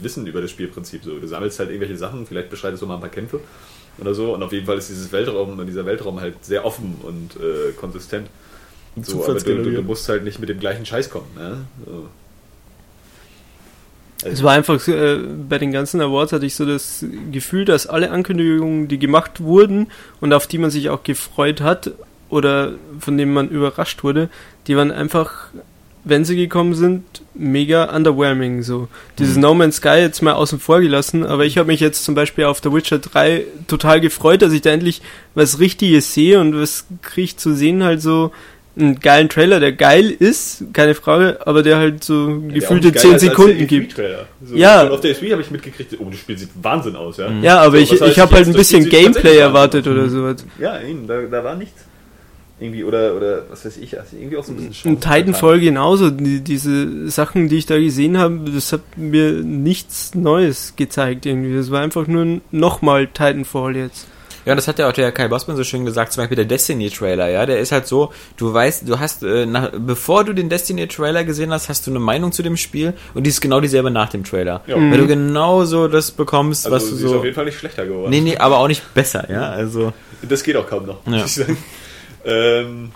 wissen über das Spielprinzip. So, du sammelst halt irgendwelche Sachen, vielleicht beschreitest du mal ein paar Kämpfe oder so. Und auf jeden Fall ist dieses Weltraum, dieser Weltraum halt sehr offen und äh, konsistent. So, aber du, du, du musst halt nicht mit dem gleichen Scheiß kommen. Ne? So. Es war einfach, äh, bei den ganzen Awards hatte ich so das Gefühl, dass alle Ankündigungen, die gemacht wurden und auf die man sich auch gefreut hat oder von denen man überrascht wurde, die waren einfach, wenn sie gekommen sind, mega underwhelming. So dieses No Man's Sky jetzt mal außen vor gelassen, aber ich habe mich jetzt zum Beispiel auf The Witcher 3 total gefreut, dass ich da endlich was Richtiges sehe und was kriege ich zu sehen, halt so einen geilen Trailer, der geil ist, keine Frage, aber der halt so gefühlte 10 Sekunden gibt. So, Ja. Auf der E3 habe ich mitgekriegt, oh, das Spiel sieht Wahnsinn aus, ja. Mhm. Ja, aber So, ich, ich habe halt ein bisschen Gameplay erwartet oder aus. sowas. Ja, eben, da, da war nichts. Irgendwie, oder, oder, was weiß ich, also irgendwie auch so ein bisschen Und Titanfall genauso. Die, diese Sachen, die ich da gesehen habe, das hat mir nichts Neues gezeigt irgendwie. Das war einfach nur nochmal Titanfall jetzt. Ja, das hat ja auch der Kai Bossmann so schön gesagt, zum Beispiel der Destiny-Trailer, ja, der ist halt so, du weißt, du hast, äh, nach, bevor du den Destiny-Trailer gesehen hast, hast du eine Meinung zu dem Spiel und die ist genau dieselbe nach dem Trailer. Ja. Weil du genau so das bekommst, Also, was du sie ist so... auf jeden Fall nicht schlechter geworden. Nee, nee, aber auch nicht besser, ja, also... Das geht auch kaum noch, Ja. muss ich sagen. Ähm,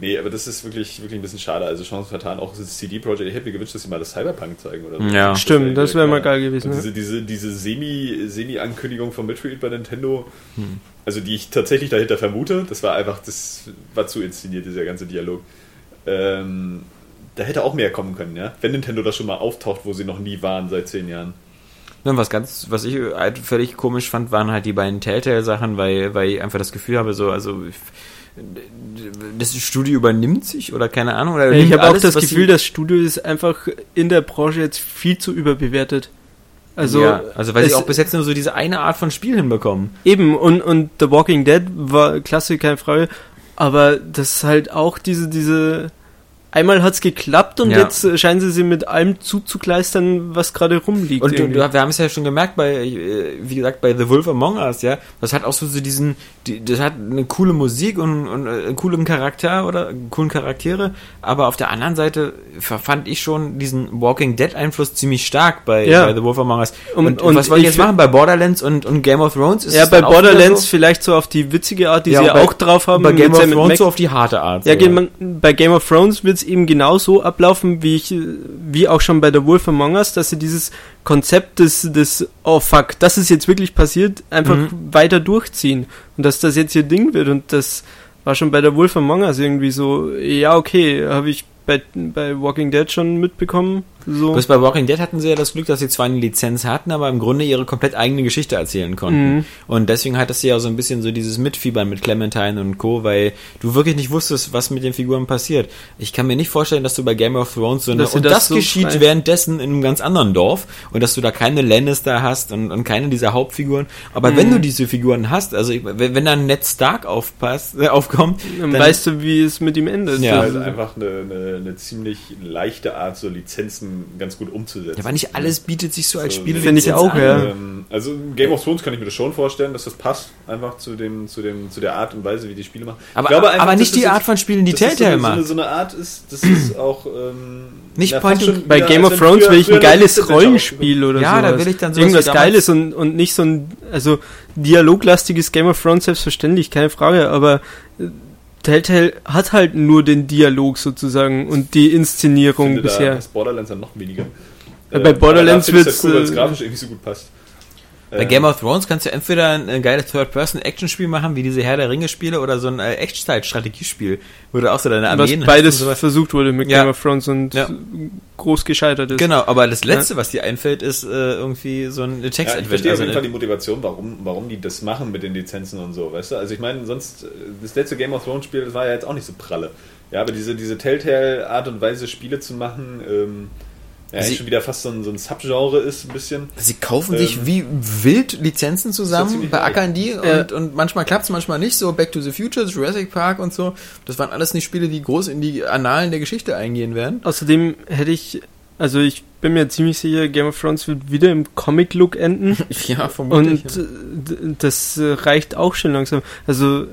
Nee, aber das ist wirklich, wirklich ein bisschen schade. Also Chance vertan, auch das CD Projekt. Ich hätte mir gewünscht, dass sie mal das Cyberpunk zeigen oder so. Ja. Stimmt, das wäre mal geil. gewesen. Ja. diese, diese, diese Semi- Semi-Ankündigung von Metroid bei Nintendo, Hm. also die ich tatsächlich dahinter vermute, das war einfach, das war zu inszeniert, dieser ganze Dialog. Ähm, da hätte auch mehr kommen können, ja. Wenn Nintendo das schon mal auftaucht, wo sie noch nie waren seit zehn Jahren. Ja, was ganz, was ich halt völlig komisch fand, waren halt die beiden Telltale-Sachen, weil, weil ich einfach das Gefühl habe, so, also das Studio übernimmt sich oder keine Ahnung. Oder Ich habe auch das Gefühl, das Studio ist einfach in der Branche jetzt viel zu überbewertet. Also, ja, also weil sie auch bis jetzt nur so diese eine Art von Spiel hinbekommen. Eben, und, und The Walking Dead war klasse, keine Frage. Aber das ist halt auch diese, diese. Einmal hat's geklappt und Ja. jetzt scheinen sie sie mit allem zuzukleistern, was gerade rumliegt. Und du, wir haben es ja schon gemerkt bei, äh, wie gesagt, bei The Wolf Among Us, ja. Das hat auch so, so diesen, die, das hat eine coole Musik und, und äh, einen coolen Charakter oder coolen Charaktere, aber auf der anderen Seite fand ich schon diesen Walking Dead Einfluss ziemlich stark bei, Ja. bei The Wolf Among Us. Und- Und, und was wollen die ich jetzt machen? Bei Borderlands und, und Game of Thrones ist ja, es bei Borderlands so? vielleicht so auf die witzige Art, die Ja, sie ja bei- auch drauf haben. bei Game of Thrones so auf die harte Art. Ja, so, man, bei Game of Thrones wird eben genauso ablaufen, wie ich, wie auch schon bei The Wolf Among Us, dass sie dieses Konzept des, des, oh fuck, das ist jetzt wirklich passiert, einfach Mhm. weiter durchziehen. Und dass das jetzt ihr Ding wird. Und das war schon bei The Wolf Among Us irgendwie so, ja, okay, habe ich bei, bei Walking Dead schon mitbekommen. So. Bloß bei Walking Dead hatten sie ja das Glück, dass sie zwar eine Lizenz hatten, aber im Grunde ihre komplett eigene Geschichte erzählen konnten. Mhm. Und deswegen hattest du ja so ein bisschen so dieses Mitfiebern mit Clementine und Co., weil du wirklich nicht wusstest, was mit den Figuren passiert. Ich kann mir nicht vorstellen, dass du bei Game of Thrones so eine, und das das, so geschieht frei- währenddessen in einem ganz anderen Dorf und dass du da keine Lannister hast und, und keine dieser Hauptfiguren. Aber wenn Mhm. du diese Figuren hast, also wenn, wenn da ein Ned Stark aufpasst, äh, aufkommt, Dann, dann- weißt du, wie es mit ihm endet. Ja. Das ist- einfach eine, eine, eine ziemlich leichte Art, so Lizenzen ganz gut umzusetzen. ja, aber nicht alles bietet sich so als So, Spiel. Finde ich auch, ja. Ähm, also Game of Thrones kann ich mir das schon vorstellen, dass das passt, einfach zu dem, zu dem, zu der Art und Weise, wie die Spiele machen. Aber, Ich glaube einfach, aber nicht die Art von Spielen, die Telltale so macht. so, eine, so Art ist, das ist auch ähm, Nicht fast Point schon Bei Game of Thrones will ich ein geiles Rollenspiel oder Ja, da sowas. will ich dann sowas Irgendwas Geiles und, und nicht so ein, also dialoglastiges Game of Thrones selbstverständlich, keine Frage, aber äh, Telltale hat halt nur den Dialog sozusagen und die Inszenierung finde, Da bisher. passt Borderlands dann noch weniger. Ja, bei Borderlands wird es wird's, cool, äh, grafisch irgendwie so gut passt. Bei Game of Thrones kannst du entweder ein, ein geiles Third-Person-Action-Spiel machen, wie diese Herr der Ringe-Spiele, oder so ein äh, Echtzeit-Strategiespiel, wo du auch so deine was Armeen hast beides und sowas. versucht wurde mit Ja. Game of Thrones und Ja. groß gescheitert ist. Genau, aber das Letzte, was dir einfällt, ist äh, irgendwie so ein Ja, ich Text-Adventure. verstehe auf also jeden Fall die Motivation, warum, warum die das machen mit den Lizenzen und so, weißt du? Also ich meine, sonst, äh, das letzte Game of Thrones Spiel, das war ja jetzt auch nicht so pralle. Ja, aber diese, diese Telltale-Art und Weise, Spiele zu machen, ähm, ja, Sie- schon wieder fast so ein, so ein Subgenre ist, ein bisschen. Sie kaufen Ähm, sich wie wild Lizenzen zusammen, beackern die und, Ja. und manchmal klappt's, manchmal nicht. So Back to the Future, Jurassic Park und so. Das waren alles nicht Spiele, die groß in die Annalen der Geschichte eingehen werden. Außerdem hätte ich, also ich bin mir ziemlich sicher, Game of Thrones wird wieder im Comic-Look enden. Ja, Und äh, d- das äh, reicht auch schon langsam. Also,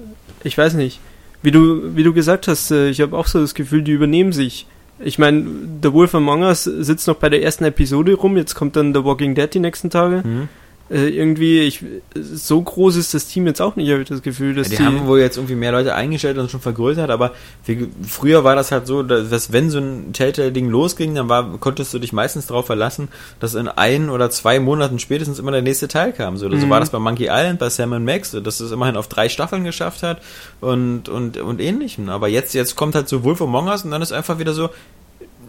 ich weiß nicht. Wie du, wie du gesagt hast, äh, ich habe auch so das Gefühl, die übernehmen sich. Ich meine, The Wolf Among Us sitzt noch bei der ersten Episode rum, jetzt kommt dann The Walking Dead die nächsten Tage. Hm. Äh, irgendwie, ich, so groß ist das Team jetzt auch nicht, habe ich das Gefühl, dass die, die, haben wohl jetzt irgendwie mehr Leute eingestellt und schon vergrößert, aber wie, früher war das halt so, dass wenn so ein Telltale-Ding losging, dann war, konntest du dich meistens darauf verlassen, dass in ein oder zwei Monaten spätestens immer der nächste Teil kam. So, so Mhm. war das bei Monkey Island, bei Sam Max, so, dass es immerhin auf drei Staffeln geschafft hat und, und, und ähnlichem. Aber jetzt, jetzt kommt halt so Wolf Among Us und dann ist einfach wieder so,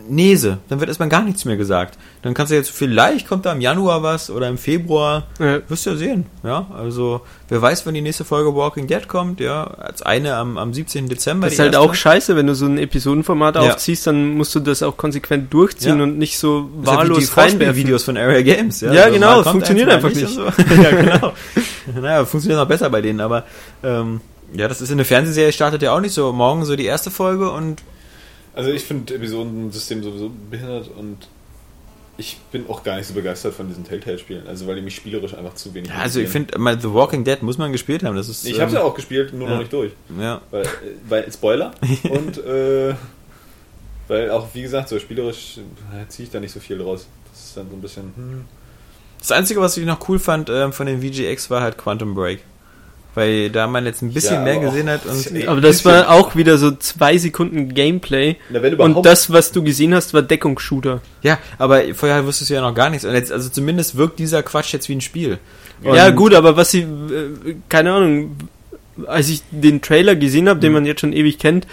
Nese, dann wird erstmal gar nichts mehr gesagt. Dann kannst du jetzt, vielleicht kommt da im Januar was oder im Februar, Ja. wirst du ja sehen, ja. Also, wer weiß, wann die nächste Folge Walking Dead kommt, ja. Als eine am, am 17. Dezember. Das ist halt erste. auch scheiße, wenn du so ein Episodenformat Ja. aufziehst, dann musst du das auch konsequent durchziehen Ja. und nicht so Das halt wahllos die reinwerfen. Vorspielvideos von Area Games, ja. Ja, Also, genau, kommt funktioniert einfach und So. ja, genau. naja, funktioniert noch besser bei denen, aber ähm, ja, das ist in der Fernsehserie startet ja auch nicht so. Morgen so die erste Folge und Also ich finde Episodensystem sowieso behindert und ich bin auch gar nicht so begeistert von diesen Telltale-Spielen, also weil die mich spielerisch einfach zu wenig ja, also ich finde, mal The Walking Dead muss man gespielt haben. Das ist, Ich habe ähm, ja auch gespielt, nur ja. noch nicht durch. Ja. Weil, äh, weil Spoiler und äh, weil auch, wie gesagt, so spielerisch äh, ziehe ich da nicht so viel draus. Das ist dann so ein bisschen, hm. Das Einzige, was ich noch cool fand ähm, von den VGX war halt Quantum Break. Weil da man jetzt ein bisschen Ja, mehr gesehen hat und Aber das war auch wieder so zwei Sekunden Gameplay. Na. Und das, was du gesehen hast, war Deckungsshooter. ja, aber vorher wusstest du ja noch gar nichts und jetzt also zumindest wirkt dieser Quatsch jetzt wie ein Spiel. ja, Und- gut, aber was sie, äh, keine Ahnung, als ich den Trailer gesehen habe, den man jetzt schon ewig kennt,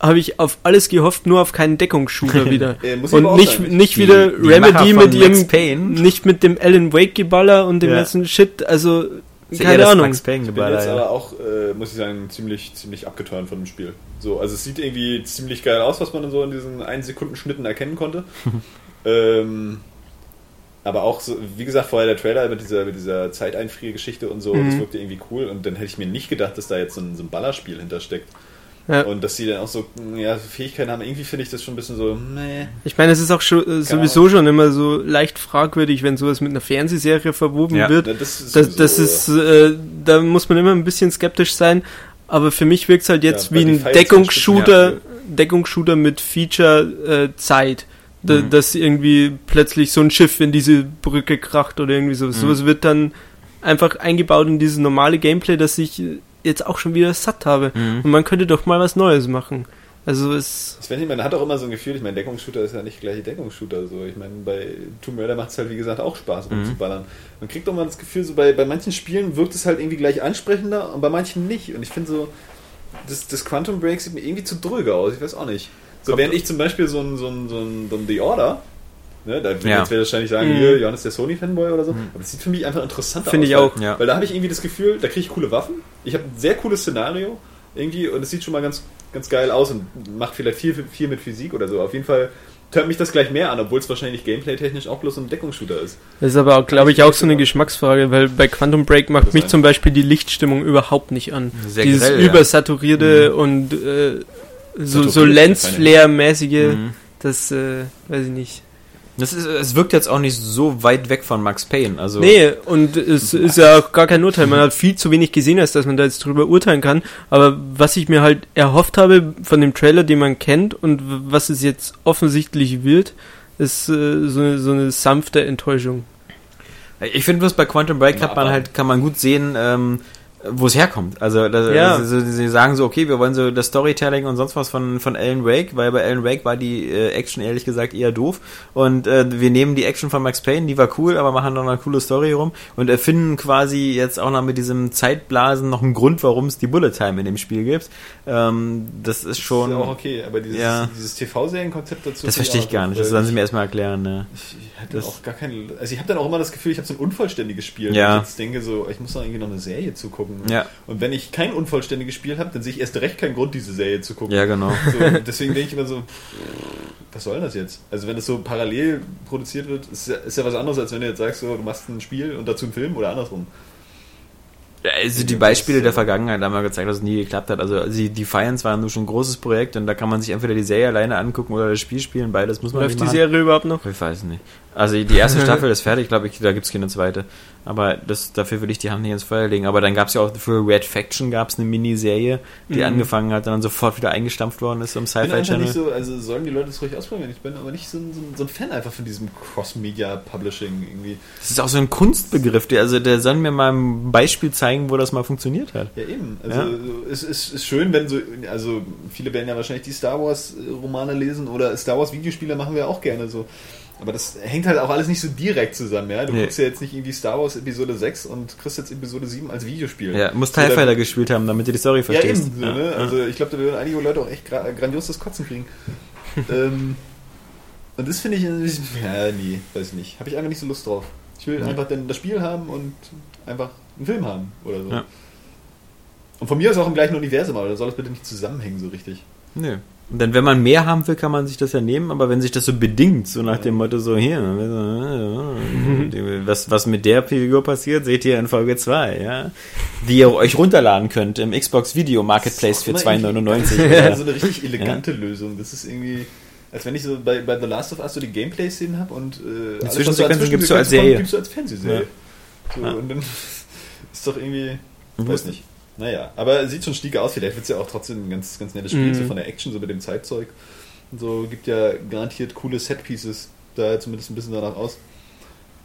habe ich auf alles gehofft, nur auf keinen Deckungsshooter wieder. Äh, und nicht, nicht wieder die Remedy mit ihrem, Payne. nicht mit dem Alan Wake Geballer und dem Ja. ganzen Shit, also, Ist ja eher keine das Ahnung. Max Payne Ich bin jetzt ja. aber auch, äh, muss ich sagen, ziemlich, ziemlich abgeturnt von dem Spiel. So, also es sieht irgendwie ziemlich geil aus, was man so in diesen 1 Sekunden Schnitten erkennen konnte. ähm, aber auch so, wie gesagt, vorher der Trailer mit dieser, mit dieser Zeiteinfriergeschichte und so, Mhm. das wirkte irgendwie cool und dann hätte ich mir nicht gedacht, dass da jetzt so ein, so ein Ballerspiel hintersteckt. Ja. Und dass sie dann auch so, ja, Fähigkeiten haben, irgendwie finde ich das schon ein bisschen so, nee. Ich meine, es ist auch schon, äh, sowieso schon immer so leicht fragwürdig, wenn sowas mit einer Fernsehserie verwoben Ja. wird. Das ist, Das, das ist, äh, da muss man immer ein bisschen skeptisch sein. Aber für mich wirkt es halt jetzt wie ein Deckungsshooter, ja. Deckungsshooter mit Feature-Zeit. Da, Mhm. Dass irgendwie plötzlich so ein Schiff in diese Brücke kracht oder irgendwie sowas. Mhm. Sowas wird dann einfach eingebaut in dieses normale Gameplay, das ich äh, jetzt auch schon wieder satt habe. Mhm. Und man könnte doch mal was Neues machen. Also es. Ich nicht, man hat auch immer so ein Gefühl, ich meine, Deckungsshooter ist ja nicht gleich Deckungsshooter. So. Ich meine, bei Tomb Raider macht es halt, wie gesagt, auch Spaß, Mhm. rumzuballern. Man kriegt auch mal das Gefühl, so bei, bei manchen Spielen wirkt es halt irgendwie gleich ansprechender und bei manchen nicht. Und ich finde so, das, das Quantum Break sieht mir irgendwie zu dröge aus, ich weiß auch nicht. So, während ich zum Beispiel so ein, so ein, so ein, so ein The Order, ne, da wird Ja. jetzt wahrscheinlich sagen, Mhm. hier, Johannes der Sony-Fanboy oder so, aber das sieht für mich einfach interessanter Finde aus. ich weil- auch. Ja. Weil da habe ich irgendwie das Gefühl, da kriege ich coole Waffen. Ich habe ein sehr cooles Szenario irgendwie und es sieht schon mal ganz, ganz geil aus und macht vielleicht viel, viel mit Physik oder so. Auf jeden Fall hört mich das gleich mehr an, obwohl es wahrscheinlich gameplay-technisch auch bloß ein Deckungsshooter ist. Das ist aber, glaube ich, auch so eine Geschmacksfrage, weil bei Quantum Break macht mich zum Beispiel die Lichtstimmung überhaupt nicht an. Sehr Dieses grell, ja. übersaturierte und äh, so, so Lensflare-mäßige, Mhm. das äh, weiß ich nicht. Das ist, es wirkt jetzt auch nicht so weit weg von Max Payne. Also Nee, und es ist ja auch gar kein Urteil. Man hat viel zu wenig gesehen, als dass man da jetzt drüber urteilen kann. Aber was ich mir halt erhofft habe von dem Trailer, den man kennt und was es jetzt offensichtlich wird, ist äh, so, eine, so eine sanfte Enttäuschung. Ich finde bloß bei Quantum Break hat man halt, kann man gut sehen, ähm, wo es herkommt. Also das, Ja. also, sie sagen so, okay, wir wollen so das Storytelling und sonst was von, von Alan Wake, weil bei Alan Wake war die äh, Action ehrlich gesagt eher doof. Und äh, wir nehmen die Action von Max Payne, die war cool, aber machen noch eine coole Story rum und erfinden quasi jetzt auch noch mit diesem Zeitblasen noch einen Grund, warum es die Bullet Time in dem Spiel gibt. Ähm, das ist schon. ist ja auch okay, aber dieses, Ja. dieses TV-Serienkonzept dazu. Das verstehe ich gar nicht. Das sollen sie mir erstmal erklären. Ne? Ich, ich hatte Das- auch gar keine. Also ich habe dann auch immer das Gefühl, ich habe so ein unvollständiges Spiel. Ja. Und ich jetzt denke so, ich muss doch irgendwie noch eine Serie zugucken. Ja. Und wenn ich kein unvollständiges Spiel habe, dann sehe ich erst recht keinen Grund, diese Serie zu gucken. Ja, genau. So, deswegen denke ich immer so, was soll denn das jetzt? Also wenn das so parallel produziert wird, ist ja, ist ja was anderes, als wenn du jetzt sagst, so, du machst ein Spiel und dazu einen Film oder andersrum. Ja, Also die Beispiele der Vergangenheit haben wir gezeigt, dass es nie geklappt hat. Also die Defiance war nur schon ein großes Projekt und da kann man sich entweder die Serie alleine angucken oder das Spiel spielen. Beides muss man Läuft nicht die. Serie überhaupt noch? Ich weiß nicht. Also die erste Staffel ist fertig, glaube ich, da gibt es keine zweite. Aber das, dafür will ich die Hand nicht ins Feuer legen. Aber dann gab es ja auch für Red Faction gab es eine Miniserie, die Mhm. angefangen hat und dann sofort wieder eingestampft worden ist im Ich bin Sci-Fi einfach Channel. nicht so, also sollen die Leute das ruhig ausprobieren. Ich bin aber nicht so ein, so ein, Fan einfach von diesem Cross-Media-Publishing irgendwie. Das ist auch so ein Kunstbegriff. Der, also der soll mir mal ein Beispiel zeigen, wo das mal funktioniert hat. Ja, eben. Also Ja. es ist, ist schön, wenn so, also viele werden ja wahrscheinlich die Star Wars-Romane lesen oder Star Wars-Videospiele machen wir auch gerne so. Aber das hängt halt auch alles nicht so direkt zusammen, ja. Du Nee. guckst ja jetzt nicht irgendwie Star Wars Episode 6 und kriegst jetzt Episode 7 als Videospiel. Ja, muss TIE Fighter gespielt haben, damit du die Story Ja, verstehst. eben. So, ne? Also ich glaube, da würden einige Leute auch echt gra grandios das Kotzen kriegen. ähm, und das finde ich, ein bisschen- ja, nee, weiß ich nicht. Habe ich einfach nicht so Lust drauf. Ich will Ja. einfach dann das Spiel haben und einfach einen Film haben oder so. Ja. Und von mir aus auch im gleichen Universum, aber da soll es bitte nicht zusammenhängen so richtig. Nö. Dann, wenn man mehr haben will, kann man sich das ja nehmen, aber wenn sich das so bedingt, so nach dem Motto so hier, was, was mit der Figur passiert, seht ihr in Folge 2, ja. Die ihr euch runterladen könnt im Xbox Video Marketplace für Das ist auch immer 2,99. irgendwie- ja. So eine richtig elegante Lösung. Das ist irgendwie, als wenn ich so bei, bei The Last of Us so die Gameplay-Szenen habe und äh, so Zwischensequenzen gibt's so als Serie. gibt's so als Fernsehserie. So, Ja. Und dann ist doch irgendwie, weiß nicht. Naja, aber sieht schon stieg aus. Vielleicht wird es ja auch trotzdem ein ganz, ganz nettes Spiel, Mhm. so von der Action, so mit dem Zeitzeug. Und so gibt ja garantiert coole Set-Pieces, da zumindest ein bisschen danach aus.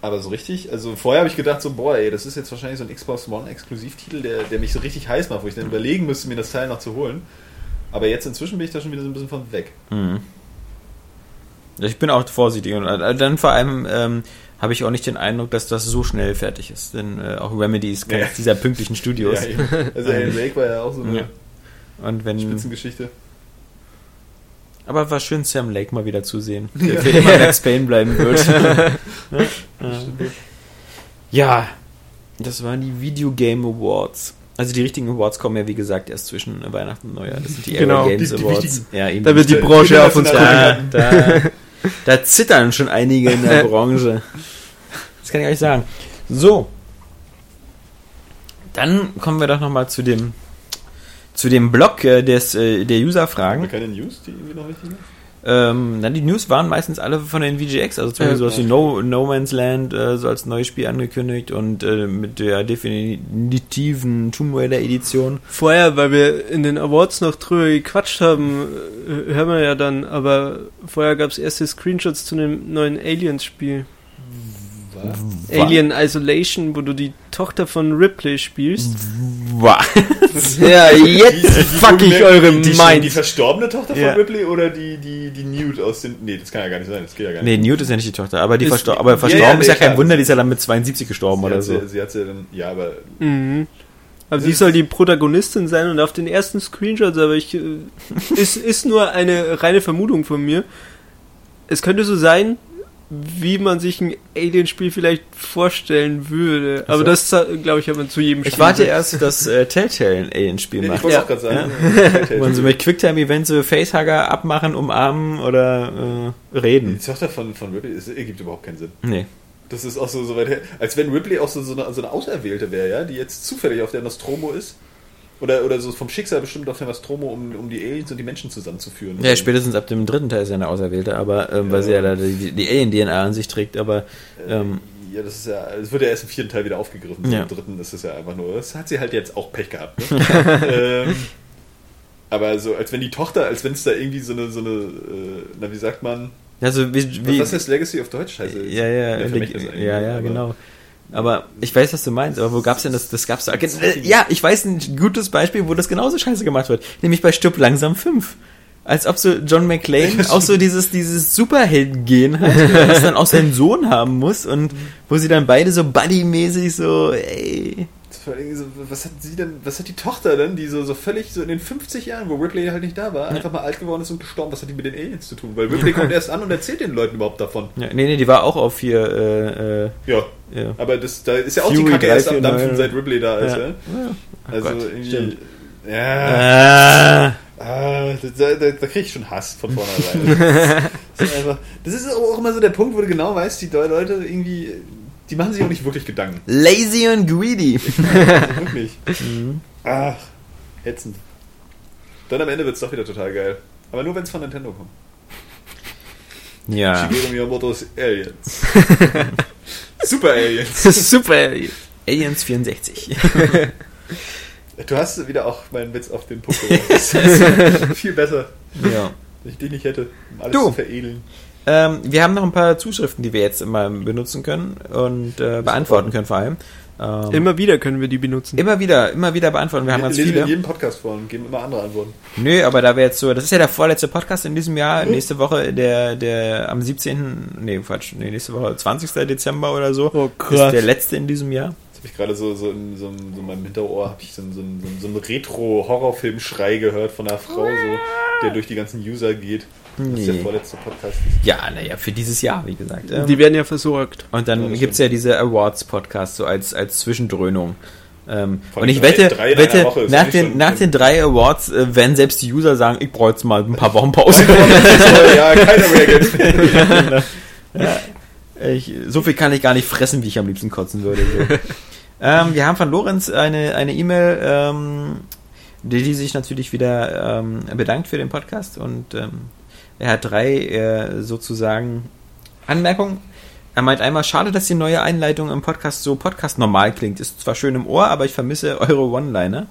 Aber so richtig, also vorher habe ich gedacht, so, boah, ey, das ist jetzt wahrscheinlich so ein Xbox One Exklusivtitel, der, der mich so richtig heiß macht, wo ich dann überlegen müsste, mir das Teil noch zu holen. Aber jetzt inzwischen bin ich da schon wieder so ein bisschen von weg. Mhm. Ich bin auch vorsichtig und äh, dann vor allem ähm, habe ich auch nicht den Eindruck, dass das so schnell fertig ist, denn äh, auch Remedy ist keines Ja. dieser pünktlichen Studios. Ja, also Alan Wake war ja auch so eine Ja. Und wenn Spitzengeschichte. Aber war schön, Sam Lake mal wieder zu sehen, der für immer Max Payne bleiben wird. ja, das waren die Video Game Awards. Also die richtigen Awards kommen ja wie gesagt erst zwischen Weihnachten und Neujahr. Das sind die Genau, Era Games die- die Awards. wichtigen. ja, eben. Da wird die Die Branche auf uns gucken. internationalen- da, da, da zittern schon einige in der Branche. Das kann ich euch sagen. So. Dann kommen wir doch nochmal zu dem zu dem Blog äh, des, äh, der Haben wir User-Fragen. keine News, die irgendwie noch wichtig sind? Ähm, dann die News waren meistens alle von den VGX, also zum Beispiel sowas wie no, no Man's Land äh, so als neues Spiel angekündigt und äh, mit der definitiven Tomb Raider Edition. Vorher, weil wir in den Awards noch drüber gequatscht haben, äh, hören wir ja dann, aber vorher gab es erste Screenshots zu einem neuen Aliens-Spiel. Alien Isolation, wo du die Tochter von Ripley spielst. Wow. ja, jetzt Die- die- fuck ich eure die, die, Minds. die verstorbene Tochter von Ja. Ripley oder die, die, die Nude aus den. Nee, das kann ja gar nicht sein, das geht ja gar Nee, nicht. Newt ist ja nicht die Tochter, aber die Ist- verstor aber Ja, verstorben ja, ist ja nee, kein klar. Wunder, die ist ja dann mit 72 gestorben oder hat so. sie, sie hat sie dann. Ja, aber. Mhm. Aber Das sie soll die Protagonistin sein und auf den ersten Screenshots, aber ich, äh, ist, ist nur eine reine Vermutung von mir. Es könnte so sein, wie man sich ein Alien-Spiel vielleicht vorstellen würde. Aber so. das, glaube ich, aber zu jedem Ich Spiel. warte erst, dass äh, Telltale ein Alien-Spiel Ich macht. wollte Ja. auch gerade sagen. Wo man so mit Quicktime-Events so Facehugger abmachen, umarmen oder äh, reden. Tochter von, von Ripley ist, ergibt überhaupt keinen Sinn. Nee. Das ist auch so, so weit her. Als wenn Ripley auch so, so, eine, so eine Auserwählte wäre, ja, die jetzt zufällig auf der Nostromo ist. Oder, oder so vom Schicksal bestimmt auf der Nostromo, um, um die Aliens und die Menschen zusammenzuführen. Ja, spätestens ab dem dritten Teil ist ja eine Auserwählte, aber ähm, weil sie ja da die, die Alien-DNA an sich trägt, aber ähm, Ja, das ist ja, es wird ja erst im vierten Teil wieder aufgegriffen. Ja. Im dritten ist es ja einfach nur, das hat sie halt jetzt auch Pech gehabt. Ne? ähm, aber so, als wenn die Tochter, als wenn es da irgendwie so eine, so eine, äh, na, wie sagt man, also wie, was, wie was heißt Legacy auf Deutsch? Scheiße. ja, ja, ja, ja, aber- genau. Aber ich weiß, was du meinst, aber wo gab's denn das? Das gab's da. Äh, Ja, ich weiß ein gutes Beispiel, wo das genauso scheiße gemacht wird. Nämlich bei Stirb langsam 5. Als ob so John McClane auch so dieses, dieses Superhelden-Gen hat, das dann auch seinen Sohn haben muss und wo sie dann beide so buddy-mäßig so, ey. So, Was hat sie denn, was hat die Tochter denn, die so, so völlig so in den 50 Jahren, wo Ripley halt nicht da war, einfach mal alt geworden ist und gestorben, was hat die mit den Aliens zu tun? Weil Ripley kommt erst an und erzählt den Leuten überhaupt davon. Ja, nee, nee, die war auch auf hier, äh, äh, Ja. ja. Aber das, da ist ja auch Fury die Kacke erst am 349. Dampfen, seit Ripley da ist, Ja. ja. Ja. Also Gott, irgendwie. stimmt. Ja. Äh, Ah, da, da, da krieg ich schon Hass von vornherein. das, ist einfach, das ist auch immer so der Punkt, wo du genau weißt, die Leute irgendwie, die machen sich auch nicht wirklich Gedanken. lazy und greedy. Also wirklich. Mhm. Ach, ätzend. Dann am Ende wird es doch wieder total geil. Aber nur wenn es von Nintendo kommt. Ja. Shigeru Miyamoto's Aliens. Super Aliens. Super. Aliens 64. Du hast wieder auch meinen Witz auf den Punkt gebracht. Das ist viel besser, ja. wenn ich den nicht hätte, um alles Du. zu veredeln. Ähm, wir haben noch ein paar Zuschriften, die wir jetzt immer benutzen können und äh, beantworten können vor allem. Ähm, Immer wieder können wir die benutzen. immer wieder, immer wieder beantworten. Wir haben ganz lesen in viele. jedem Podcast vor und geben immer andere Antworten. Nö, aber da wir jetzt so, das ist ja der vorletzte Podcast in diesem Jahr. Nächste Woche, der, der am 17. Nee, Quatsch, nee, nächste Woche 20. Dezember oder so. Oh, Ist krass. der letzte in diesem Jahr. Jetzt habe ich gerade so, so, in, so, in, so in meinem Hinterohr habe ich so, einen- so, so, so einen Retro-Horrorfilm-Schrei gehört von einer Frau, so, der durch die ganzen User geht. Das ist der Nee. vorletzte Podcast. Ja, naja, für dieses Jahr, wie gesagt. Ähm, Die werden ja versorgt. Und dann Ja, das gibt's ja diese Awards-Podcasts so als, als Zwischendröhnung. Ähm, und ich drei- wette, drei wette nach, nicht den, nach den drei Awards äh, werden selbst die User sagen, ich brauche jetzt mal ein paar Wochen Pause. ja, keiner mehr geht. ich, so viel kann ich gar nicht fressen, wie ich am liebsten kotzen würde. So. ähm, wir haben von Lorenz eine eine E-Mail, ähm, die, die sich natürlich wieder ähm, bedankt für den Podcast und ähm, er hat drei äh, sozusagen Anmerkungen. Er meint einmal, schade, dass die neue Einleitung im Podcast so Podcast normal klingt. Ist zwar schön im Ohr, aber ich vermisse eure One-Liner.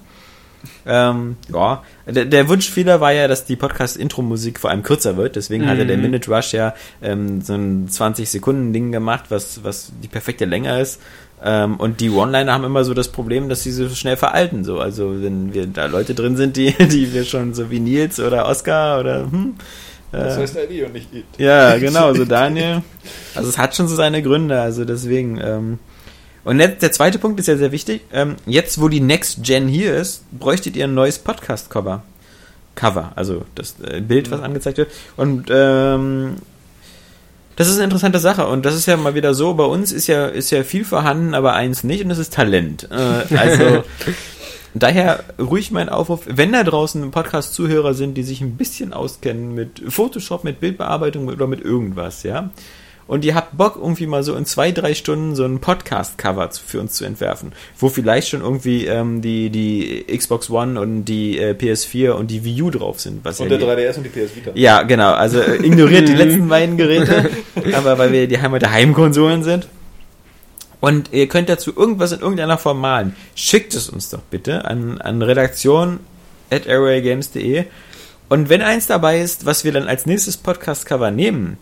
Ähm, ja, der, der Wunschfehler war ja, dass die Podcast-Intro-Musik vor allem kürzer wird. Deswegen Mhm. hatte der Minute Rush ja ähm, so ein 20-Sekunden-Ding gemacht, was, was die perfekte Länge ist. Ähm, und die One-Liner haben immer so das Problem, dass sie so schnell veralten. So. Also wenn wir da Leute drin sind, die, die wir schon so wie Nils oder Oscar oder hm, Das äh, heißt ID und nicht It. ja, genau, so Daniel. Also es hat schon so seine Gründe, also deswegen. Ähm, und der zweite Punkt ist ja sehr wichtig. Ähm, jetzt, wo die Next Gen hier ist, bräuchtet ihr ein neues Podcast-Cover. Cover, also das äh, Bild, was angezeigt wird. Und ähm, das ist eine interessante Sache. Und das ist ja mal wieder so, bei uns ist ja, ist ja viel vorhanden, aber eins nicht, und das ist Talent. Äh, also Daher ruhig mein Aufruf, wenn da draußen Podcast-Zuhörer sind, die sich ein bisschen auskennen mit Photoshop, mit Bildbearbeitung oder mit irgendwas, ja, und ihr habt Bock, irgendwie mal so in zwei, drei Stunden so ein Podcast-Cover für uns zu entwerfen, wo vielleicht schon irgendwie ähm, die, die Xbox One und die äh, PS4 und die Wii U drauf sind. Was Und ja der die- 3DS und die PS Vita. ja, genau. Also äh, ignoriert die letzten beiden Geräte, aber weil wir die Heim der Heimkonsolen sind. Und ihr könnt dazu irgendwas in irgendeiner Form malen. Schickt es uns doch bitte an, an redaktion at airwaygames.de. Und wenn eins dabei ist, was wir dann als nächstes Podcast-Cover nehmen,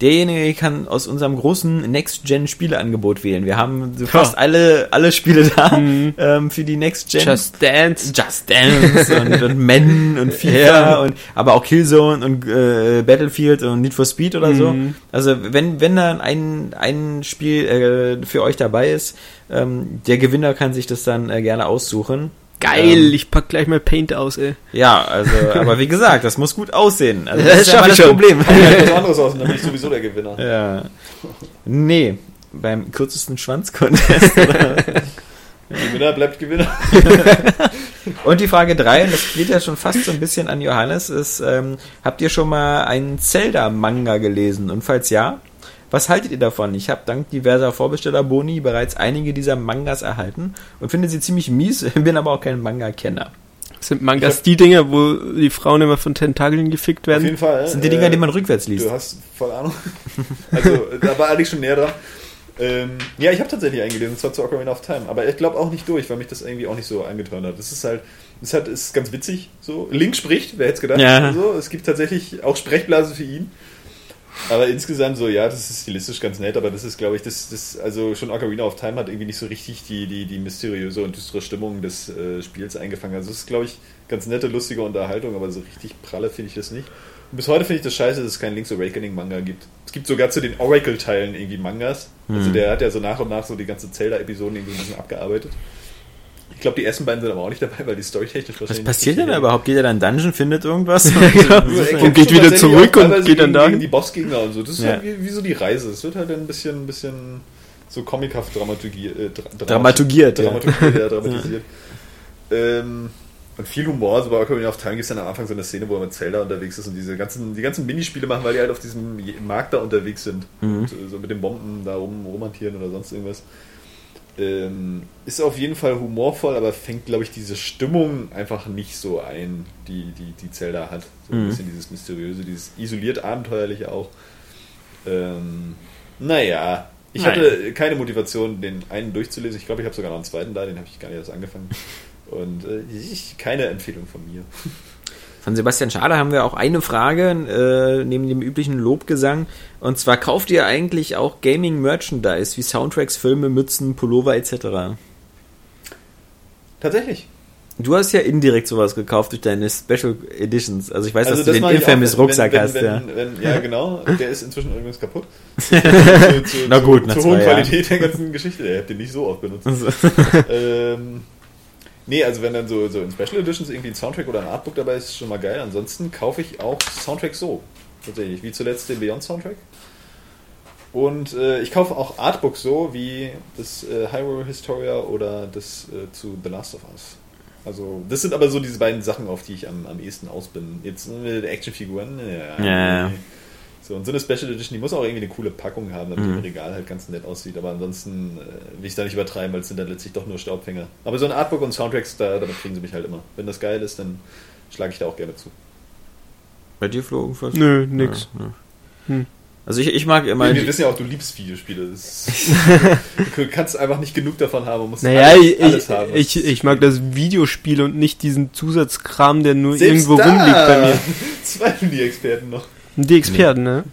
derjenige kann aus unserem großen Next-Gen-Spieleangebot wählen. Wir haben so fast alle, alle Spiele da ähm, für die Next-Gen. Just Dance. Just Dance und, und Men und FIFA Ja. und aber auch Killzone und äh, Battlefield und Need for Speed oder so. Mhm. Also wenn wenn da ein ein Spiel äh, für euch dabei ist, ähm, der Gewinner kann sich das dann äh, gerne aussuchen. Geil, Ähm, ich pack gleich mal Paint aus, ey. ja, also aber wie gesagt, das muss gut aussehen. Also, Das das ist ja schaff mal ich das schon. Problem. Ja, was anderes aus, und dann bin ich sowieso der Gewinner. ja. Nee, beim kürzesten Schwanzcontest. Gewinner bleibt Gewinner. Und die Frage 3, und das geht ja schon fast so ein bisschen an Johannes, ist, ähm, habt ihr schon mal einen Zelda-Manga gelesen? Und falls ja, was haltet ihr davon? Ich habe dank diverser Vorbesteller-Boni bereits einige dieser Mangas erhalten und finde sie ziemlich mies, bin aber auch kein Manga-Kenner. Sind Mangas die Dinger, wo die Frauen immer von Tentakeln gefickt Auf jeden werden? Fall. Das sind die äh, Dinger, die man rückwärts liest. Du hast voll Ahnung. Also, da war eigentlich schon näher dran. Ähm, ja, ich habe tatsächlich eingelesen, und zwar zu Ocarina of Time. Aber ich glaube auch nicht durch, weil mich das irgendwie auch nicht so angetan hat. Das ist halt, hat, ist ganz witzig. So, Link spricht, wer hätte es gedacht? Ja. So, es gibt tatsächlich auch Sprechblase für ihn. Aber insgesamt so, ja, das ist stilistisch ganz nett, aber das ist, glaube ich, das, das, also schon Ocarina of Time hat irgendwie nicht so richtig die, die, die mysteriöse und düstere Stimmung des äh, Spiels eingefangen. Also es ist, glaube ich, ganz nette, lustige Unterhaltung, aber so richtig pralle finde ich das nicht. Und bis heute finde ich das scheiße, dass es keinen Link's Awakening Manga gibt. Es gibt sogar zu den Oracle-Teilen irgendwie Mangas. Also Hm. der hat ja so nach und nach so die ganze Zelda-Episoden irgendwie ein bisschen abgearbeitet. Ich glaube, die ersten beiden sind aber auch nicht dabei, weil die storytechnisch Was wahrscheinlich passiert nicht denn da überhaupt? Geht er dann in Dungeon, findet irgendwas? Er Und kämpft geht wieder zurück und geht dann gegen die Bossgegner und so. Das ist Ja. halt wie, wie so die Reise. Es wird halt ein bisschen, ein bisschen so comichaft dramaturgiert. Äh, dra Dramaturgiert, ja. Dramaturgiert, ja, dramatisiert. Ähm, und viel Humor. Also bei Ocarina of Time gibt es dann am Anfang so eine Szene, wo er mit Zelda unterwegs ist und diese ganzen, die ganzen Minispiele machen, weil die halt auf diesem Markt da unterwegs sind. Mhm. Und äh, so mit den Bomben da rum romantieren oder sonst irgendwas. Ähm, ist auf jeden Fall humorvoll, aber fängt, glaube ich, diese Stimmung einfach nicht so ein, die, die, die Zelda hat. So ein Mhm. bisschen dieses Mysteriöse, dieses isoliert Abenteuerliche auch. Ähm, naja, ich Naja. hatte keine Motivation, den einen durchzulesen. Ich glaube, ich habe sogar noch einen zweiten da, den habe ich gar nicht erst angefangen. Und äh, ich, keine Empfehlung von mir. Von Sebastian Schade haben wir auch eine Frage, äh, neben dem üblichen Lobgesang. Und zwar, kauft ihr eigentlich auch Gaming-Merchandise wie Soundtracks, Filme, Mützen, Pullover etc.? Tatsächlich. Du hast ja indirekt sowas gekauft durch deine Special Editions. Also ich weiß, dass du den Infamous auch, wenn- Rucksack wenn, hast, wenn, ja. Ja, genau. Der ist inzwischen übrigens kaputt. zu, zu, Na gut, nach zu hohen. Qualität der ganzen Geschichte. Ich habe den nicht so oft benutzt. ähm, nee, also wenn dann so, so in Special Editions irgendwie ein Soundtrack oder ein Artbook dabei ist, ist schon mal geil. Ansonsten kaufe ich auch Soundtracks so. Tatsächlich. Wie zuletzt den Beyond Soundtrack. Und äh, ich kaufe auch Artbooks so, wie das äh, Hyrule Historia oder das äh, zu The Last of Us. Also, das sind aber so diese beiden Sachen, auf die ich am, am ehesten aus bin. Jetzt mit Actionfiguren, ja. Ja. So, und so eine Special Edition, die muss auch irgendwie eine coole Packung haben, damit Mhm. die im Regal halt ganz nett aussieht. Aber ansonsten äh, will ich es da nicht übertreiben, weil es sind dann letztlich doch nur Staubfänger. Aber so ein Artbook und Soundtracks, da, damit kriegen sie mich halt immer. Wenn das geil ist, dann schlage ich da auch gerne zu. Bei dir, Flo, irgendwas? Nö, nix. Ja, ja. Hm. Also ich, ich mag immer. Wir wissen ja auch, du liebst Videospiele. Du kannst einfach nicht genug davon haben und musst Naja, alles, ich, alles haben. ich, ich mag das Videospiel und nicht diesen Zusatzkram, der nur Selbst irgendwo da rumliegt bei mir. Zweifeln die Experten noch. Die Experten, ne?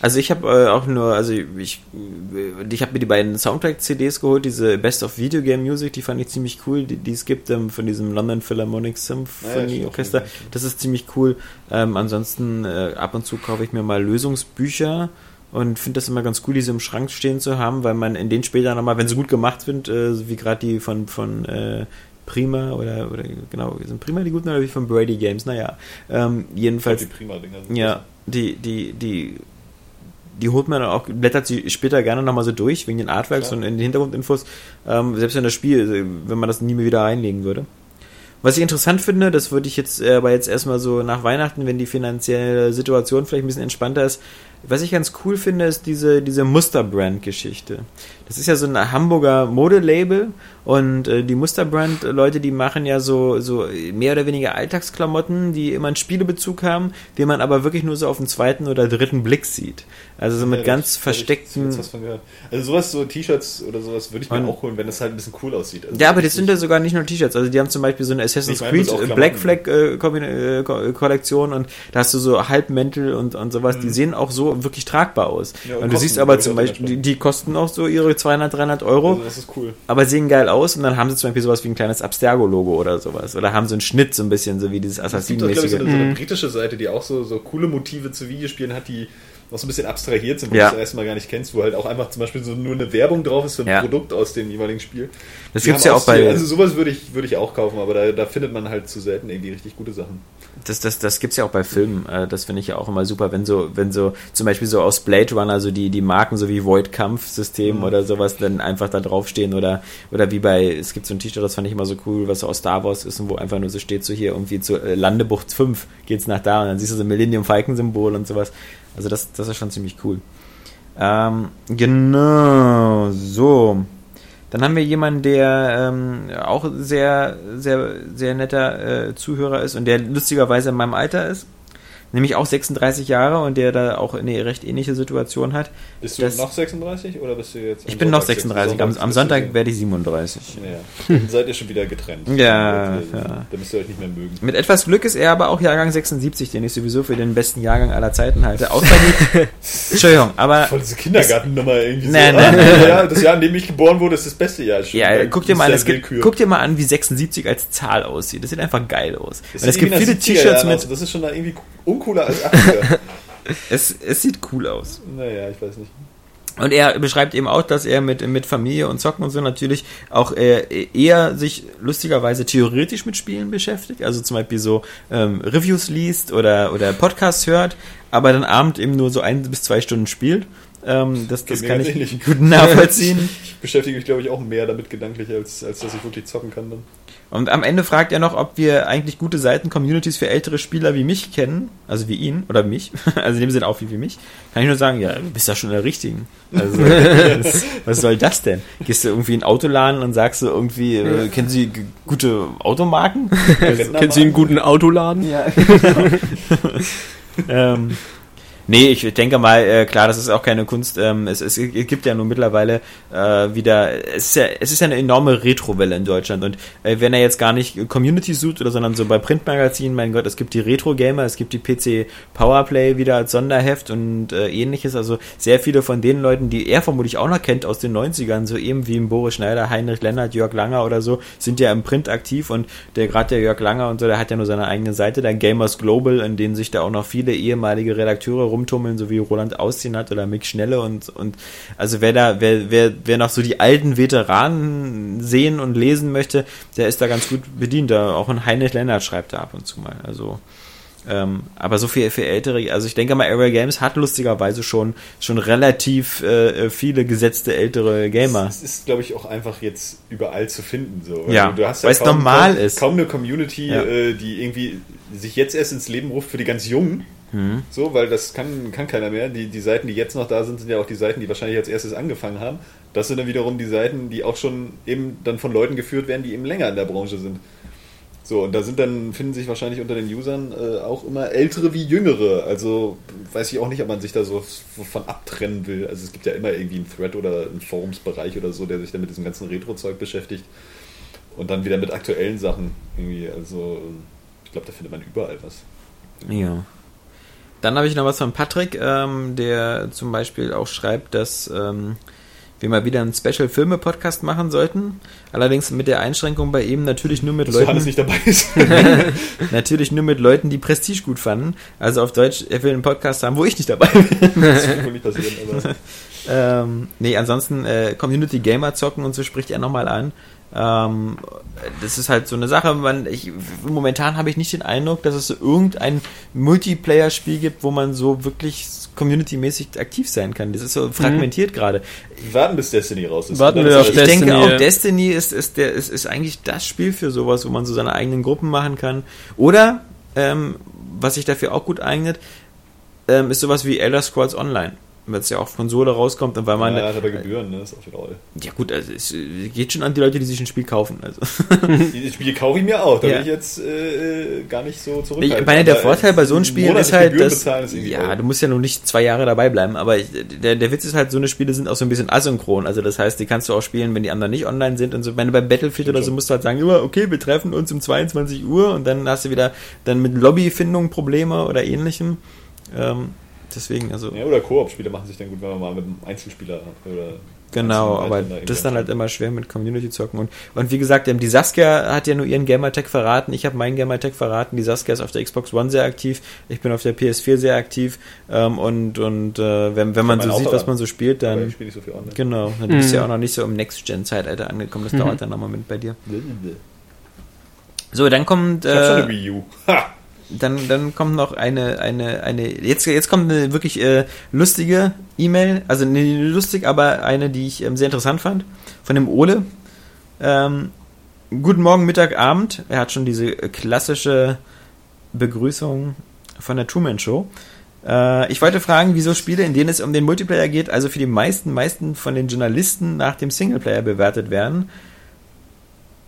Also ich habe äh, auch nur, also ich, äh, ich habe mir die beiden Soundtrack-CDs geholt, diese Best of Video Game Music, die fand ich ziemlich cool, die, die es gibt ähm, von diesem London Philharmonic Symphony stimmt, Orchester. Das ist ziemlich cool. Ähm, ansonsten äh, ab und zu kaufe ich mir mal Lösungsbücher und finde das immer ganz cool, diese im Schrank stehen zu haben, weil man in den später nochmal, wenn sie gut gemacht sind, äh, wie gerade die von, von äh, Prima oder, oder genau, sind Prima die guten oder wie von Brady Games, naja. Ähm, jedenfalls Die Prima-Dinger sind ja, die, die, die, die holt man auch, blättert sie später gerne nochmal so durch, wegen den Artworks Klar. und in den Hintergrundinfos, ähm, selbst wenn das Spiel, wenn man das nie mehr wieder einlegen würde. Was ich interessant finde, das würde ich jetzt äh, aber jetzt erstmal so nach Weihnachten, wenn die finanzielle Situation vielleicht ein bisschen entspannter ist, was ich ganz cool finde, ist diese, diese Musterbrand-Geschichte. Das ist ja so ein Hamburger Modelabel und äh, die Musterbrand-Leute, die machen ja so, so mehr oder weniger Alltagsklamotten, die immer einen Spielebezug haben, die man aber wirklich nur so auf den zweiten oder dritten Blick sieht. Also so mit Ja, ganz hab versteckten... Ich, was von gehört. Also sowas, so T-Shirts oder sowas würde ich mir auch holen, wenn das halt ein bisschen cool aussieht. Also Ja, aber das sind ja sogar nicht nur T-Shirts. Also die haben zum Beispiel so eine Assassin's Ich meine, Creed äh. Black Flag äh, äh, Ko- Kollektion und da hast du so Halbmäntel und, und sowas. Die sehen auch so wirklich tragbar aus. Mhm. Ja, und und du siehst aber zum Beispiel, die, die kosten auch so ihre 200, 300 Euro, Also das ist cool. aber sehen geil aus und dann haben sie zum Beispiel sowas wie ein kleines Abstergo-Logo oder sowas. Oder haben so einen Schnitt so ein bisschen, so wie dieses Es gibt auch, glaube ich, so Assassin-mäßige. eine, so eine britische Seite, die auch so, so coole Motive zu Videospielen hat, die noch so ein bisschen abstrahiert sind, wo Ja. du das erstmal gar nicht kennst, wo halt auch einfach zum Beispiel so nur eine Werbung drauf ist für ein Ja. Produkt aus dem jeweiligen Spiel. Das gibt's haben ja auch bei-. Also sowas würde ich, würde ich auch kaufen, aber da, da findet man halt zu selten irgendwie richtig gute Sachen. Das, das, das gibt's ja auch bei Filmen. Äh, Das finde ich ja auch immer super, wenn so, wenn so, zum Beispiel so aus Blade Runner, so die, die Marken, so wie Void Kampfsystem Mhm. oder sowas, dann einfach da draufstehen oder, oder wie bei, es gibt so ein T-Shirt, das fand ich immer so cool, was so aus Star Wars ist und wo einfach nur so steht, so hier irgendwie zu äh, Landebucht 5 geht's nach da und dann siehst du so ein Millennium Falcon Symbol und sowas. Also das, das ist schon ziemlich cool. Ähm, genau, so. Dann haben wir jemanden, der ähm, auch sehr, sehr, sehr netter äh, Zuhörer ist und der lustigerweise in meinem Alter ist. Nämlich auch 36 Jahre und der da auch eine recht ähnliche Situation hat. Bist du noch 36 oder bist du jetzt? Ich bin noch Sonntag 36. Am, am Sonntag werde ich 37. Ja, dann seid ihr schon wieder getrennt. Ja, Dann, ja. Dann müsst ihr euch nicht mehr mögen. Mit etwas Glück ist er aber auch Jahrgang 76, den ich sowieso für den besten Jahrgang aller Zeiten halte. Außer. Entschuldigung, aber. Voll diese Kindergartennummer irgendwie Nee, so. ah, nee. Ja, das Jahr, in dem ich geboren wurde, ist das beste Jahr. Stimmt, Ja, guck dir mal an, gibt, guck dir mal an, wie 76 als Zahl aussieht. Das sieht einfach geil aus. Das Und es gibt viele nach 70er T-Shirts mit. Das ist schon da irgendwie uncooler als 80er. Es, es sieht cool aus. naja, ich weiß nicht. Und er beschreibt eben auch, dass er mit, mit Familie und Zocken und so natürlich auch äh, eher sich lustigerweise theoretisch mit Spielen beschäftigt. Also zum Beispiel so ähm, Reviews liest oder, oder Podcasts hört, aber dann abend eben nur so ein bis zwei Stunden spielt. Ähm, das das kann ich ähnlich. gut nachvollziehen. Ich beschäftige mich, glaube ich, auch mehr damit gedanklich, als, als dass ich wirklich zocken kann dann. Und am Ende fragt er noch, ob wir eigentlich gute Seiten-Communities für ältere Spieler wie mich kennen. Also wie ihn oder mich. Also in dem Sinne auch wie, wie mich. Kann ich nur sagen, ja, du bist da schon der richtigen. Also, was, was soll das denn? Gehst du irgendwie in den Autoladen und sagst du irgendwie, äh, kennen Sie gute Automarken? Kennen Sie einen guten Autoladen? Ja, ähm, nee, ich denke mal, äh, klar, das ist auch keine Kunst. Ähm, es, es gibt ja nun mittlerweile äh, wieder, es ist ja, es ist ja eine enorme Retro-Welle in Deutschland. Und äh, wenn er jetzt gar nicht Community sucht oder sondern so bei Printmagazinen, mein Gott, es gibt die Retro-Gamer, es gibt die PC Powerplay wieder als Sonderheft und äh, ähnliches. Also sehr viele von den Leuten, die er vermutlich auch noch kennt aus den 90ern, so eben wie im Boris Schneider, Heinrich Lennart, Jörg Langer oder so, sind ja im Print aktiv und der gerade der Jörg Langer und so, der hat ja nur seine eigene Seite, der Gamers Global, in denen sich da auch noch viele ehemalige Redakteure rumtummeln, so wie Roland Austin hat oder Mick Schnelle und, und also wer da, wer, wer, wer noch so die alten Veteranen sehen und lesen möchte, der ist da ganz gut bedient. Da auch ein Heinrich Lennart schreibt da ab und zu mal. Also ähm, aber so viel für ältere, also ich denke mal, Area Games hat lustigerweise schon schon relativ äh, viele gesetzte ältere Gamer. Es ist, glaube ich, auch einfach jetzt überall zu finden. So. Ja, du hast weil es normal kaum, ist. Kaum eine Community, Ja. äh, die irgendwie sich jetzt erst ins Leben ruft für die ganz Jungen. Mhm. So, weil das kann, kann keiner mehr. Die, die Seiten, die jetzt noch da sind, sind ja auch die Seiten, die wahrscheinlich als erstes angefangen haben. Das sind dann wiederum die Seiten, die auch schon eben dann von Leuten geführt werden, die eben länger in der Branche sind. So, und da sind dann, finden sich wahrscheinlich unter den Usern äh, auch immer ältere wie jüngere. Also weiß ich auch nicht, ob man sich da so, so von abtrennen will. Also es gibt ja immer irgendwie einen Thread oder einen Forumsbereich oder so, der sich dann mit diesem ganzen Retro-Zeug beschäftigt. Und dann wieder mit aktuellen Sachen irgendwie. Also ich glaube, da findet man überall was. Ja. Dann habe ich noch was von Patrick, ähm, der zum Beispiel auch schreibt, dass ähm, wir mal wieder einen Special-Filme-Podcast machen sollten. Allerdings mit der Einschränkung bei ihm natürlich nur mit Dass Leuten. Nicht dabei ist. natürlich nur mit Leuten, die Prestige gut fanden. Also auf Deutsch, er will einen Podcast haben, wo ich nicht dabei bin. das wird wohl nicht passieren, aber. ähm, nee, ansonsten äh, Community Gamer zocken und so spricht er nochmal an. Ähm, das ist halt so eine Sache, man, ich, momentan habe ich nicht den Eindruck, dass es so irgendein Multiplayer-Spiel gibt, wo man so wirklich community-mäßig aktiv sein kann. Das ist so fragmentiert gerade. Wir warten, bis Destiny raus ist. Warten wir auf Ich denke Destiny, auch, ja. Destiny ist, ist, der, ist, ist eigentlich das Spiel für sowas, wo man so seine eigenen Gruppen machen kann. Oder, ähm, was sich dafür auch gut eignet, ähm, ist sowas wie Elder Scrolls Online. Weil es ja auch auf Konsole rauskommt und weil man. ja, hat aber Gebühren, ne? Ist auch wieder all. Ja gut, also es äh, geht schon an die Leute, die sich ein Spiel kaufen. Also. Die Spiele kaufe ich mir auch, da Ja. bin ich jetzt äh, gar nicht so Ich zurückhaltend. meine, der Vorteil bei so einem äh, Spiel ist halt, dass, bezahlen ja, du musst ja noch nicht zwei Jahre dabei bleiben, aber ich, der, der Witz ist halt, so eine Spiele sind auch so ein bisschen asynchron, also das heißt, die kannst du auch spielen, wenn die anderen nicht online sind und so. Ich meine, bei Battlefield oder so musst du halt sagen, immer, okay, wir treffen uns um 22 Uhr und dann hast du wieder dann mit Lobbyfindung Probleme oder ähnlichem. Ähm, deswegen, also, Ja, oder Koop-Spiele machen sich dann gut, wenn man mal mit einem Einzelspieler oder Genau, aber das ist dann halt immer schwer mit Community zocken. Und, und wie gesagt, ähm, die Saskia hat ja nur ihren Gamertag verraten. Ich habe meinen Gamertag verraten. Die Saskia ist auf der Xbox One sehr aktiv. Ich bin auf der PS4 sehr aktiv. Ähm, und und äh, wenn, wenn man so sieht, was man so spielt, Aber dann. ich spiele nicht so viel online. Genau, dann bist du Mhm. ja auch noch nicht so im Next-Gen-Zeitalter angekommen. Das Mhm. dauert dann noch einen Moment bei dir. Ich So, dann kommt. hab schon eine Äh, Wii U. Ha! Dann, dann kommt noch eine, eine, eine, jetzt, jetzt kommt eine wirklich äh, lustige E-Mail, also nicht lustig, aber eine, die ich ähm, sehr interessant fand, von dem Ole. Ähm, guten Morgen, Mittag, Abend. Er hat schon diese äh, klassische Begrüßung von der Truman Show. Äh, ich wollte fragen, wieso Spiele, in denen es um den Multiplayer geht, also für die meisten, meisten von den Journalisten nach dem Singleplayer bewertet werden.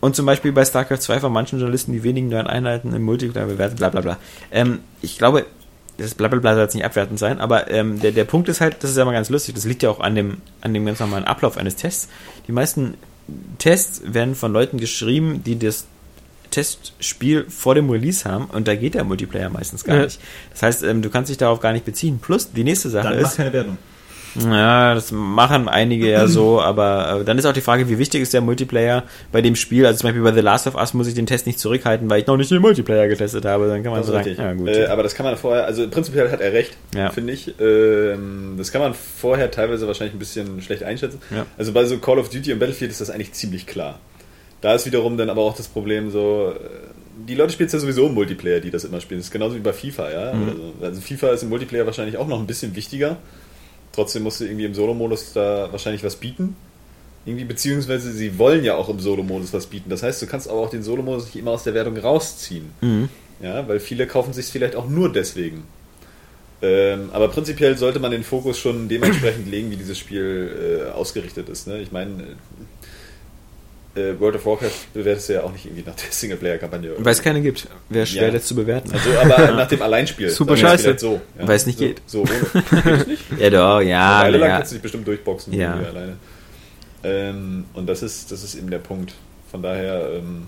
Und zum Beispiel bei StarCraft 2 von manchen Journalisten die wenigen neuen Einheiten im Multiplayer bewertet, bla bla bla. Ähm, ich glaube, das bla bla bla soll jetzt nicht abwertend sein, aber ähm, der, der Punkt ist halt, das ist ja mal ganz lustig, das liegt ja auch an dem, an dem ganz normalen Ablauf eines Tests. Die meisten Tests werden von Leuten geschrieben, die das Testspiel vor dem Release haben und da geht der Multiplayer meistens gar Ja. nicht. Das heißt, ähm, du kannst dich darauf gar nicht beziehen. Plus, die nächste Sache Dann mach ist, keine Werbung. Ja, das machen einige ja so, aber äh, dann ist auch die Frage, wie wichtig ist der Multiplayer bei dem Spiel? Also zum Beispiel bei The Last of Us muss ich den Test nicht zurückhalten, weil ich noch nicht den Multiplayer getestet habe. Dann kann man Das so sagen, richtig. ja gut. Äh, aber das kann man vorher, also prinzipiell hat er recht, Ja. finde ich. Ähm, das kann man vorher teilweise wahrscheinlich ein bisschen schlecht einschätzen. Also bei so Call of Duty und Battlefield ist das eigentlich ziemlich klar. Da ist wiederum dann aber auch das Problem so, äh, die Leute spielen es ja sowieso im Multiplayer, die das immer spielen. Das ist genauso wie bei FIFA, ja. Mhm. Oder so. Also FIFA ist im Multiplayer wahrscheinlich auch noch ein bisschen wichtiger. Trotzdem musst du irgendwie im Solo-Modus da wahrscheinlich was bieten. Irgendwie, beziehungsweise sie wollen ja auch im Solo-Modus was bieten. Das heißt, du kannst aber auch den Solo-Modus nicht immer aus der Wertung rausziehen. mhm. Ja, weil viele kaufen sich vielleicht auch nur deswegen. Ähm, aber prinzipiell sollte man den Fokus schon dementsprechend legen, wie dieses Spiel äh, ausgerichtet ist. Ne? Ich meine, äh, World of Warcraft bewertest du ja auch nicht irgendwie nach der Singleplayer-Kampagne. Weil es keine gibt. Wäre schwer, Ja. das zu bewerten. Also, aber nach dem Alleinspiel. Super scheiße. So, ja. Weil es nicht so, geht. So, ohne. Nicht? ja, doch, ja. Eine Weile lang ja. kannst du dich bestimmt durchboxen Ja. alleine. Ähm, und das ist, das ist eben der Punkt. Von daher, ähm,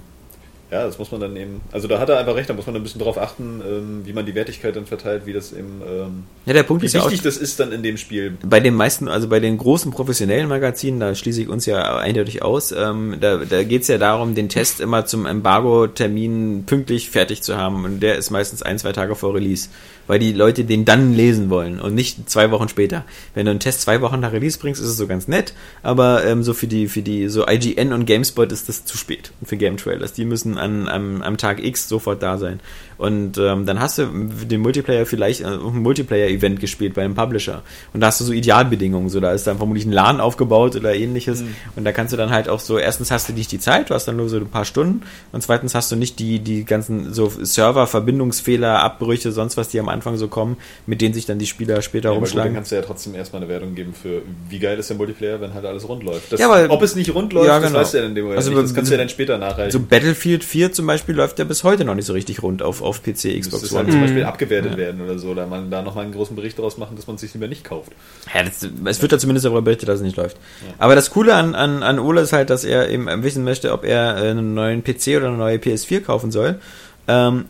ja, das muss man dann eben. Also da hat er einfach recht, da muss man ein bisschen drauf achten, ähm, wie man die Wertigkeit dann verteilt, wie das eben. Ähm, Ja, der Punkt wie ist ja auch, wichtig das ist dann in dem Spiel. bei den meisten, also bei den großen professionellen Magazinen, da schließe ich uns ja eindeutig aus, ähm, da, da geht es ja darum, den Test immer zum Embargo-Termin pünktlich fertig zu haben. Und der ist meistens ein, zwei Tage vor Release. Weil die Leute den dann lesen wollen und nicht zwei Wochen später. Wenn du einen Test zwei Wochen nach Release bringst, ist es so ganz nett, aber ähm, so für die, für die, so IGN und GameSpot ist das zu spät für Game Trailers. Die müssen an, am, am Tag X sofort da sein. Und ähm, dann hast du den Multiplayer vielleicht äh, ein Multiplayer-Event gespielt bei einem Publisher. Und da hast du so Idealbedingungen. So, da ist dann vermutlich ein LAN aufgebaut oder ähnliches. Und da kannst du dann halt auch so, erstens hast du nicht die Zeit, du hast dann nur so ein paar Stunden. Und zweitens hast du nicht die, die ganzen so Server-Verbindungsfehler, Abbrüche, sonst was, die am Anfang so kommen, mit denen sich dann die Spieler später Ja, aber gut, dann rumschlagen. kannst du ja trotzdem erstmal eine Wertung geben für, wie geil ist der Multiplayer, wenn halt alles rund läuft. Das, Ja, aber- ob es nicht rund läuft, Ja, das genau. weißt du ja in dem Moment Also nicht. Das kannst du ja dann später nachreichen. So Battlefield 4 zum Beispiel läuft ja bis heute noch nicht so richtig rund auf, auf PC, Xbox es halt One. zum Beispiel abgewertet werden oder so, oder man da nochmal einen großen Bericht daraus machen, dass man es sich lieber nicht kauft. Ja, das, es wird ja zumindest darüber berichtet, dass es nicht läuft. Aber das Coole an, an, an Ole ist halt, dass er eben wissen möchte, ob er äh, einen neuen PC oder eine neue PS4 kaufen soll. Ähm,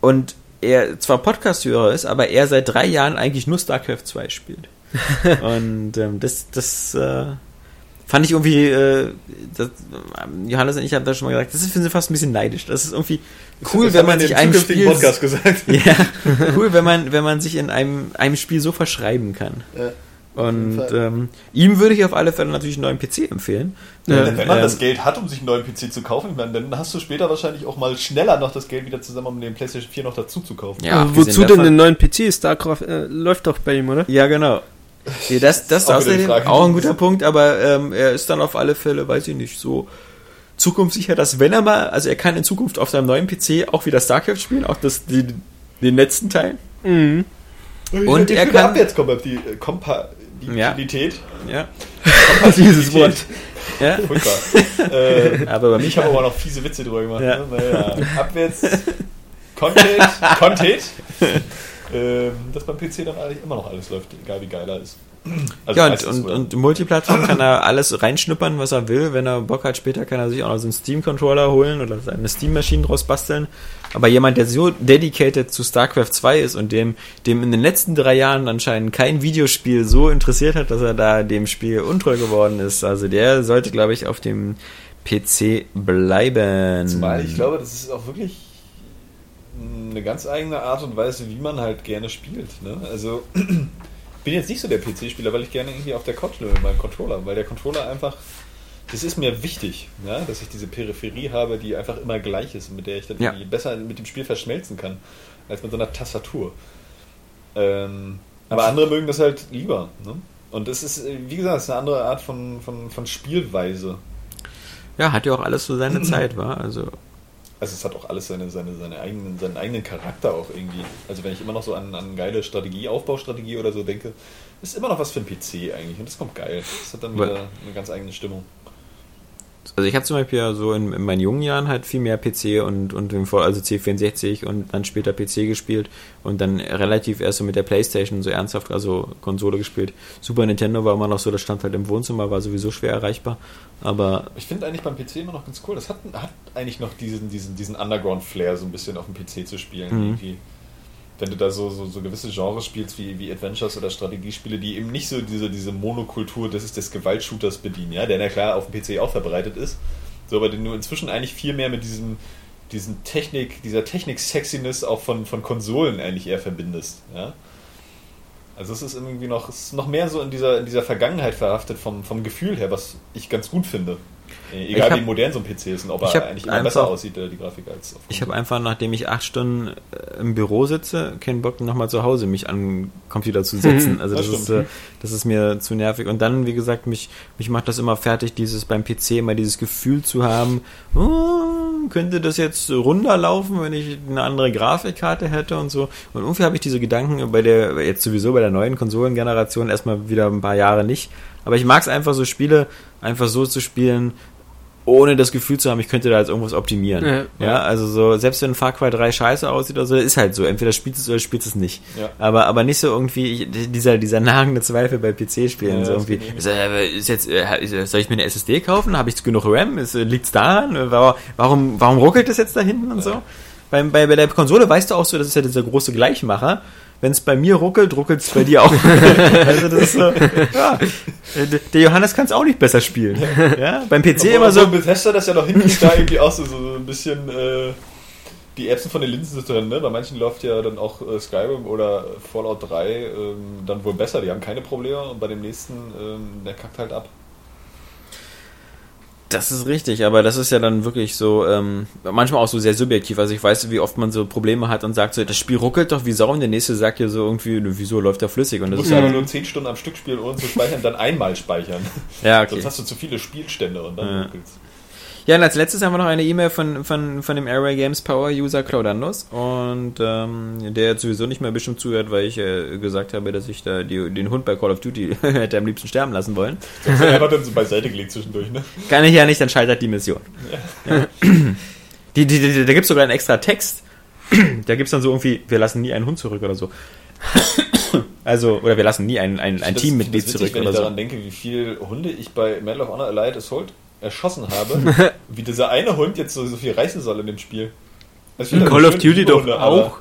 und er zwar Podcast-Hörer ist, aber er seit drei Jahren eigentlich nur StarCraft 2 spielt. und ähm, das, das äh, fand ich irgendwie, äh, das, ähm, Johannes und ich haben da schon mal gesagt, das ist finde ich fast ein bisschen neidisch. Das ist irgendwie cool, Das wenn man sich einem Spiel Podcast gesagt. ja, cool, wenn man, wenn man sich in einem, einem Spiel so verschreiben kann. Ja. Und ähm, ihm würde ich auf alle Fälle natürlich einen neuen PC empfehlen. Ja. Ähm, Wenn man ähm, das Geld hat, um sich einen neuen PC zu kaufen, ich meine, dann hast du später wahrscheinlich auch mal schneller noch das Geld wieder zusammen, um den PlayStation 4 noch dazu zu kaufen. ja, abgesehen wozu denn den neuen PC? StarCraft äh, läuft doch bei ihm, oder? Ja, genau. Ja, das das ist die außerdem auch ein guter Punkt, aber ähm, er ist dann auf alle Fälle, weiß ich nicht, so zukunftssicher, dass wenn er mal, also er kann in Zukunft auf seinem neuen PC auch wieder StarCraft spielen, auch das, die, den letzten Teil. Mhm. Und er kann- Abwärtskompatibilität. Ja. Dieses Wort. ja. Furchtbar. äh, Aber bei ich habe aber noch fiese Witze drüber gemacht. Ja. Ne? Naja, abwärts. Content. Content. ähm, dass beim PC dann eigentlich immer noch alles läuft, egal wie geil er ist. Also ja, und, und, wohl. und Multiplattform kann er alles reinschnuppern, was er will. Wenn er Bock hat, später kann er sich auch noch so einen Steam-Controller holen oder seine Steam-Maschine draus basteln. Aber jemand, der so dedicated zu StarCraft 2 ist und dem, dem in den letzten drei Jahren anscheinend kein Videospiel so interessiert hat, dass er da dem Spiel untreu geworden ist, also der sollte, glaube ich, auf dem PC bleiben. Zumal ich glaube, das ist auch wirklich eine ganz eigene Art und Weise, wie man halt gerne spielt. Ne? Also bin jetzt nicht so der PC-Spieler, weil ich gerne irgendwie auf der Couch mit meinem Controller, weil der Controller einfach, das ist mir wichtig, ja? dass ich diese Peripherie habe, die einfach immer gleich ist und mit der ich dann Ja. irgendwie besser mit dem Spiel verschmelzen kann, als mit so einer Tastatur. Ähm, aber andere mögen das halt lieber. Ne? Und das ist, wie gesagt, ist eine andere Art von, von, von Spielweise. Ja, hat ja auch alles so seine Zeit, war. Also Also es hat auch alles seine, seine, seine eigenen, seinen eigenen Charakter auch irgendwie. Also wenn ich immer noch so an, an geile Strategie, Aufbaustrategie oder so denke, ist immer noch was für ein PC eigentlich und das kommt geil. Das hat dann wieder eine ganz eigene Stimmung. Also ich habe zum Beispiel ja so in, in meinen jungen Jahren halt viel mehr PC und, und im Vor- also C64 und dann später PC gespielt und dann relativ erst so mit der Playstation so ernsthaft, also Konsole gespielt. Super Nintendo war immer noch so, das stand halt im Wohnzimmer, war sowieso schwer erreichbar. Aber Ich finde eigentlich beim PC immer noch ganz cool. Das hat, hat eigentlich noch diesen, diesen, diesen Underground-Flair, so ein bisschen auf dem PC zu spielen. Mhm. Irgendwie. Wenn du da so, so, so gewisse Genres spielst, wie, wie Adventures oder Strategiespiele, die eben nicht so diese, diese Monokultur des, des Gewaltshooters bedienen, ja, der na klar auf dem PC auch verbreitet ist, so, aber den du inzwischen eigentlich viel mehr mit diesem, diesen Technik, dieser Technik-Sexiness auch von, von Konsolen eigentlich eher verbindest, ja. Also es ist irgendwie noch, es ist noch mehr so in dieser, in dieser Vergangenheit verhaftet vom, vom Gefühl her, was ich ganz gut finde. Egal hab- wie modern so ein PC ist und ob er eigentlich immer einfach- besser aussieht, äh, die Grafik, als auf ich habe einfach, nachdem ich acht Stunden äh, im Büro sitze, keinen Bock nochmal zu Hause mich an den Computer zu setzen. Also Das das, ist, äh, das ist mir zu nervig. Und dann, wie gesagt, mich, mich macht das immer fertig, dieses beim PC immer dieses Gefühl zu haben, oh, könnte das jetzt runder laufen, wenn ich eine andere Grafikkarte hätte und so. Und irgendwie habe ich diese Gedanken bei der, jetzt sowieso bei der neuen Konsolengeneration erstmal wieder ein paar Jahre nicht. Aber ich mag es einfach so Spiele einfach so zu spielen, ohne das Gefühl zu haben, ich könnte da jetzt irgendwas optimieren. Ja. Ja, also so, selbst wenn Far Cry 3 scheiße aussieht oder so, ist halt so. Entweder spielst du es oder spielst es nicht. Ja. Aber, aber nicht so irgendwie, ich- dieser, dieser nagende Zweifel bei PC-Spielen. Ja, so irgendwie, ist, äh, ist jetzt, äh, ist, soll ich mir eine SSD kaufen? Habe ich genug RAM? Ist, äh, liegt's daran? Äh, Warum, warum, ruckelt das jetzt da hinten und so? Beim, bei, bei der Konsole weißt du auch so, das ist ja dieser große Gleichmacher. Wenn es bei mir ruckelt, ruckelt es bei dir auch. also das ist so, ja. Der- Der Johannes kann es auch nicht besser spielen. Ja, beim PC Obwohl- immer so, obwohl Bethesda das ja noch hinkriegt, da irgendwie auch so, so ein bisschen äh, die Erbsen von den Linsen zu trennen. Ne? Bei manchen läuft ja dann auch äh, Skyrim oder Fallout 3 ähm, dann wohl besser. Die haben keine Probleme und bei dem nächsten, ähm, der kackt halt ab. Das ist richtig, aber das ist ja dann wirklich so, ähm, manchmal auch so sehr subjektiv. Also ich weiß, wie oft man so Probleme hat und sagt so, das Spiel ruckelt doch wie Sau und der nächste sagt ja so irgendwie, wieso läuft der flüssig? Und Du das musst ist ja aber ja, nur 10 Stunden am Stück spielen, ohne zu speichern, dann einmal speichern. ja, okay. Sonst hast du zu viele Spielstände und dann Ja. ruckelt's. Ja, und als letztes haben wir noch eine E-Mail von, von, von dem Airway Games Power User Claudandos und ähm, der jetzt sowieso nicht mehr bestimmt zuhört, weil ich äh, gesagt habe, dass ich da die, den Hund bei Call of Duty hätte am liebsten sterben lassen wollen. Hat er einfach dann so beiseite gelegt zwischendurch, ne? Kann ich ja nicht, dann scheitert die Mission. Ja. Die, die, die, da gibt es sogar einen extra Text. da gibt es dann so irgendwie, wir lassen nie einen Hund zurück oder so. also, oder wir lassen nie ein, ein, ein Teammitglied zurück wenn oder ich so. daran denke, wie viele Hunde ich bei Medal of Honor Allied Assault erschossen habe, wie dieser eine Hund jetzt so, so viel reißen soll in dem Spiel. Also In Call of Duty doch Hunde, aber- auch.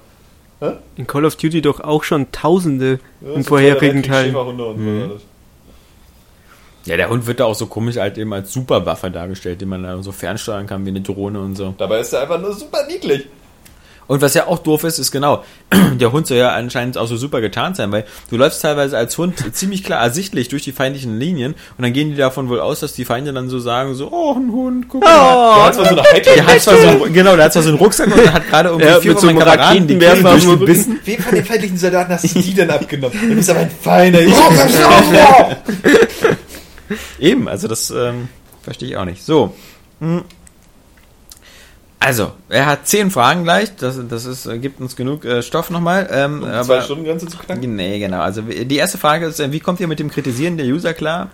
Hä? In Call of Duty doch auch schon Tausende Ja, so vorherigen so alles. Ja, der Hund wird da auch so komisch halt eben als Superwaffe dargestellt, den man da so fernsteuern kann wie eine Drohne und so. Dabei ist er einfach nur super niedlich. Und was ja auch doof ist, ist genau, der Hund soll ja anscheinend auch so super getarnt sein, weil du läufst teilweise als Hund ziemlich klar ersichtlich durch die feindlichen Linien und dann gehen die davon wohl aus, dass die Feinde dann so sagen, so, oh, ein Hund, guck mal. Der hat zwar so eine Heidel. Der hat zwar so, genau, der hat zwar so einen Rucksack und hat gerade irgendwie Ja, vier mit von so Kameraden die Rücken. durchgebissen. Wem von den feindlichen Soldaten hast du die denn abgenommen? Du bist aber ein Feiner. Ich Eben, also das ähm, verstehe ich auch nicht. So. Hm. Also, er hat zehn Fragen gleich, das, das ist, äh, gibt uns genug äh, Stoff nochmal. Ähm, um aber- zwei Stunden Grenze zu knacken. Nee, genau. Also die erste Frage ist, äh, wie kommt ihr mit dem Kritisieren der User klar?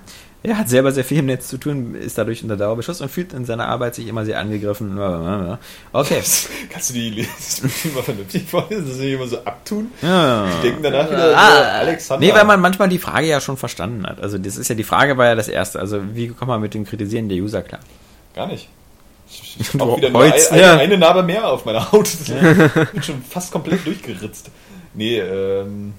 Er hat selber sehr viel im Netz zu tun, ist dadurch unter Dauerbeschuss und fühlt in seiner Arbeit sich immer sehr angegriffen. Okay. Kannst du die mal vernünftig vorlesen, dass sie nicht immer so abtun? Ja. Die denken danach wieder, Ah. so, Alexander. Nee, weil man manchmal die Frage ja schon verstanden hat. Also das ist ja die Frage war ja das erste. Also wie kommt man mit dem Kritisieren der User klar? Gar nicht. Ich, ich Du hab auch wieder nur ein, heulst, eine, ja. eine Narbe mehr auf meiner Haut. Ich bin schon fast komplett durchgeritzt. Nee, ähm.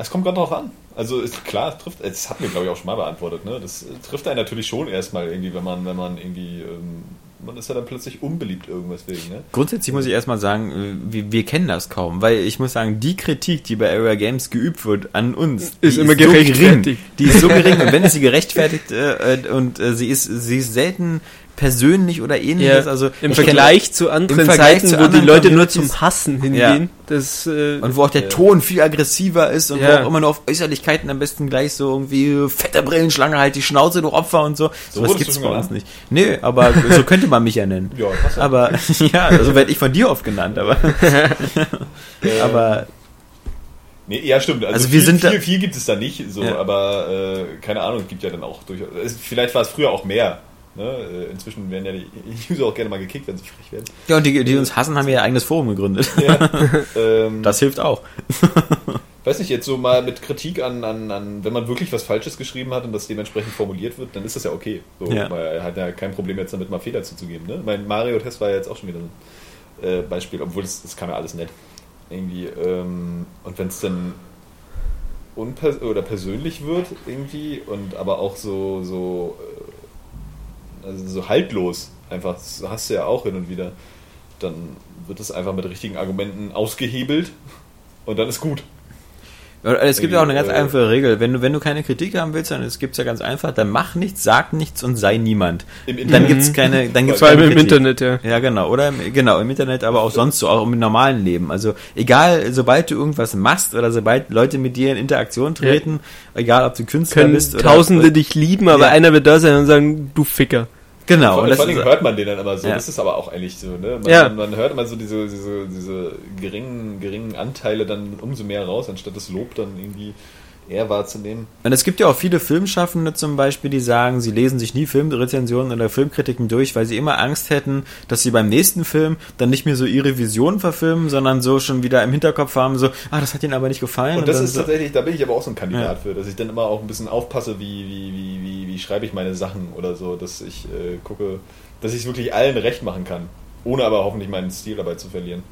Es kommt gerade drauf an. Also ist klar, es trifft, das hat mir glaube ich auch schon mal beantwortet, ne? Das äh, trifft einen natürlich schon erstmal irgendwie, wenn man, wenn man irgendwie, ähm, man ist ja dann plötzlich unbeliebt irgendwas wegen, ne? Grundsätzlich muss ich erstmal sagen, äh, wir, wir kennen das kaum, weil ich muss sagen, die Kritik, die bei Area Games geübt wird an uns, Ist immer so gering. gerechtfertigt. Die ist so gering und wenn es sie gerechtfertigt äh, äh, und äh, sie ist sie ist selten persönlich oder ähnliches, Ja, also Im ich kenn- Vergleich zu anderen im Vergleich Seiten, zu wo die anderen Leute nur zum Hassen hingehen. Das, äh, und wo auch der Ja. Ton viel aggressiver ist und Ja. wo auch immer nur auf Äußerlichkeiten am besten gleich so irgendwie fette Brillenschlange halt die Schnauze du Opfer und so. So was gibt's bei uns nicht. Nee, aber so könnte man mich ja nennen. Ja, passt ja. Aber ja, also werde ich von dir oft genannt, aber Äh, aber Nee, ja, stimmt. Also, Also wir viel, sind da- viel, viel gibt es da nicht, so, Ja. aber äh, keine Ahnung, es gibt ja dann auch durchaus. Vielleicht war es früher auch mehr. Ne? Äh, Inzwischen werden ja die User auch gerne mal gekickt, wenn sie frech werden. ja und die, die uns hassen, haben ja ihr eigenes Forum gegründet. Ja. ähm, Das hilft auch. weiß nicht, jetzt so mal mit Kritik an, an, an, wenn man wirklich was Falsches geschrieben hat und das dementsprechend formuliert wird, dann ist das ja okay. So, Ja. Weil er hat ja kein Problem jetzt damit mal Fehler zuzugeben. Ne? Mein Mario-Test war ja jetzt auch schon wieder ein äh, Beispiel, obwohl das, das kam ja alles nett. Irgendwie, ähm, und wenn es dann unpers oder persönlich wird irgendwie und aber auch so, so, äh, also so haltlos, einfach, das hast du ja auch hin und wieder, dann wird es einfach mit richtigen Argumenten ausgehebelt und dann ist gut. Es gibt ja auch eine ganz Äh, einfache Regel. Wenn du, wenn du keine Kritik haben willst, dann es gibt's ja ganz einfach, dann mach nichts, sag nichts und sei niemand. Im Dann Internet. gibt's keine, dann gibt's vor allem keine im Kritik. Internet, ja. Ja, genau. Oder im, genau, im Internet, aber auch sonst so, auch im normalen Leben. Also egal, sobald du irgendwas machst oder sobald Leute mit dir in Interaktion treten, egal ob du Künstler Können bist oder Tausende dich lieben, aber Ja. einer wird da sein und sagen, du Ficker. Genau. Vor, und vor allem hört man den dann immer so. Ja. Das ist aber auch eigentlich so, ne? Man, Ja. man hört immer so diese, diese, diese geringen, geringen Anteile dann umso mehr raus, anstatt das Lob dann irgendwie eher wahrzunehmen. Und es gibt ja auch viele Filmschaffende zum Beispiel, die sagen, sie lesen sich nie Filmrezensionen oder Filmkritiken durch, weil sie immer Angst hätten, dass sie beim nächsten Film dann nicht mehr so ihre Vision verfilmen, sondern so schon wieder im Hinterkopf haben, so, ah, das hat ihnen aber nicht gefallen. Und das dann ist tatsächlich, da bin ich aber auch so ein Kandidat Ja. für, dass ich dann immer auch ein bisschen aufpasse, wie, wie, wie, wie, wie schreibe ich meine Sachen oder so, dass ich äh, gucke, dass ich es wirklich allen recht machen kann, ohne aber hoffentlich meinen Stil dabei zu verlieren.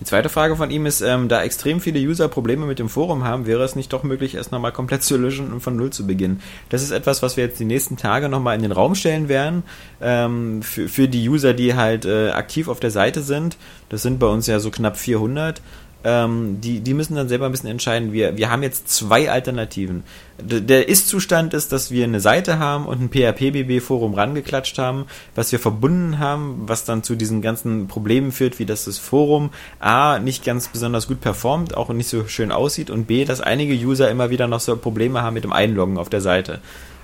Die zweite Frage von ihm ist, ähm, da extrem viele User Probleme mit dem Forum haben, wäre es nicht doch möglich, erst nochmal komplett zu löschen und von Null zu beginnen. Das ist etwas, was wir jetzt die nächsten Tage nochmal in den Raum stellen werden, ähm, für, für die User, die halt äh, aktiv auf der Seite sind. Das sind bei uns ja so knapp 400. Ähm, die, die müssen dann selber ein bisschen entscheiden. Wir, wir haben jetzt zwei Alternativen. D der Ist-Zustand ist, dass wir eine Seite haben und ein PHP-BB-Forum rangeklatscht haben, was wir verbunden haben, was dann zu diesen ganzen Problemen führt, wie dass das Forum A nicht ganz besonders gut performt, auch nicht so schön aussieht und B, dass einige User immer wieder noch so Probleme haben mit dem Einloggen auf der Seite.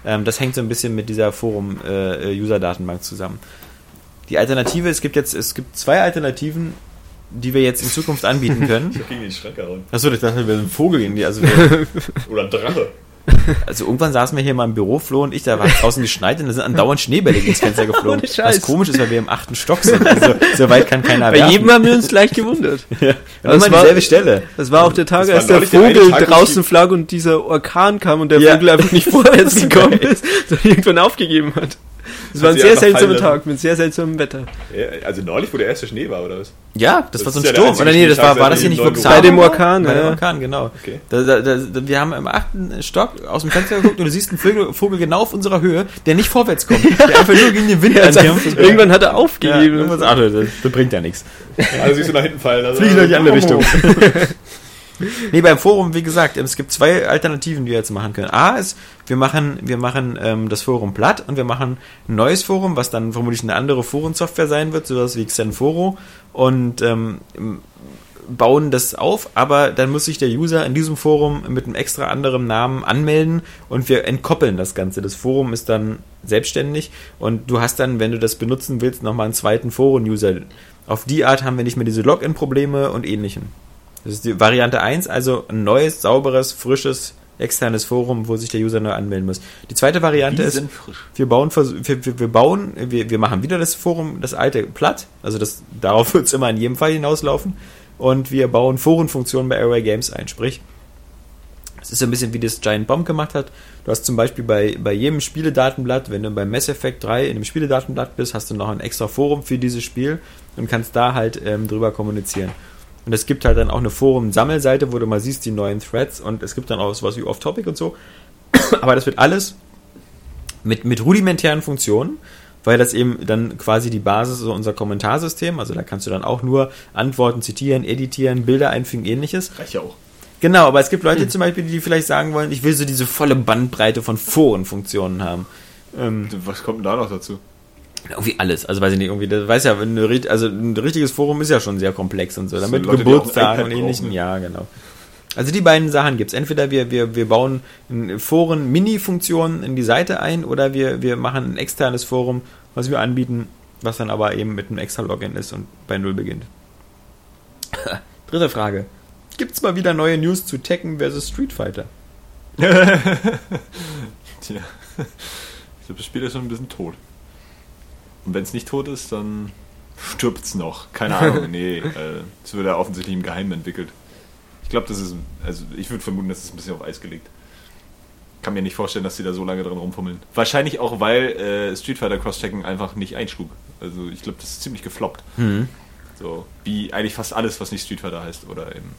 Ähm, das hängt so ein bisschen mit dieser Forum-User-Datenbank zusammen. Die Alternative, es gibt jetzt, es gibt zwei Alternativen, die wir jetzt in Zukunft anbieten können. Ich hab gegen den Schrank gehauen. Achso, ich dachte, wir sind ein Vogel gegen die, also wir, Oder ein Drache. Also irgendwann saßen wir hier mal im Büro, Flo und ich, da war draußen geschneit und da sind andauernd Schneebälle ins Fenster geflogen. Ohne Scheiß. Was komisch ist, weil wir im achten Stock sind. Also so weit kann keiner Bei werfen. jedem haben wir uns gleich gewundert. ja. Das Immer war- dieselbe Stelle. Das war auch der Tag, Das als der der Vogel wo draußen flog und dieser Orkan kam und der Ja. Vogel einfach nicht vorwärts Das ist gekommen ist, sondern irgendwann aufgegeben hat. Das Hat war ein sehr seltsamer. Tag mit sehr seltsamem Wetter. Ja, Also neulich, wo der erste Schnee war, oder was? Ja, das, Das war so ein ja Sturm. Oder nee, das war, war das hier nicht, Xaver Bei dem? Orkan, Bei dem ja. Orkan, genau. Okay. Da, da, da, wir haben im achten Stock aus dem Fenster geguckt und du siehst einen Vogel, Vogel genau auf unserer Höhe, der nicht vorwärts kommt. Der einfach nur gegen den Wind Also, ankämpft. irgendwann hat er Ja, aufgegeben. irgendwas, ach, das, das bringt ja nichts. Also siehst du nach hinten fallen. Also, Fliegen in die andere. Richtung. Nee, beim Forum, wie gesagt, es gibt zwei Alternativen, die wir jetzt machen können. A ist, wir machen, wir machen ähm, das Forum platt und wir machen ein neues Forum, was dann vermutlich eine andere Forensoftware sein wird, sowas wie Xenforo und ähm, bauen das auf, aber dann muss sich der User in diesem Forum mit einem extra anderen Namen anmelden und wir entkoppeln das Ganze. Das Forum ist dann selbstständig und du hast dann, wenn du das benutzen willst, nochmal einen zweiten Foren-User. Auf die Art haben wir nicht mehr diese Login-Probleme und ähnlichen. Das ist die Variante 1, also ein neues, sauberes, frisches, externes Forum, wo sich der User neu anmelden muss. Die zweite Variante ist, wir bauen, wir, wir, wir bauen, wir, wir machen wieder das Forum, das alte platt, also das, darauf wird es immer in jedem Fall hinauslaufen und wir bauen Forenfunktionen bei Array Games ein, sprich, es ist so ein bisschen wie das Giant Bomb gemacht hat. Du hast zum Beispiel bei, bei jedem Spieledatenblatt, wenn du beim Mass Effect 3 in einem Spieledatenblatt bist, hast du noch ein extra Forum für dieses Spiel und kannst da halt ähm, drüber kommunizieren. Und es gibt halt dann auch eine Forum-Sammelseite, wo du mal siehst die neuen Threads und es gibt dann auch sowas wie Off-Topic und so. Aber das wird alles mit, mit rudimentären Funktionen, weil das eben dann quasi die Basis ist unser Kommentarsystem. Also da kannst du dann auch nur Antworten zitieren, editieren, Bilder einfügen, ähnliches. Reicht ja auch. Genau, aber es gibt Leute zum Beispiel, die vielleicht sagen wollen, ich will so diese volle Bandbreite von Forenfunktionen haben. Ähm, Was kommt denn da noch dazu? Irgendwie alles. Also weiß ich nicht, irgendwie, das weiß ja, wenn ri- also ein richtiges Forum ist ja schon sehr komplex und so. So Damit Leute, Geburtstagen und ähnlichen, ja, genau. Also die beiden Sachen gibt's. Entweder wir, wir, wir bauen in Foren Mini-Funktionen in die Seite ein oder wir, wir machen ein externes Forum, was wir anbieten, was dann aber eben mit einem extra Login ist und bei Null beginnt. Dritte Frage. Gibt's mal wieder neue News zu Tekken versus Street Fighter? Tja. Ich glaube, das Spiel ist schon ein bisschen tot. Und wenn es nicht tot ist, dann stirbt es noch. Keine Ahnung, nee. äh, Es wird ja offensichtlich im Geheimen entwickelt. Ich glaube, das ist, also ich würde vermuten, das ist ein bisschen auf Eis gelegt. Kann mir nicht vorstellen, dass die da so lange dran rumfummeln. Wahrscheinlich auch, weil äh, Street Fighter Cross-Checking einfach nicht einschlug. Also ich glaube, das ist ziemlich gefloppt. Hm. So, wie eigentlich fast alles, was nicht Street Fighter heißt oder eben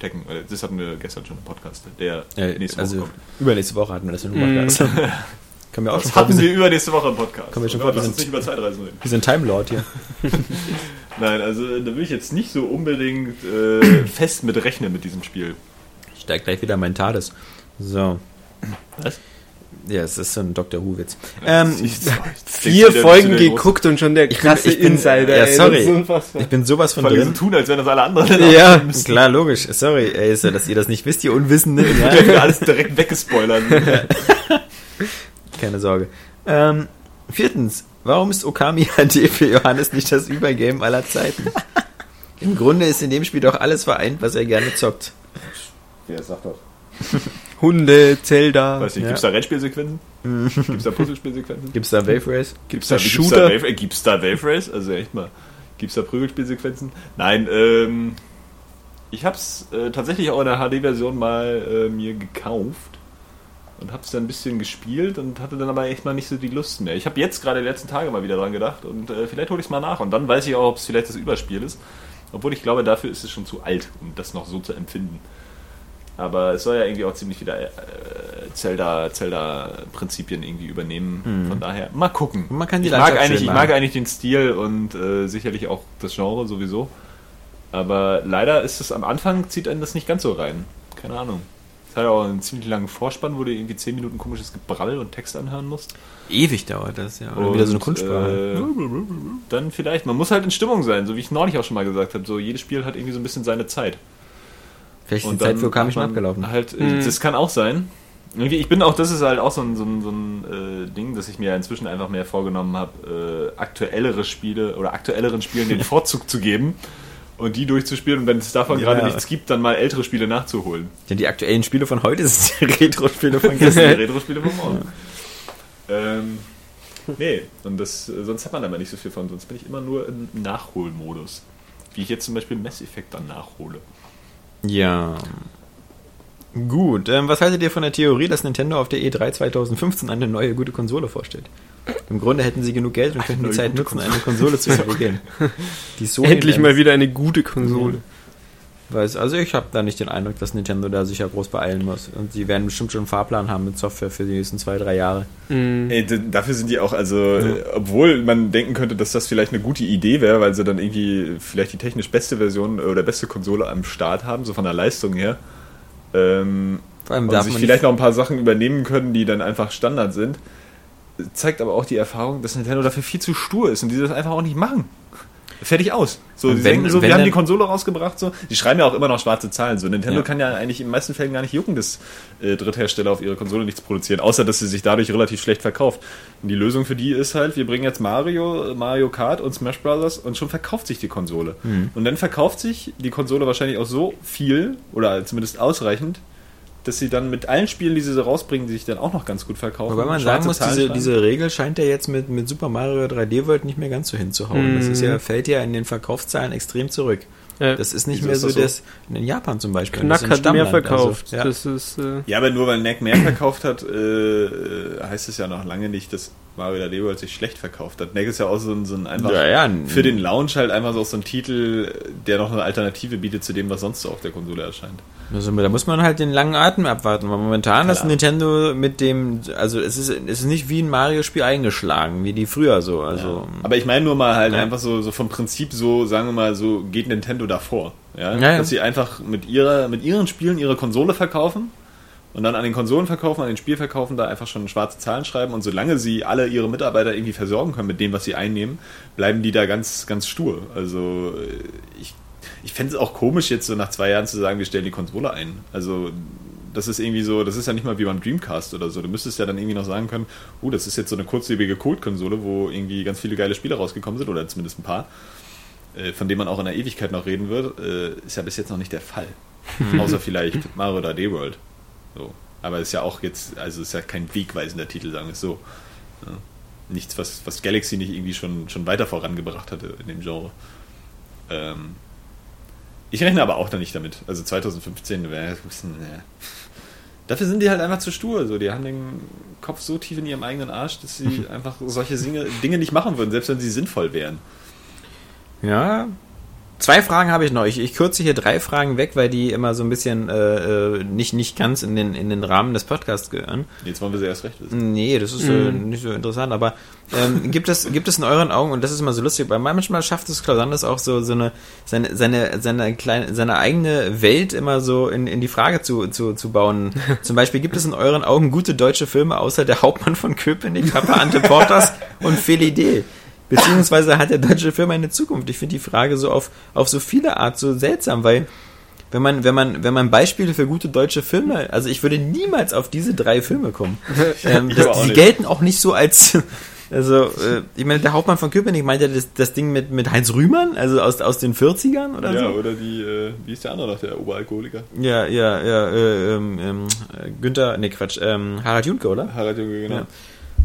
Tekken. Äh, Das hatten wir gestern schon im Podcast, der Ja, nächste Woche also kommt. übernächste Woche hatten wir das in Mhm. Podcast. Können wir auch Das schon vor, hatten wir wir übernächste Woche im Podcast. Kommen wir schon vor, wir lass uns sind- nicht über Zeitreisen reden. wir sind Time Lord hier. Nein, also da will ich jetzt nicht so unbedingt äh, fest mit rechnen mit diesem Spiel. Steigt gleich wieder mein Tades. So. Was? Ja, es ist so ein Dr. Who-Witz. Ähm, Vier Folgen geguckt und schon der Ich bin- krasse ich bin- Insider. ja, ey, sorry. Unfassbar. ich bin sowas von so drin. tun, als wären das alle anderen. Ja. Klar, logisch. Sorry, ey, ist ja, dass ihr das nicht wisst, ihr Unwissenden. Ja. Ja? wieder alles direkt weggespoilert. Keine Sorge. Ähm, viertens, warum ist Okami HD für Johannes nicht das Übergame aller Zeiten? Im Grunde ist in dem Spiel doch alles vereint, was er gerne zockt. Wer sagt das? Hunde, Zelda. Weiß nicht, Ja. gibt's da Rennspielsequenzen? gibt's da Puzzlespielsequenzen? Gibt's da Wave Race? Gibt's da Gibt's Shooter? da Wave, äh, gibt's da Wave Race? Also echt mal. Gibt's da Prügelspielsequenzen? Nein, ähm. Ich hab's äh, tatsächlich auch in der HD-Version mal äh, mir gekauft und hab's dann ein bisschen gespielt und hatte dann aber echt mal nicht so die Lust mehr. Ich habe jetzt gerade die letzten Tage mal wieder dran gedacht und äh, vielleicht hole ich's mal nach und dann weiß ich auch, ob es vielleicht das Überspiel ist. Obwohl ich glaube, dafür ist es schon zu alt, um das noch so zu empfinden. Aber es soll ja irgendwie auch ziemlich wieder äh, Zelda, Zelda-Prinzipien irgendwie übernehmen. Mhm. Von daher, mal gucken. Man kann die ich mag, eigentlich, ich mag eigentlich den Stil und äh, sicherlich auch das Genre sowieso. Aber leider ist es am Anfang, zieht einen das nicht ganz so rein. Keine Ahnung. Es hat ja auch einen ziemlich langen Vorspann, wo du irgendwie 10 Minuten komisches Gebrabbel und Text anhören musst. Ewig dauert das, ja. Oder Und, wieder so eine Kunstsprache. Äh, dann vielleicht, man muss halt in Stimmung sein, so wie ich neulich auch schon mal gesagt habe. So jedes Spiel hat irgendwie so ein bisschen seine Zeit. Vielleicht ist die Und Zeit dann für Okami hat schon abgelaufen. Halt, äh, Mhm. Das kann auch sein. Irgendwie, ich bin auch, das ist halt auch so ein, so ein, so ein äh, Ding, dass ich mir inzwischen einfach mehr vorgenommen habe, äh, aktuellere Spiele oder aktuelleren Spielen den Vorzug zu geben und die durchzuspielen und wenn es davon Ja. gerade nichts gibt, dann mal ältere Spiele nachzuholen. Denn die aktuellen Spiele von heute sind die Retro-Spiele von gestern. die Retro-Spiele von morgen. Ähm, nee, und das, sonst hat man aber nicht so viel von, sonst bin ich immer nur im Nachholmodus. Wie ich jetzt zum Beispiel Mass Effect dann nachhole. Ja. Gut, ähm, was haltet ihr von der Theorie, dass Nintendo auf der E E3 2015 eine neue gute Konsole vorstellt? Im Grunde hätten sie genug Geld und könnten die Zeit nutzen, eine Konsole zu entwickeln. Die Sony Endlich mal wieder eine gute Konsole. Weiß, also ich habe da nicht den Eindruck, dass Nintendo da sich ja groß beeilen muss. Und sie werden bestimmt schon einen Fahrplan haben mit Software für die nächsten zwei, drei Jahre. Mhm. Ey, dafür sind die auch, also, äh, obwohl man denken könnte, dass das vielleicht eine gute Idee wäre, weil sie dann irgendwie vielleicht die technisch beste Version äh, oder beste Konsole am Start haben, so von der Leistung her. Ähm, und sich vielleicht noch ein paar Sachen übernehmen können, die dann einfach Standard sind. Zeigt aber auch die Erfahrung, dass Nintendo dafür viel zu stur ist und die das einfach auch nicht machen. Fertig aus. So, Und sie wenn- denken so, wir haben die Konsole rausgebracht, so. Die schreiben ja auch immer noch schwarze Zahlen. So, Nintendo Ja. kann ja eigentlich in den meisten Fällen gar nicht jucken, dass äh, Dritthersteller auf ihre Konsole nichts produzieren, außer dass sie sich dadurch relativ schlecht verkauft. Und die Lösung für die ist halt, wir bringen jetzt Mario, Mario Kart und Smash Bros. und schon verkauft sich die Konsole. Mhm. Und dann verkauft sich die Konsole wahrscheinlich auch so viel oder zumindest ausreichend, dass sie dann mit allen Spielen, die sie so rausbringen, die sich dann auch noch ganz gut verkaufen. Wobei man sagen Schwarze muss, Zahlen diese, diese Regel scheint ja jetzt mit, mit Super Mario 3D World nicht mehr ganz so hinzuhauen. Das ist ja, fällt ja in den Verkaufszahlen extrem zurück. Ja. Das ist nicht Wieso mehr so, das so? das in Japan zum Beispiel. das Knack hat mehr Stammland, verkauft. Also, ja. Das ist, äh, Ja, aber nur weil NAC mehr verkauft hat, äh, äh, heißt es ja noch lange nicht, dass Mario 3D World sich schlecht verkauft hat. NAC ist ja auch so ein, so ein einfach Ja, ja, für den Launch halt einfach so, so ein Titel, der noch eine Alternative bietet zu dem, was sonst so auf der Konsole erscheint. Also, da muss man halt den langen Atem abwarten, weil momentan ist. Nintendo mit dem, also es ist, es ist nicht wie ein Mario-Spiel eingeschlagen, wie die früher so. Also, Aber ich meine nur mal halt Ja. einfach so, so vom Prinzip so, sagen wir mal, so geht Nintendo davor. Ja? Ja, ja. Dass sie einfach mit ihrer, mit ihren Spielen ihre Konsole verkaufen und dann an den Konsolen verkaufen, an den Spielverkaufen da einfach schon schwarze Zahlen schreiben und solange sie alle ihre Mitarbeiter irgendwie versorgen können mit dem, was sie einnehmen, bleiben die da ganz, ganz stur. Also äh, ich, ich fände es auch komisch, jetzt so nach zwei Jahren zu sagen, wir stellen die Konsole ein. Also das ist irgendwie so, das ist ja nicht mal wie beim Dreamcast oder so. Du müsstest ja dann irgendwie noch sagen können, uh, das ist jetzt so eine kurzlebige Code-Konsole, wo irgendwie ganz viele geile Spiele rausgekommen sind, oder zumindest ein paar, äh, von denen man auch in der Ewigkeit noch reden wird, äh, ist ja bis jetzt noch nicht der Fall. Außer vielleicht Mario 3D World. So. Aber ist ja auch jetzt, also ist ja kein wegweisender Titel, sagen wir es so. Ja. Nichts, was, was Galaxy nicht irgendwie schon, schon weiter vorangebracht hatte in dem Genre. Ähm, ich rechne aber auch da nicht damit. Also 2015 wäre ein bisschen, ja. Dafür sind die halt einfach zu stur. So. Die haben den Kopf so tief in ihrem eigenen Arsch, dass sie einfach solche Dinge, Dinge nicht machen würden, selbst wenn sie sinnvoll wären. ja. Zwei Fragen habe ich noch. Ich, ich kürze hier drei Fragen weg, weil die immer so ein bisschen äh, äh, nicht, nicht ganz in den, in den Rahmen des Podcasts gehören. Jetzt wollen wir sie erst recht wissen. Nee, das ist äh, nicht so interessant, aber ähm, gibt, es, gibt es in euren Augen, und das ist immer so lustig, weil manchmal schafft es Klausandes auch so, so eine, seine, seine, seine, kleine, seine eigene Welt immer so in, in die Frage zu, zu, zu bauen. Zum Beispiel, gibt es in euren Augen gute deutsche Filme außer der Hauptmann von Köpenick, Papa Ante Portas und Felidee? Beziehungsweise hat der deutsche Film eine Zukunft? Ich finde die Frage so auf, auf so viele Art so seltsam, weil wenn man, wenn man, wenn man Beispiele für gute deutsche Filme, also ich würde niemals auf diese drei Filme kommen. ähm, das, die gelten auch nicht so als, also, äh, ich meine, der Hauptmann von Köpenick meint ja das, das Ding mit, mit Heinz Rühmann, also aus, aus den 40ern oder Ja, so. oder die, äh, wie ist der andere noch, der Oberalkoholiker? Ja, ja, ja, äh, ähm, ähm, äh, Günther, nee, Quatsch, ähm, Harald Junke, oder? Harald Junge, genau.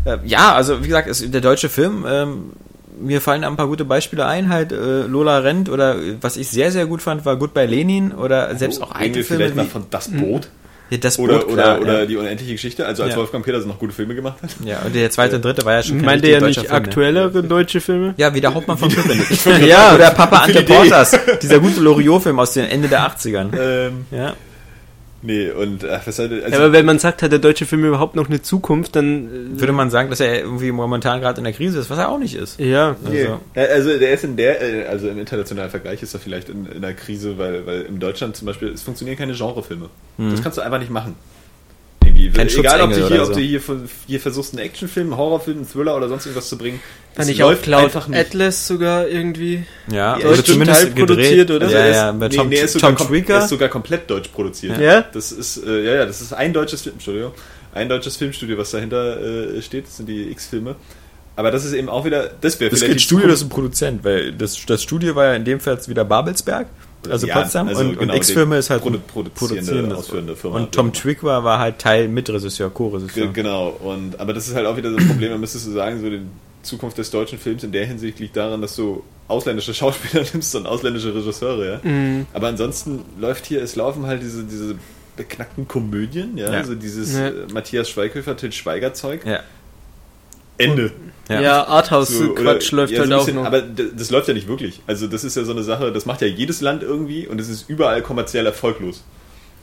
Ja. Äh, ja, also wie gesagt, es, der deutsche Film, ähm, mir fallen ein paar gute Beispiele ein, halt äh, Lola Rent oder äh, was ich sehr, sehr gut fand, war Goodbye Lenin oder selbst auch Oh, alte Filme vielleicht mal wie von Das Boot ja, das oder, Boot, oder, klar, oder ja. die unendliche Geschichte, also als Ja. Wolfgang Petersen noch gute Filme gemacht hat. ja, und der zweite und dritte war ja schon Meint ihr ja nicht ne? aktuellere deutsche Filme? Ja, wie der Hauptmann von Köpenick. Ja. oder Papa Ante. Portas, dieser gute Loriot-Film aus den Ende der 80ern. Ähm, Ja. Nee, und ach, was halt, Ja, also, aber wenn man sagt, hat der deutsche Film überhaupt noch eine Zukunft, dann Würde man sagen, dass er irgendwie momentan gerade in der Krise ist, was er auch nicht ist. äh, ja. Nee. Also- Ja, Also der ist in der, äh, also im internationalen Vergleich ist er vielleicht in, in der Krise, weil, weil in Deutschland zum Beispiel, es funktionieren keine Genrefilme. Das kannst du einfach nicht machen. Irgendwie. Kein egal ob du hier, oder ob so. du hier, hier versuchst, einen Actionfilm, einen Horrorfilm, einen Thriller oder sonst irgendwas zu bringen. Nicht auch läuft Cloud einfach nicht. Atlas sogar irgendwie? Ja, Ja, oder ist zumindest produziert, oder? Ja, Also ja, ist, mit nee, Tom, nee, er ist sogar, Tom kom- Tweaker. er ist sogar komplett deutsch produziert. Ja? Das ist, äh, ja, ja, das ist ein deutsches Film, Entschuldigung, ein deutsches Filmstudio, was dahinter äh, steht, das sind die X-Filme. Aber das ist eben auch wieder, das wäre Das vielleicht ist die Studio, das ist ein Produzent, weil das, das Studio war ja in dem Fall jetzt wieder Babelsberg, also Ja, Potsdam, also und, genau, und die ist halt produ- produzierende, produzierendes. ausführende Firma. Und Tom Trick war, war halt Teil Mitregisseur, Co-Regisseur. Genau, und, aber das ist halt auch wieder so ein Problem, man müsstest du sagen, so die Zukunft des deutschen Films in der Hinsicht liegt daran, dass du ausländische Schauspieler nimmst und ausländische Regisseure, ja. Mhm. Aber ansonsten läuft hier, es laufen halt diese, diese beknackten Komödien, ja, Ja. also dieses Ja. äh, Matthias Schweighöfer, Til Schweiger Zeug. Ja. Ende. Ja, Ja. Arthouse-Quatsch oder- läuft ja, halt so ein auch bisschen, noch. Aber das läuft ja nicht wirklich. Also das ist ja so eine Sache, das macht ja jedes Land irgendwie und es ist überall kommerziell erfolglos.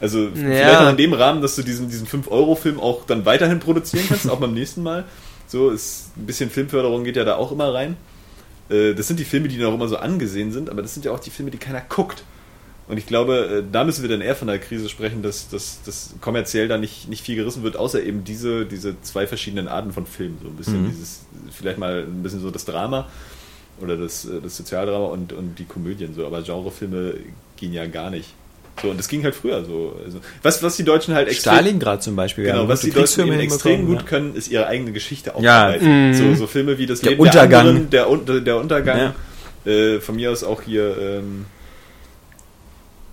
Also vielleicht auch in dem Rahmen, dass du diesen, diesen 5-Euro-Film auch dann weiterhin produzieren kannst, auch beim nächsten Mal. So, ist, ein bisschen Filmförderung geht ja da auch immer rein. Äh, Das sind die Filme, die noch immer so angesehen sind, aber das sind ja auch die Filme, die keiner guckt. Und ich glaube, äh, da müssen wir dann eher von der Krise sprechen, dass, dass, dass kommerziell da nicht, nicht viel gerissen wird, außer eben diese, diese zwei verschiedenen Arten von Filmen. So ein bisschen Mhm. dieses, vielleicht mal ein bisschen so das Drama oder das, äh, das Sozialdrama und, und die Komödien so. Aber Genrefilme gehen ja gar nicht. So, und das ging halt früher so. Also, was, was die Deutschen halt extrem. Stalingrad zum Beispiel. Genau, was die Deutschen extrem gut können, ist ihre eigene Geschichte Ja. aufarbeiten. Mhm. So, so Filme wie das Der Leben Untergang. der anderen, der, der Untergang. Ja. Äh, von mir aus auch hier ähm,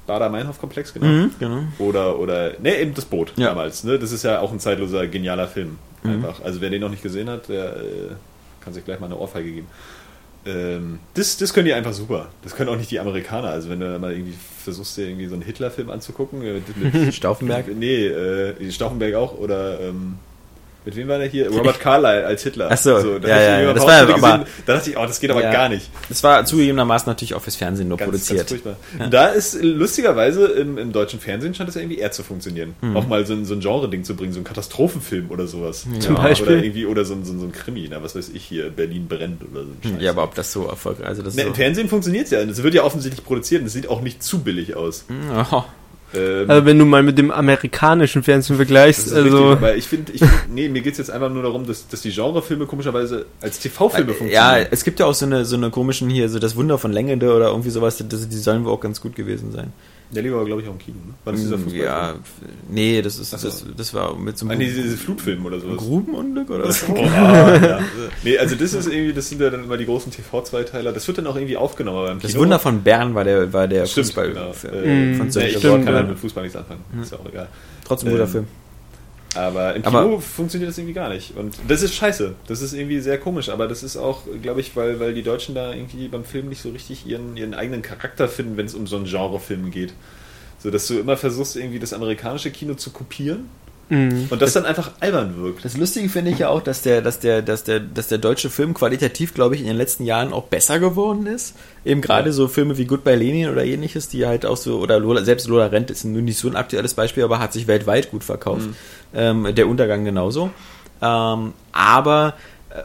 Bader-Meinhof-Komplex, genau. Mhm, genau. Oder, oder, ne, eben das Boot Ja. damals. Ne? Das ist ja auch ein zeitloser, genialer Film. Mhm. Einfach. Also wer den noch nicht gesehen hat, der äh, kann sich gleich mal eine Ohrfeige geben. Ähm, das, das können die einfach super. Das können auch nicht die Amerikaner. Also wenn du mal irgendwie versuchst, dir irgendwie so einen Hitler-Film anzugucken, äh, mit, mit Stauffenberg. Nee, äh, Stauffenberg auch. Oder ähm, mit wem war der hier? Robert Carlyle als Hitler. Ach so, da ja, ja, ja, mal das war aber- gesehen, Da dachte ich, oh, das geht aber Ja. gar nicht. Das war zugegebenermaßen natürlich auch fürs Fernsehen nur Ganz, produziert. Ganz furchtbar. Da ist lustigerweise im, im deutschen Fernsehen scheint es ja irgendwie eher zu funktionieren. Mhm. Auch mal so ein, so ein Genre-Ding zu bringen, so ein Katastrophenfilm oder sowas. Zum Ja, Beispiel? Oder irgendwie, oder so ein, so ein, Krimi, na, was weiß ich hier, Berlin brennt oder so. ein Scheiß. ja, aber ob das so erfolgreich also das so, Im Fernsehen funktioniert es ja. Es wird ja offensichtlich produziert und es sieht auch nicht zu billig aus. Oh, Ähm, Also wenn du mal mit dem amerikanischen Fernsehen vergleichst, also richtig, aber ich finde, ich find, nee, mir geht es jetzt einfach nur darum, dass, dass die Genrefilme komischerweise als TV-Filme ja, funktionieren. es gibt ja auch so eine, so eine komischen hier, so das Wunder von Längende oder irgendwie sowas, das, die sollen wohl auch ganz gut gewesen sein. Der Lieber war, glaube ich, auch im Kino, ne? War das dieser Fußball? ja, nee, das ist, so. das, das war mit so Ah, einem nee, diese Flutfilm oder sowas. Grubenunglück oder was? Oh, ah, ja. Nee, also das ist irgendwie, das sind ja dann immer die großen TV-Zweiteiler. Das wird dann auch irgendwie aufgenommen aber im Das Kino. Wunder von Bern war der, war der Stimmt, Fußball genau. Äh, Mhm. von nee, Sergio ich kann halt mit Fußball nichts anfangen. Ist ja auch egal. Trotzdem ein guter Ähm, Film. Aber im Kino Aber- funktioniert das irgendwie gar nicht. Und das ist scheiße. Das ist irgendwie sehr komisch. Aber das ist auch, glaube ich, weil, weil die Deutschen da irgendwie beim Film nicht so richtig ihren, ihren eigenen Charakter finden, wenn es um so einen Genrefilm geht. So, dass du immer versuchst, irgendwie das amerikanische Kino zu kopieren mh. und das dann einfach albern wirkt. Das Lustige finde ich ja auch, dass der, dass der, dass der, dass der deutsche Film qualitativ, glaube ich, in den letzten Jahren auch besser geworden ist. Eben gerade Ja. so Filme wie Goodbye Lenin oder ähnliches, die halt auch so, oder Lola, selbst Lola Rent ist nun nicht so ein aktuelles Beispiel, aber hat sich weltweit gut verkauft. Ähm, der Untergang genauso. Ähm, aber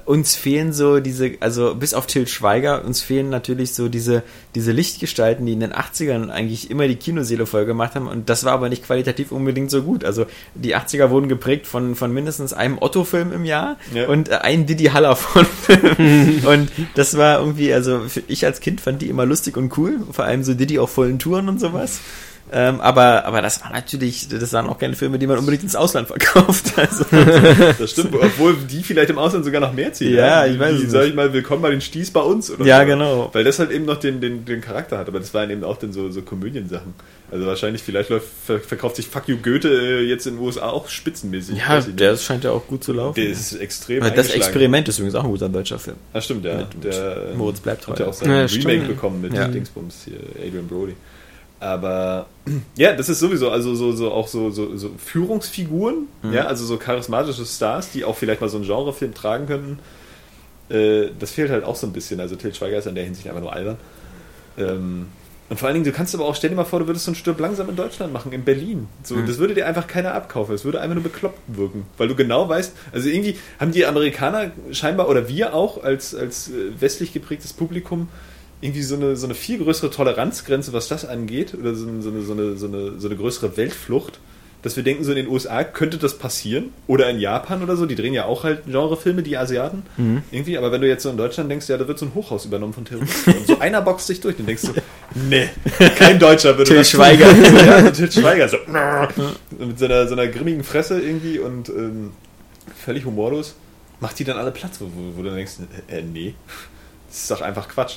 uns fehlen so diese, also bis auf Til Schweiger, uns fehlen natürlich so diese, diese Lichtgestalten, die in den 80ern eigentlich immer die Kinoseele voll gemacht haben und das war aber nicht qualitativ unbedingt so gut. Also die 80er wurden geprägt von, von mindestens einem Otto-Film im Jahr Ja. und äh, einen Didi Haller von Und das war irgendwie, also ich als Kind fand die immer lustig und cool, vor allem so Didi auf vollen Touren und sowas. Ähm, aber, aber das war natürlich, das waren auch keine Filme, die man unbedingt ins Ausland verkauft. Also, Das stimmt, obwohl die vielleicht im Ausland sogar noch mehr ziehen. Ja, ich weiß die, es Sag nicht. ich mal, willkommen bei den Stieß bei uns. Oder Ja, so. genau. Weil das halt eben noch den, den, den Charakter hat. Aber das waren eben auch dann so, so Komödiensachen. Also wahrscheinlich, vielleicht läuft, ver, verkauft sich Fuck You Goethe äh, jetzt in den USA auch spitzenmäßig. ja, nicht. der scheint ja auch gut zu laufen. der ist extrem das. Experiment ist übrigens auch ein guter deutscher Film. Ah, stimmt, ja. Mit- der, Moritz bleibt treu. Hat ja auch sein Ja, Remake stimmt. bekommen mit Ja. Dingsbums hier, Adrian Brody. Aber ja, das ist sowieso, also so, so auch so, so, so Führungsfiguren, Mhm. ja, also so charismatische Stars, die auch vielleicht mal so einen Genrefilm tragen könnten. Äh, das fehlt halt auch so ein bisschen. Also Til Schweiger ist in der Hinsicht einfach nur albern. Ähm, und vor allen Dingen, du kannst aber auch, stell dir mal vor, du würdest so ein Stirb langsam in Deutschland machen, in Berlin. So, Mhm. Das würde dir einfach keiner abkaufen. Es würde einfach nur bekloppt wirken. Weil du genau weißt, also irgendwie haben die Amerikaner scheinbar, oder wir auch als, als äh, westlich geprägtes Publikum, irgendwie so eine, so eine viel größere Toleranzgrenze, was das angeht, oder so eine, so eine, so eine, so eine, größere Weltflucht, dass wir denken, so in den USA könnte das passieren, oder in Japan oder so, die drehen ja auch halt Genrefilme, die Asiaten, Mhm. irgendwie, aber wenn du jetzt so in Deutschland denkst, ja, da wird so ein Hochhaus übernommen von Terroristen, und so einer boxt sich durch, dann denkst du, nee, kein Deutscher würde das tun. Schweiger. ja, so Til Schweiger, so, mit so einer, so einer grimmigen Fresse irgendwie und ähm, völlig humorlos. macht die dann alle Platz, wo, wo, wo du denkst, äh, nee, das ist doch einfach Quatsch.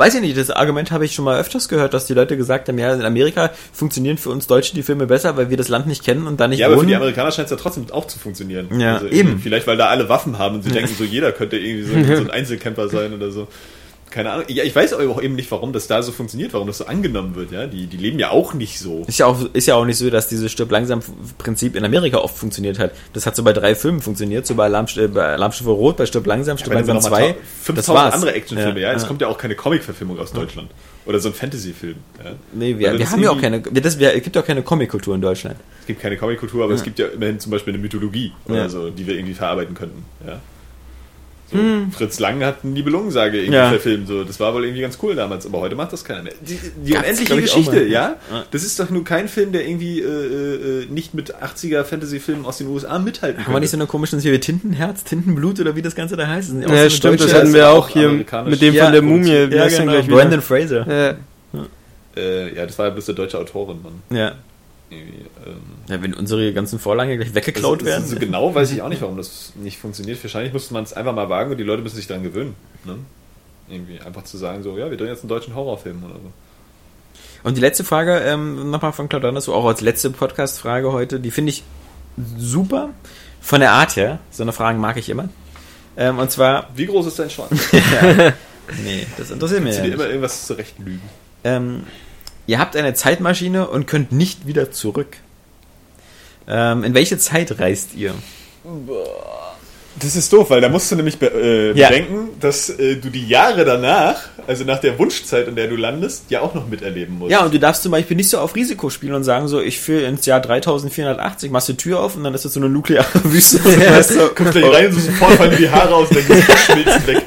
Weiß ich nicht, das Argument habe ich schon mal öfters gehört, dass die Leute gesagt haben, ja, in Amerika funktionieren für uns Deutsche die Filme besser, weil wir das Land nicht kennen und da nicht Ja, aber für wohnen. die Amerikaner scheint es ja trotzdem auch zu funktionieren. Also Ja, irgendwie- eben. Vielleicht, weil da alle Waffen haben und sie denken, so jeder könnte irgendwie so, so ein Einzelkämpfer sein oder so. Keine Ahnung. Ja, ich weiß aber auch eben nicht, warum das da so funktioniert, warum das so angenommen wird. Ja, die, die leben ja auch nicht so. ist ja, auch, ist ja auch nicht so, dass dieses Stirb langsam Prinzip in Amerika oft funktioniert hat. Das hat so bei drei Filmen funktioniert, so bei, Alarm, äh, bei Alarmstufe Rot, bei Stirb langsam, Stirb du langsam noch mal 2. ta- Das 5000 war's. andere Actionfilme, ja. Es ja. kommt ja auch keine Comic-Verfilmung aus Deutschland. Oder so ein Fantasy-Film. Ja. Nee, wir, wir haben ja auch keine, das, wir, es gibt ja auch keine Comic-Kultur in Deutschland. Es gibt keine Comic-Kultur, aber es gibt ja immerhin zum Beispiel eine Mythologie oder Ja. so, die wir irgendwie verarbeiten könnten. Ja. So, Fritz Lang hat eine Nibelungensage irgendwie Hm. Ja. verfilmt. So. Das war wohl irgendwie ganz cool damals, aber heute macht das keiner mehr. Die, die unendliche Geschichte, ja? Ja. Das ist doch nur kein Film, der irgendwie äh, äh, nicht mit 80er Fantasy-Filmen aus den USA mithalten Haben wir nicht so eine komische hier wie Tintenherz, Tintenblut oder wie das Ganze da heißt? Das so Ja, eine stimmt, das hatten wir auch hier mit dem Ja, von der. Mumie. Ja, genau? Brandon Fraser. Ja. Äh, ja, das war ja bloß der deutsche Autorin, Mann. Ja. Irgendwie, ähm, ja. Wenn unsere ganzen Vorlagen gleich weggeklaut das, werden. das, so genau weiß ich auch nicht, warum das nicht funktioniert. Wahrscheinlich müsste man es einfach mal wagen und die Leute müssen sich daran gewöhnen. Ne? Irgendwie einfach zu sagen, so, ja, wir drehen jetzt einen deutschen Horrorfilm oder so. Und die letzte Frage, ähm, nochmal von Claude Anderson, auch als letzte Podcast-Frage heute, die finde ich super. Von der Art her. So eine Fragen mag ich immer. Ähm, und zwar, Wie groß ist dein Schwanz? nee, das interessiert mich Kannst ja dir immer irgendwas zurecht lügen? Ähm, ihr habt eine Zeitmaschine und könnt nicht wieder zurück. Ähm, in welche Zeit reist ihr? Das ist doof, weil da musst du nämlich be äh, Ja. bedenken, dass äh, du die Jahre danach, also nach der Wunschzeit, in der du landest, ja auch noch miterleben musst. Ja, und du darfst zum Beispiel nicht so auf Risiko spielen und sagen so, ich führe ins Jahr 3480, machst die Tür auf und dann ist das so eine nukleare Wüste. Weißt du, Kommst gleich rein und so sofort fallen dir die Haare aus Gesicht schmilzt weg.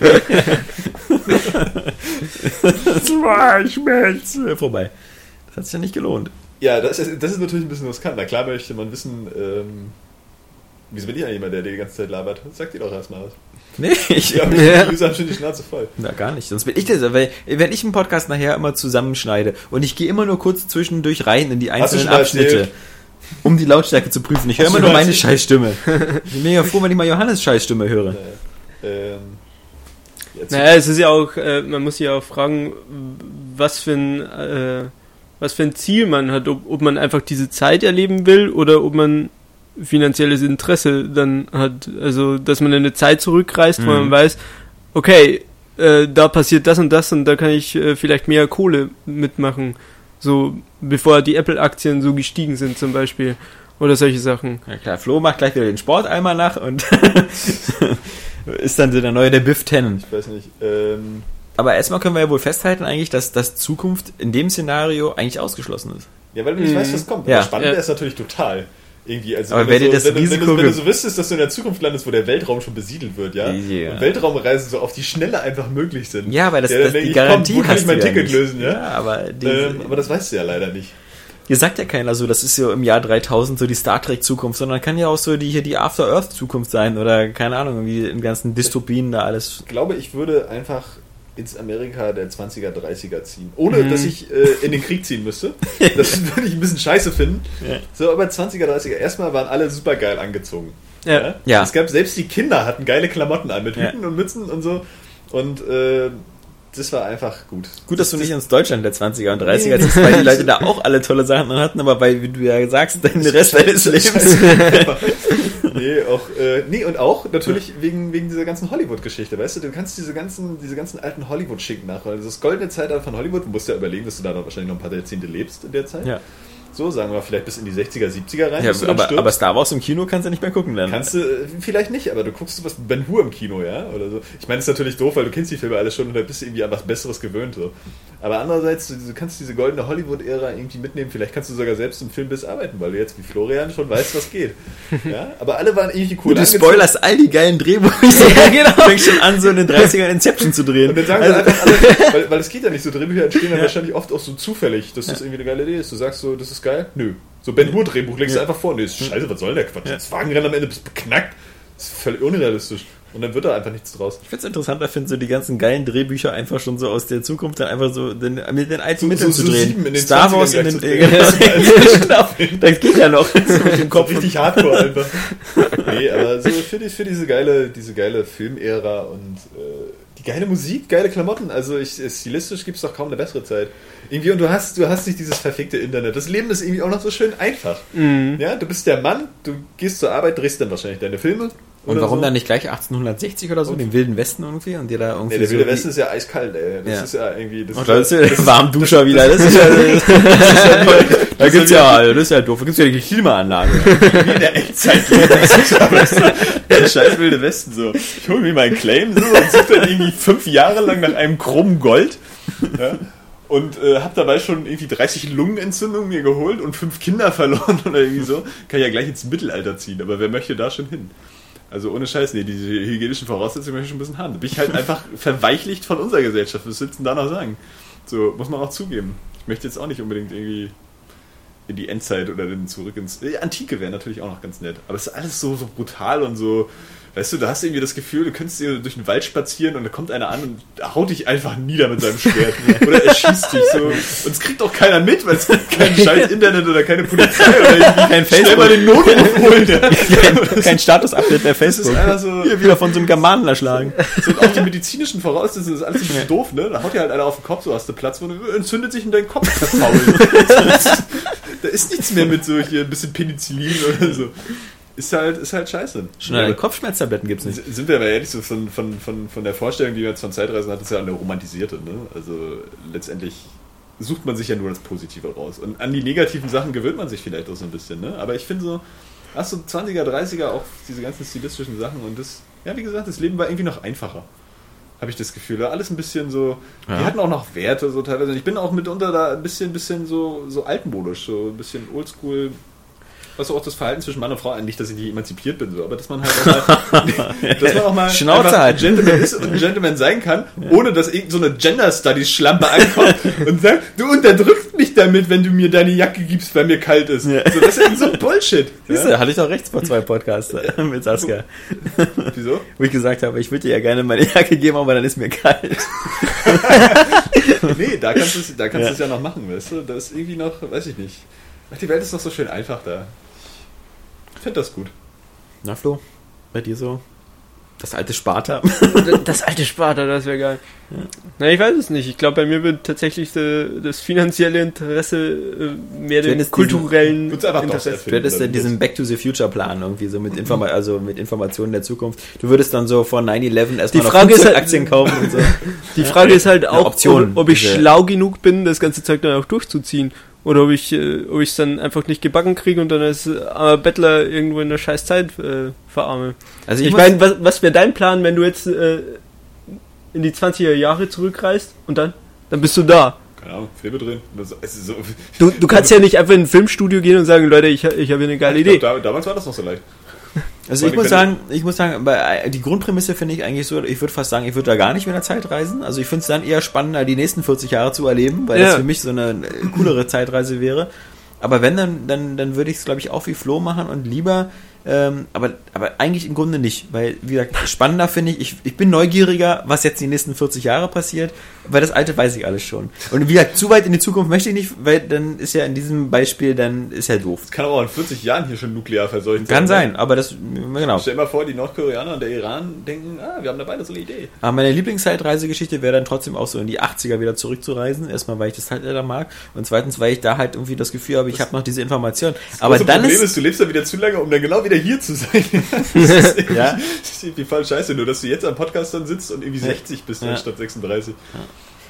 Zwei Schmelze. Vorbei. Das hat sich ja nicht gelohnt. Ja, das ist, das ist natürlich ein bisschen riskant. Na klar möchte man wissen, ähm, wieso bin ich eigentlich jemand, der die ganze Zeit labert? Sag dir doch erstmal was. Nee, ich, Ja, Ja. haben schon die Schnauze voll. Na, gar nicht. Sonst bin ich das. Weil, wenn ich einen Podcast nachher immer zusammenschneide und ich gehe immer nur kurz zwischendurch rein in die einzelnen Abschnitte, um die Lautstärke zu prüfen. Ich höre immer nur meine erzählt? Scheißstimme. Ich bin mega froh, wenn ich mal Johannes Scheißstimme höre. Ähm, jetzt Naja, es ist ja auch, äh, man muss sich ja auch fragen, was für ein, äh, was für ein Ziel man hat, ob, ob man einfach diese Zeit erleben will oder ob man finanzielles Interesse dann hat. Also, dass man in eine Zeit zurückreist, wo Mhm. man weiß, okay, äh, da passiert das und das und da kann ich äh, vielleicht mehr Kohle mitmachen. So, bevor die Apple-Aktien so gestiegen sind zum Beispiel. Oder solche Sachen. Ja klar, Flo macht gleich wieder den Sporteimer nach und ist dann so der neue der Biff Tannen. ich weiß nicht. Ähm, Aber erstmal können wir ja wohl festhalten eigentlich, dass, dass Zukunft in dem Szenario eigentlich ausgeschlossen ist. ja, weil du nicht Mhm. weißt, was kommt. Ja. Aber spannend Ja. es natürlich total. Irgendwie, also Aber wenn, wenn du so, das wenn, wenn, wenn du so wüsstest, dass du in der Zukunft landest, wo der Weltraum schon besiedelt wird, ja, Ja. und Weltraumreisen so auf die Schnelle einfach möglich sind. Ja, weil das, Ja, das die ich, komm, Garantie wo kann ich mein du ja Ticket nicht. lösen, ja? aber die, Ähm, aber das weißt du ja leider nicht. Hier sagt ja keiner so, das ist ja im Jahr 3000 so die Star Trek Zukunft, sondern kann ja auch so die hier die After Earth Zukunft sein oder keine Ahnung, wie in ganzen Dystopien da alles. Ich glaube, ich würde einfach ins Amerika der 20er, 30er ziehen. Ohne, Mhm. dass ich äh, in den Krieg ziehen müsste. Das würde ich ein bisschen scheiße finden. Ja. So, aber 20er, 30er. Erstmal waren alle super geil angezogen. Ja. Ja. Es gab, selbst die Kinder hatten geile Klamotten an, mit Ja. Hüten und Mützen und so. Und äh, das war einfach gut. Gut, dass du nicht ins Deutschland der 20er und 30er ziehst, weil die Leute da auch alle tolle Sachen dran hatten, aber weil, wie du ja sagst, den Rest deines Lebens. nee, auch, äh, nee, und auch natürlich wegen, wegen dieser ganzen Hollywood-Geschichte, weißt du, du kannst diese ganzen, diese ganzen alten Hollywood-Schicken nachholen. Das goldene Zeitalter von Hollywood, du musst ja überlegen, dass du da wahrscheinlich noch ein paar Jahrzehnte lebst in der Zeit. Ja. So, sagen wir vielleicht bis in die 60er, 70er rein. Ja, bis du dann aber, aber Star Wars im Kino kannst du nicht mehr gucken dann. Kannst du, äh, vielleicht nicht, aber du guckst wie Ben Hur im Kino, ja? Oder so. Ich meine, das ist natürlich doof, weil du kennst die Filme alle schon und da bist du irgendwie an was Besseres gewöhnt. So. Aber andererseits, du, du kannst diese goldene Hollywood-Ära irgendwie mitnehmen. Vielleicht kannst du sogar selbst im Filmbiss arbeiten, weil du jetzt wie Florian schon weißt, was geht. Ja? Aber alle waren irgendwie cool. du angezogen. spoilerst all die geilen Drehbücher. ja, genau. Fängst schon an, so in den 30ern Inception zu drehen. Und dann sagen Also- einfach weil, weil es geht ja nicht so, Drehbücher entstehen dann wahrscheinlich oft auch so zufällig, dass das irgendwie eine geile Idee ist. Du sagst so, das ist geil? Nö. So Ben Hur Drehbuch legst Ja. du einfach vor. Nee, ist scheiße, was soll denn der Quatsch? Das Wagenrennen am Ende bist beknackt. Das ist völlig unrealistisch. Und dann wird da einfach nichts draus. Ich find's interessanter, finde so die ganzen geilen Drehbücher einfach schon so aus der Zukunft dann einfach so den, mit den alten Mitteln so zu drehen. in den Star 20ern Wars in den, genau. das geht ja noch mit dem Kopf Kopf. richtig hardcore einfach. nee, aber so für, die, für diese geile, diese geile Filmära und äh, geile Musik, geile Klamotten. Also ich, stilistisch gibt's doch kaum eine bessere Zeit. Irgendwie, und du hast, du hast nicht dieses verfickte Internet. Das Leben ist irgendwie auch noch so schön einfach. Mhm. Ja, du bist der Mann, du gehst zur Arbeit, drehst dann wahrscheinlich deine Filme. Und warum so. dann nicht gleich 1860 oder so, den Wilden Westen irgendwie und dir da irgendwie Nee, der so Wilde Westen ist ja eiskalt, ey. Das Ja. ist ja irgendwie. Das Ach, da ist ja der Warmduscher wieder. Das ist ja, da gibt's ja, das ist ja doof. Da gibt's ja die Klimaanlage. wie in der Echtzeit. der scheiß Wilde Westen so. Ich hole mir meinen Claim so und suche dann irgendwie fünf Jahre lang nach einem krummen Gold. Ja, und äh, habe dabei schon irgendwie 30 Lungenentzündungen mir geholt und fünf Kinder verloren oder irgendwie so. Kann ich ja gleich ins Mittelalter ziehen, aber wer möchte da schon hin? Also ohne Scheiß, nee, diese hygienischen Voraussetzungen möchte ich schon ein bisschen haben. Da bin ich halt einfach verweichlicht von unserer Gesellschaft. Was willst du denn da noch sagen? So, muss man auch zugeben. Ich möchte jetzt auch nicht unbedingt irgendwie in die Endzeit oder dann zurück ins. Die Antike wäre natürlich auch noch ganz nett. Aber es ist alles so, so brutal und so. Weißt du, da hast du irgendwie das Gefühl, du könntest hier durch den Wald spazieren und da kommt einer an und haut dich einfach nieder mit seinem Schwert. oder er schießt dich so. Und es kriegt auch keiner mit, weil es gibt kein scheiß Internet oder keine Polizei oder irgendwie. Kein Schnell mal Facebook. den Notruf holen. Ja. Kein Status-Update bei Das ist Facebook. so. Hier wieder von so einem Germanen erschlagen. So, und auch die medizinischen Voraussetzungen, das ist alles ein bisschen doof, ne? Da haut dir halt einer auf den Kopf, so hast du Platz, wo du entzündet sich in deinen Kopf verfault. da ist nichts mehr mit so hier ein bisschen Penicillin oder so. Ist halt, ist halt scheiße. Schon allein Kopfschmerztabletten gibt's nicht. Sind wir aber ehrlich so von, von, von, von der Vorstellung, die wir jetzt von Zeitreisen hatten, ist ja eine romantisierte, ne? Also letztendlich sucht man sich ja nur das Positive raus. Und an die negativen Sachen gewöhnt man sich vielleicht auch so ein bisschen, ne? Aber ich finde so, hast du 20er, 30er auch diese ganzen stilistischen Sachen und das, ja, wie gesagt, das Leben war irgendwie noch einfacher. Habe ich das Gefühl. Alles ein bisschen so. Ja. Die hatten auch noch Werte, so teilweise. Und ich bin auch mitunter da ein bisschen, bisschen so, so altmodisch, so ein bisschen oldschool. Was auch das Verhalten zwischen Mann und Frau, nicht, dass ich nicht emanzipiert bin, so, aber dass man halt auch mal, dass man auch mal Schnauze. Gentleman ist und ein Gentleman sein kann, ohne dass irgend so eine Gender Studies Schlampe ankommt und sagt, du unterdrückst mich damit, wenn du mir deine Jacke gibst, weil mir kalt ist. Ja. So, das ist eben so Bullshit. Siehst du, hatte ich doch rechts vor zwei Podcasts äh, mit Saskia. Wieso? Wo ich gesagt habe, ich würde dir ja gerne meine Jacke geben, aber dann ist mir kalt. Nee, da kannst du es da kannst Ja. du es ja noch machen, weißt du? Das ist irgendwie noch, weiß ich nicht. Ach, die Welt ist doch so schön einfach da. Ich finde das gut. Na Flo, bei dir so? Das alte Sparta. Das alte Sparta, das wäre geil. Na, ich weiß es nicht. Ich glaube, bei mir wird tatsächlich äh, das finanzielle Interesse äh, mehr Du den kulturellen doch Interesse. erfinden. Du hättest ja diesen Back to the Future Plan irgendwie so mit, Informa also mit Informationen der Zukunft. Du würdest dann so von 9-11 erstmal Die noch Frage ist halt- Aktien kaufen und so. Die Frage ist halt auch, Option, ob, ob ich diese- schlau genug bin, das ganze Zeug dann auch durchzuziehen. Oder ob ich äh, ob ich es dann einfach nicht gebacken kriege und dann als äh, armer Bettler irgendwo in der scheiß Zeit äh, verarme. Also Ich, muss- meine, was, was wäre dein Plan, wenn du jetzt äh, in die 20er Jahre zurückreist und dann? Dann bist du da. Keine Ahnung, Filme drehen. Das ist so, Du, du kannst ja nicht einfach in ein Filmstudio gehen und sagen, Leute, ich, ich habe hier eine geile ich Idee. glaub, da, damals war das noch so leicht. Also ich muss sagen, ich muss sagen, bei, die Grundprämisse finde ich eigentlich so, ich würde fast sagen, ich würde da gar nicht mehr in der Zeit reisen. Also ich finde es dann eher spannender, die nächsten 40 Jahre zu erleben, weil das Ja. für mich so eine äh, coolere Zeitreise wäre. Aber wenn, dann, dann, dann würde ich es, glaube ich, auch wie Flo machen und lieber, ähm, aber, aber eigentlich im Grunde nicht, weil, wie gesagt, spannender finde ich, ich, ich bin neugieriger, was jetzt die nächsten 40 Jahre passiert, weil das Alte weiß ich alles schon. Und wie gesagt, zu weit in die Zukunft möchte ich nicht, weil dann ist ja in diesem Beispiel, dann ist ja doof. Es kann aber auch in 40 Jahren hier schon nuklear verseucht Kann ne? sein, aber das, genau. Stell dir mal vor, die Nordkoreaner und der Iran denken, ah, wir haben da beide so eine Idee. Aber meine Lieblingszeitreisegeschichte wäre dann trotzdem auch so in die 80er wieder zurückzureisen. Erstmal, weil ich das halt da mag. Und zweitens, weil ich da halt irgendwie das Gefühl habe, ich habe noch diese Information. Aber Das dann Problem ist, ist, du lebst da wieder zu lange, um dann genau wieder hier zu sein. das ist irgendwie, Ja. das ist irgendwie voll scheiße, nur dass du jetzt am Podcast dann sitzt und irgendwie Ja. 60 bist Ja. anstatt 36.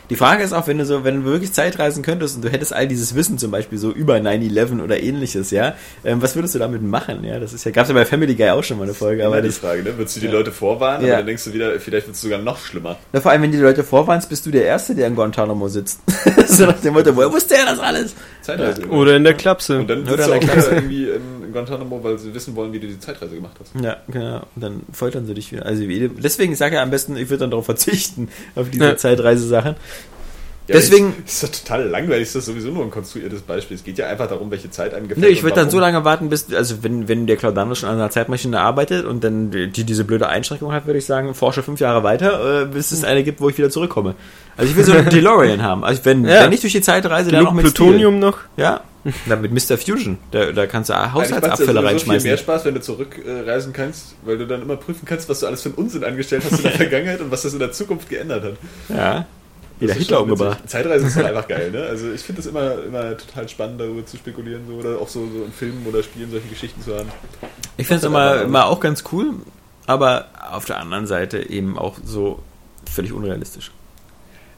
die Frage ist auch, wenn du so, wenn du wirklich Zeitreisen könntest und du hättest all dieses Wissen zum Beispiel so über 9-11 oder ähnliches, ja, ähm, was würdest du damit machen? Ja, das ist ja, gab's ja bei Family Guy auch schon mal eine Folge, aber die das, Frage, ne? Würdest du die Ja. Leute vorwarnen, Ja. dann denkst du wieder, vielleicht wird es sogar noch schlimmer. na, vor allem, wenn die Leute vorwarnst, bist du der Erste, der in Guantanamo sitzt. so nach dem Motto, woher wusste er das alles? Zeitreise. Oder in der Klapse. Und dann Oder sitzt du in auch irgendwie in Guantanamo, weil sie wissen wollen, wie du die Zeitreise gemacht hast. Ja, genau. Und dann foltern sie dich wieder. Also wie- deswegen, ich sage ja am besten, ich würde dann darauf verzichten, auf diese Ja. Zeitreisesachen. Ja, Deswegen- Das ist doch total langweilig, das ist sowieso nur ein konstruiertes Beispiel. Es geht ja einfach darum, welche Zeit einem gefällt. Nee, ich würde dann so lange warten, bis, also wenn, wenn der Claudanus schon an einer Zeitmaschine arbeitet und dann die, die diese blöde Einschränkung hat, würde ich sagen, forsche fünf Jahre weiter, äh, bis es eine gibt, wo ich wieder zurückkomme. Also ich will so einen DeLorean haben. Also wenn, Ja. wenn ich durch die Zeit reise, dann noch mit Plutonium noch. Stil. Ja, dann mit Mr. Fusion. Da, da kannst du Eigentlich macht's ja Haushaltsabfälle sowieso viel reinschmeißen. mehr Spaß, wenn du zurückreisen kannst, weil du dann immer prüfen kannst, was du alles für einen Unsinn angestellt hast in der Vergangenheit und was das in der Zukunft geändert hat. Ja. Wieder Das ist Hitler umgebracht. Zeitreisen ist halt einfach geil, ne? Also ich finde es immer, immer total spannend, darüber zu spekulieren, so, oder auch so, so in Filmen oder Spielen solche Geschichten zu haben. Ich finde es immer, immer auch ganz cool, aber auf der anderen Seite eben auch so völlig unrealistisch.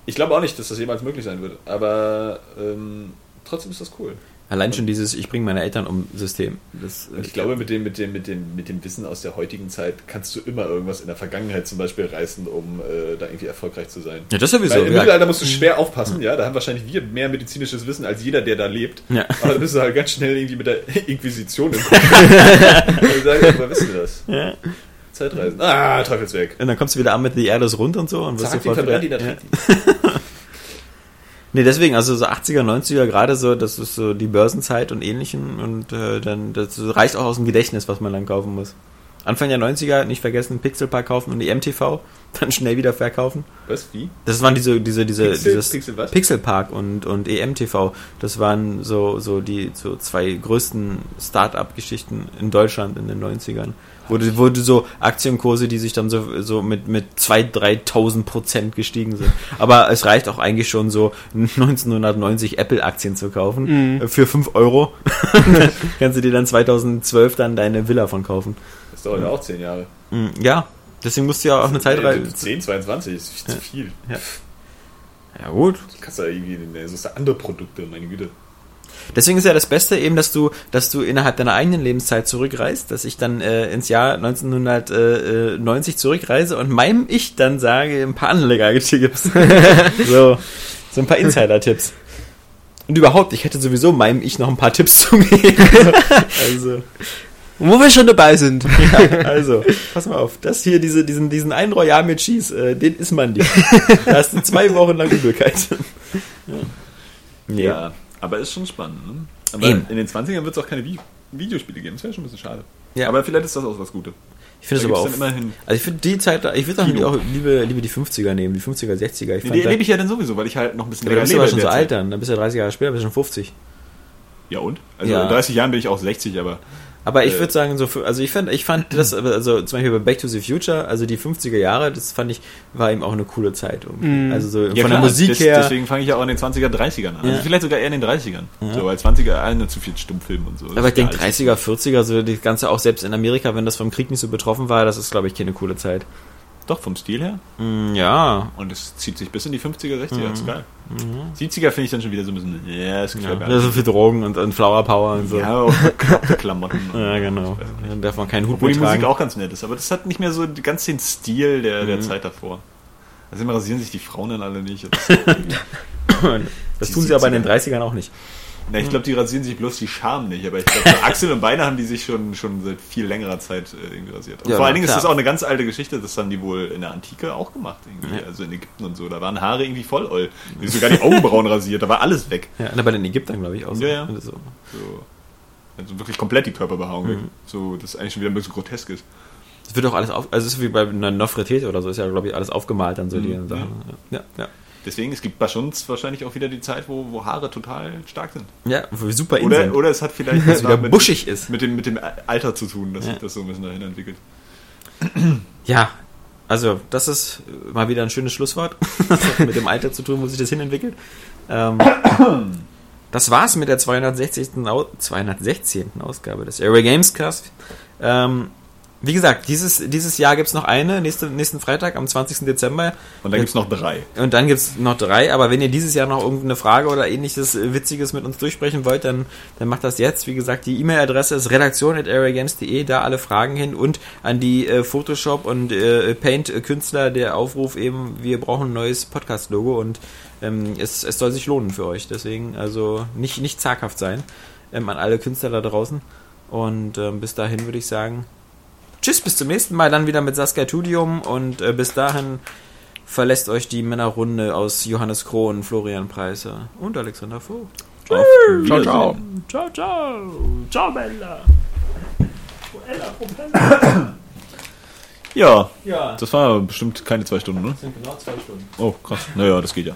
Ich glaube auch nicht, dass das jemals möglich sein wird, aber ähm, trotzdem ist das cool. Allein schon dieses Ich bringe meine Eltern um System. Das, ich glaube, mit dem, mit, dem, mit, dem, mit dem Wissen aus der heutigen Zeit kannst du immer irgendwas in der Vergangenheit zum Beispiel reißen, um äh, da irgendwie erfolgreich zu sein. ja, das sowieso. Weil im ja. Mittelalter musst du schwer aufpassen, ja. Da haben wahrscheinlich wir mehr medizinisches Wissen als jeder, der da lebt. Ja. Aber da bist du halt ganz schnell irgendwie mit der Inquisition im Kopf. Und sagen, ja, woher wissen wir das? Ja. Zeitreisen. Ah, Teufelsweg. Und dann kommst du wieder an mit die Erde ist rund und so und wirst Zack, die sofort verbrennt die, da ja. Nee, deswegen, also so 80er, 90er gerade so, das ist so die Börsenzeit und ähnlichen und äh, dann, das reicht auch aus dem Gedächtnis, was man dann kaufen muss. Anfang der 90er, nicht vergessen, Pixelpark kaufen und die MTV, dann schnell wieder verkaufen. Was? Wie? Das waren diese, diese, diese, Pixel- dieses Pixel was? Pixelpark und, und EMTV. Das waren so, so die so zwei größten Start-up-Geschichten in Deutschland in den 90ern. Wo du, wo du so Aktienkurse, die sich dann so, so mit, mit 2.000, 3.000 Prozent gestiegen sind. Aber es reicht auch eigentlich schon so 1990 Apple-Aktien zu kaufen. äh, Für 5 Euro. Kannst du dir dann 2012 dann deine Villa von kaufen. Das dauert ja auch zehn Jahre. Mm, Ja, deswegen musst du ja auch eine Zeit rein. 10, 22 ist viel zu viel. Ja gut, Du kannst da irgendwie, so andere Produkte, meine Güte. Deswegen ist ja das Beste eben, dass du, dass du innerhalb deiner eigenen Lebenszeit zurückreist, dass ich dann äh, ins Jahr 1990 zurückreise und meinem Ich dann sage, ein paar Anlegertipps. so, so ein paar Insider-Tipps. Und überhaupt, ich hätte sowieso meinem Ich noch ein paar Tipps zu geben. also, Und wo wir schon dabei sind. ja, also, pass mal auf, das hier, diese, diesen, diesen einen Royal mit Cheese, äh, den isst man dir. Da hast du zwei Wochen lang Übelkeit. ja. Ja, aber ist schon spannend. Ne? Aber Eben. in den 20ern wird es auch keine Vi Videospiele geben. Das wäre schon ein bisschen schade. Ja. Aber vielleicht ist das auch was Gutes. Ich finde es aber auch. immerhin- Also ich finde die Zeit, ich würde auch lieber, lieber die 50er nehmen, die 50er, 60er. Ich Nee, die erlebe ich ja dann sowieso, weil ich halt noch ein bisschen aber du bist aber in schon so alt dann, dann bist du ja 30 Jahre später, bist du schon 50. Ja und? Also Ja. in 30 Jahren bin ich auch 60, aber Aber ich Äh. würde sagen, so, also ich fand, ich fand das, also zum Beispiel bei Back to the Future, also die 50er Jahre, das fand ich, war eben auch eine coole Zeit. Mhm. Also so ja, von klar, der Musik des- her. Deswegen fange ich ja auch in den 20er, 30ern an. Ja. Also vielleicht sogar eher in den 30ern. Ja. So, weil 20er alle zu viel Stummfilm und so. Das aber ich denke alles- 30er, 40er, so das Ganze auch selbst in Amerika, wenn das vom Krieg nicht so betroffen war, das ist, glaube ich, keine coole Zeit. Doch, vom Stil her. Mm, ja. Und es zieht sich bis in die 50er, 60er. Mhm. Das ist geil. 70er finde ich dann schon wieder so ein bisschen, ja, das ja. gefällt mir Da ist so viel Drogen und, und Flower Power und so. Ja, auch bekloppte Klamotten. Ja, genau. Dann darf man keinen Hut Obwohl mehr die Musik tragen. auch ganz nett ist, aber das hat nicht mehr so ganz den Stil der, der Mhm. Zeit davor. Also immer rasieren sich die Frauen dann alle nicht. Das Die tun sie aber in den 70er. 30ern auch nicht. Na, ich glaube, die rasieren sich bloß die Scham nicht, aber ich glaube, so Achsel und Beine haben die sich schon, schon seit viel längerer Zeit äh, irgendwie rasiert. Und Ja, vor allen Dingen klar. ist das auch eine ganz alte Geschichte, das haben die wohl in der Antike auch gemacht, irgendwie. Ja. also in Ägypten und so. Da waren Haare irgendwie voll oll. Die sogar die Augenbrauen rasiert, da war alles weg. Ja, bei den Ägyptern, glaube ich, auch. so. Ja, ja. So. So, also wirklich komplett die Körperbehaarung weg. Mhm. So, das eigentlich schon wieder ein bisschen grotesk ist. Es wird auch alles auf, also es ist wie bei einer Nofretete oder so, ist ja, glaube ich, alles aufgemalt dann so die Mhm. Sachen. Ja, ja. Deswegen, es gibt bei uns wahrscheinlich auch wieder die Zeit, wo, wo Haare total stark sind. Ja, wo wir super Oder, sind. oder es hat vielleicht es wieder mit, buschig ist. mit, dem, mit dem Alter zu tun, dass Ja. sich das so ein bisschen dahin entwickelt. Ja, also das ist mal wieder ein schönes Schlusswort. Das hat mit dem Alter zu tun, wo sich das hinentwickelt. Ähm, das war's mit der 260. Au 216. Ausgabe des Airway Gamescast. Ähm, wie gesagt, dieses, dieses Jahr gibt's noch eine, nächste, nächsten Freitag am 20. Dezember. Und dann gibt's noch drei. Und dann gibt's noch drei, aber wenn ihr dieses Jahr noch irgendeine Frage oder ähnliches äh, Witziges mit uns durchsprechen wollt, dann, dann macht das jetzt. Wie gesagt, die E-Mail-Adresse ist redaktion.areagames.de, da alle Fragen hin und an die äh, Photoshop und äh, Paint-Künstler der Aufruf eben, wir brauchen ein neues Podcast-Logo und ähm, es, es soll sich lohnen für euch. Deswegen also nicht, nicht zaghaft sein ähm, an alle Künstler da draußen. Und ähm, bis dahin würde ich sagen, tschüss, bis zum nächsten Mal, dann wieder mit Saskia Tudium und äh, bis dahin verlässt euch die Männerrunde aus Johannes Krohn, Florian Preiser und Alexander Vogt. Ciao, ciao. Ciao, ciao. Ciao, Bella. Ja, Ja, das war bestimmt keine zwei Stunden, ne? sind genau zwei Stunden. Oh, krass. Naja, das geht ja.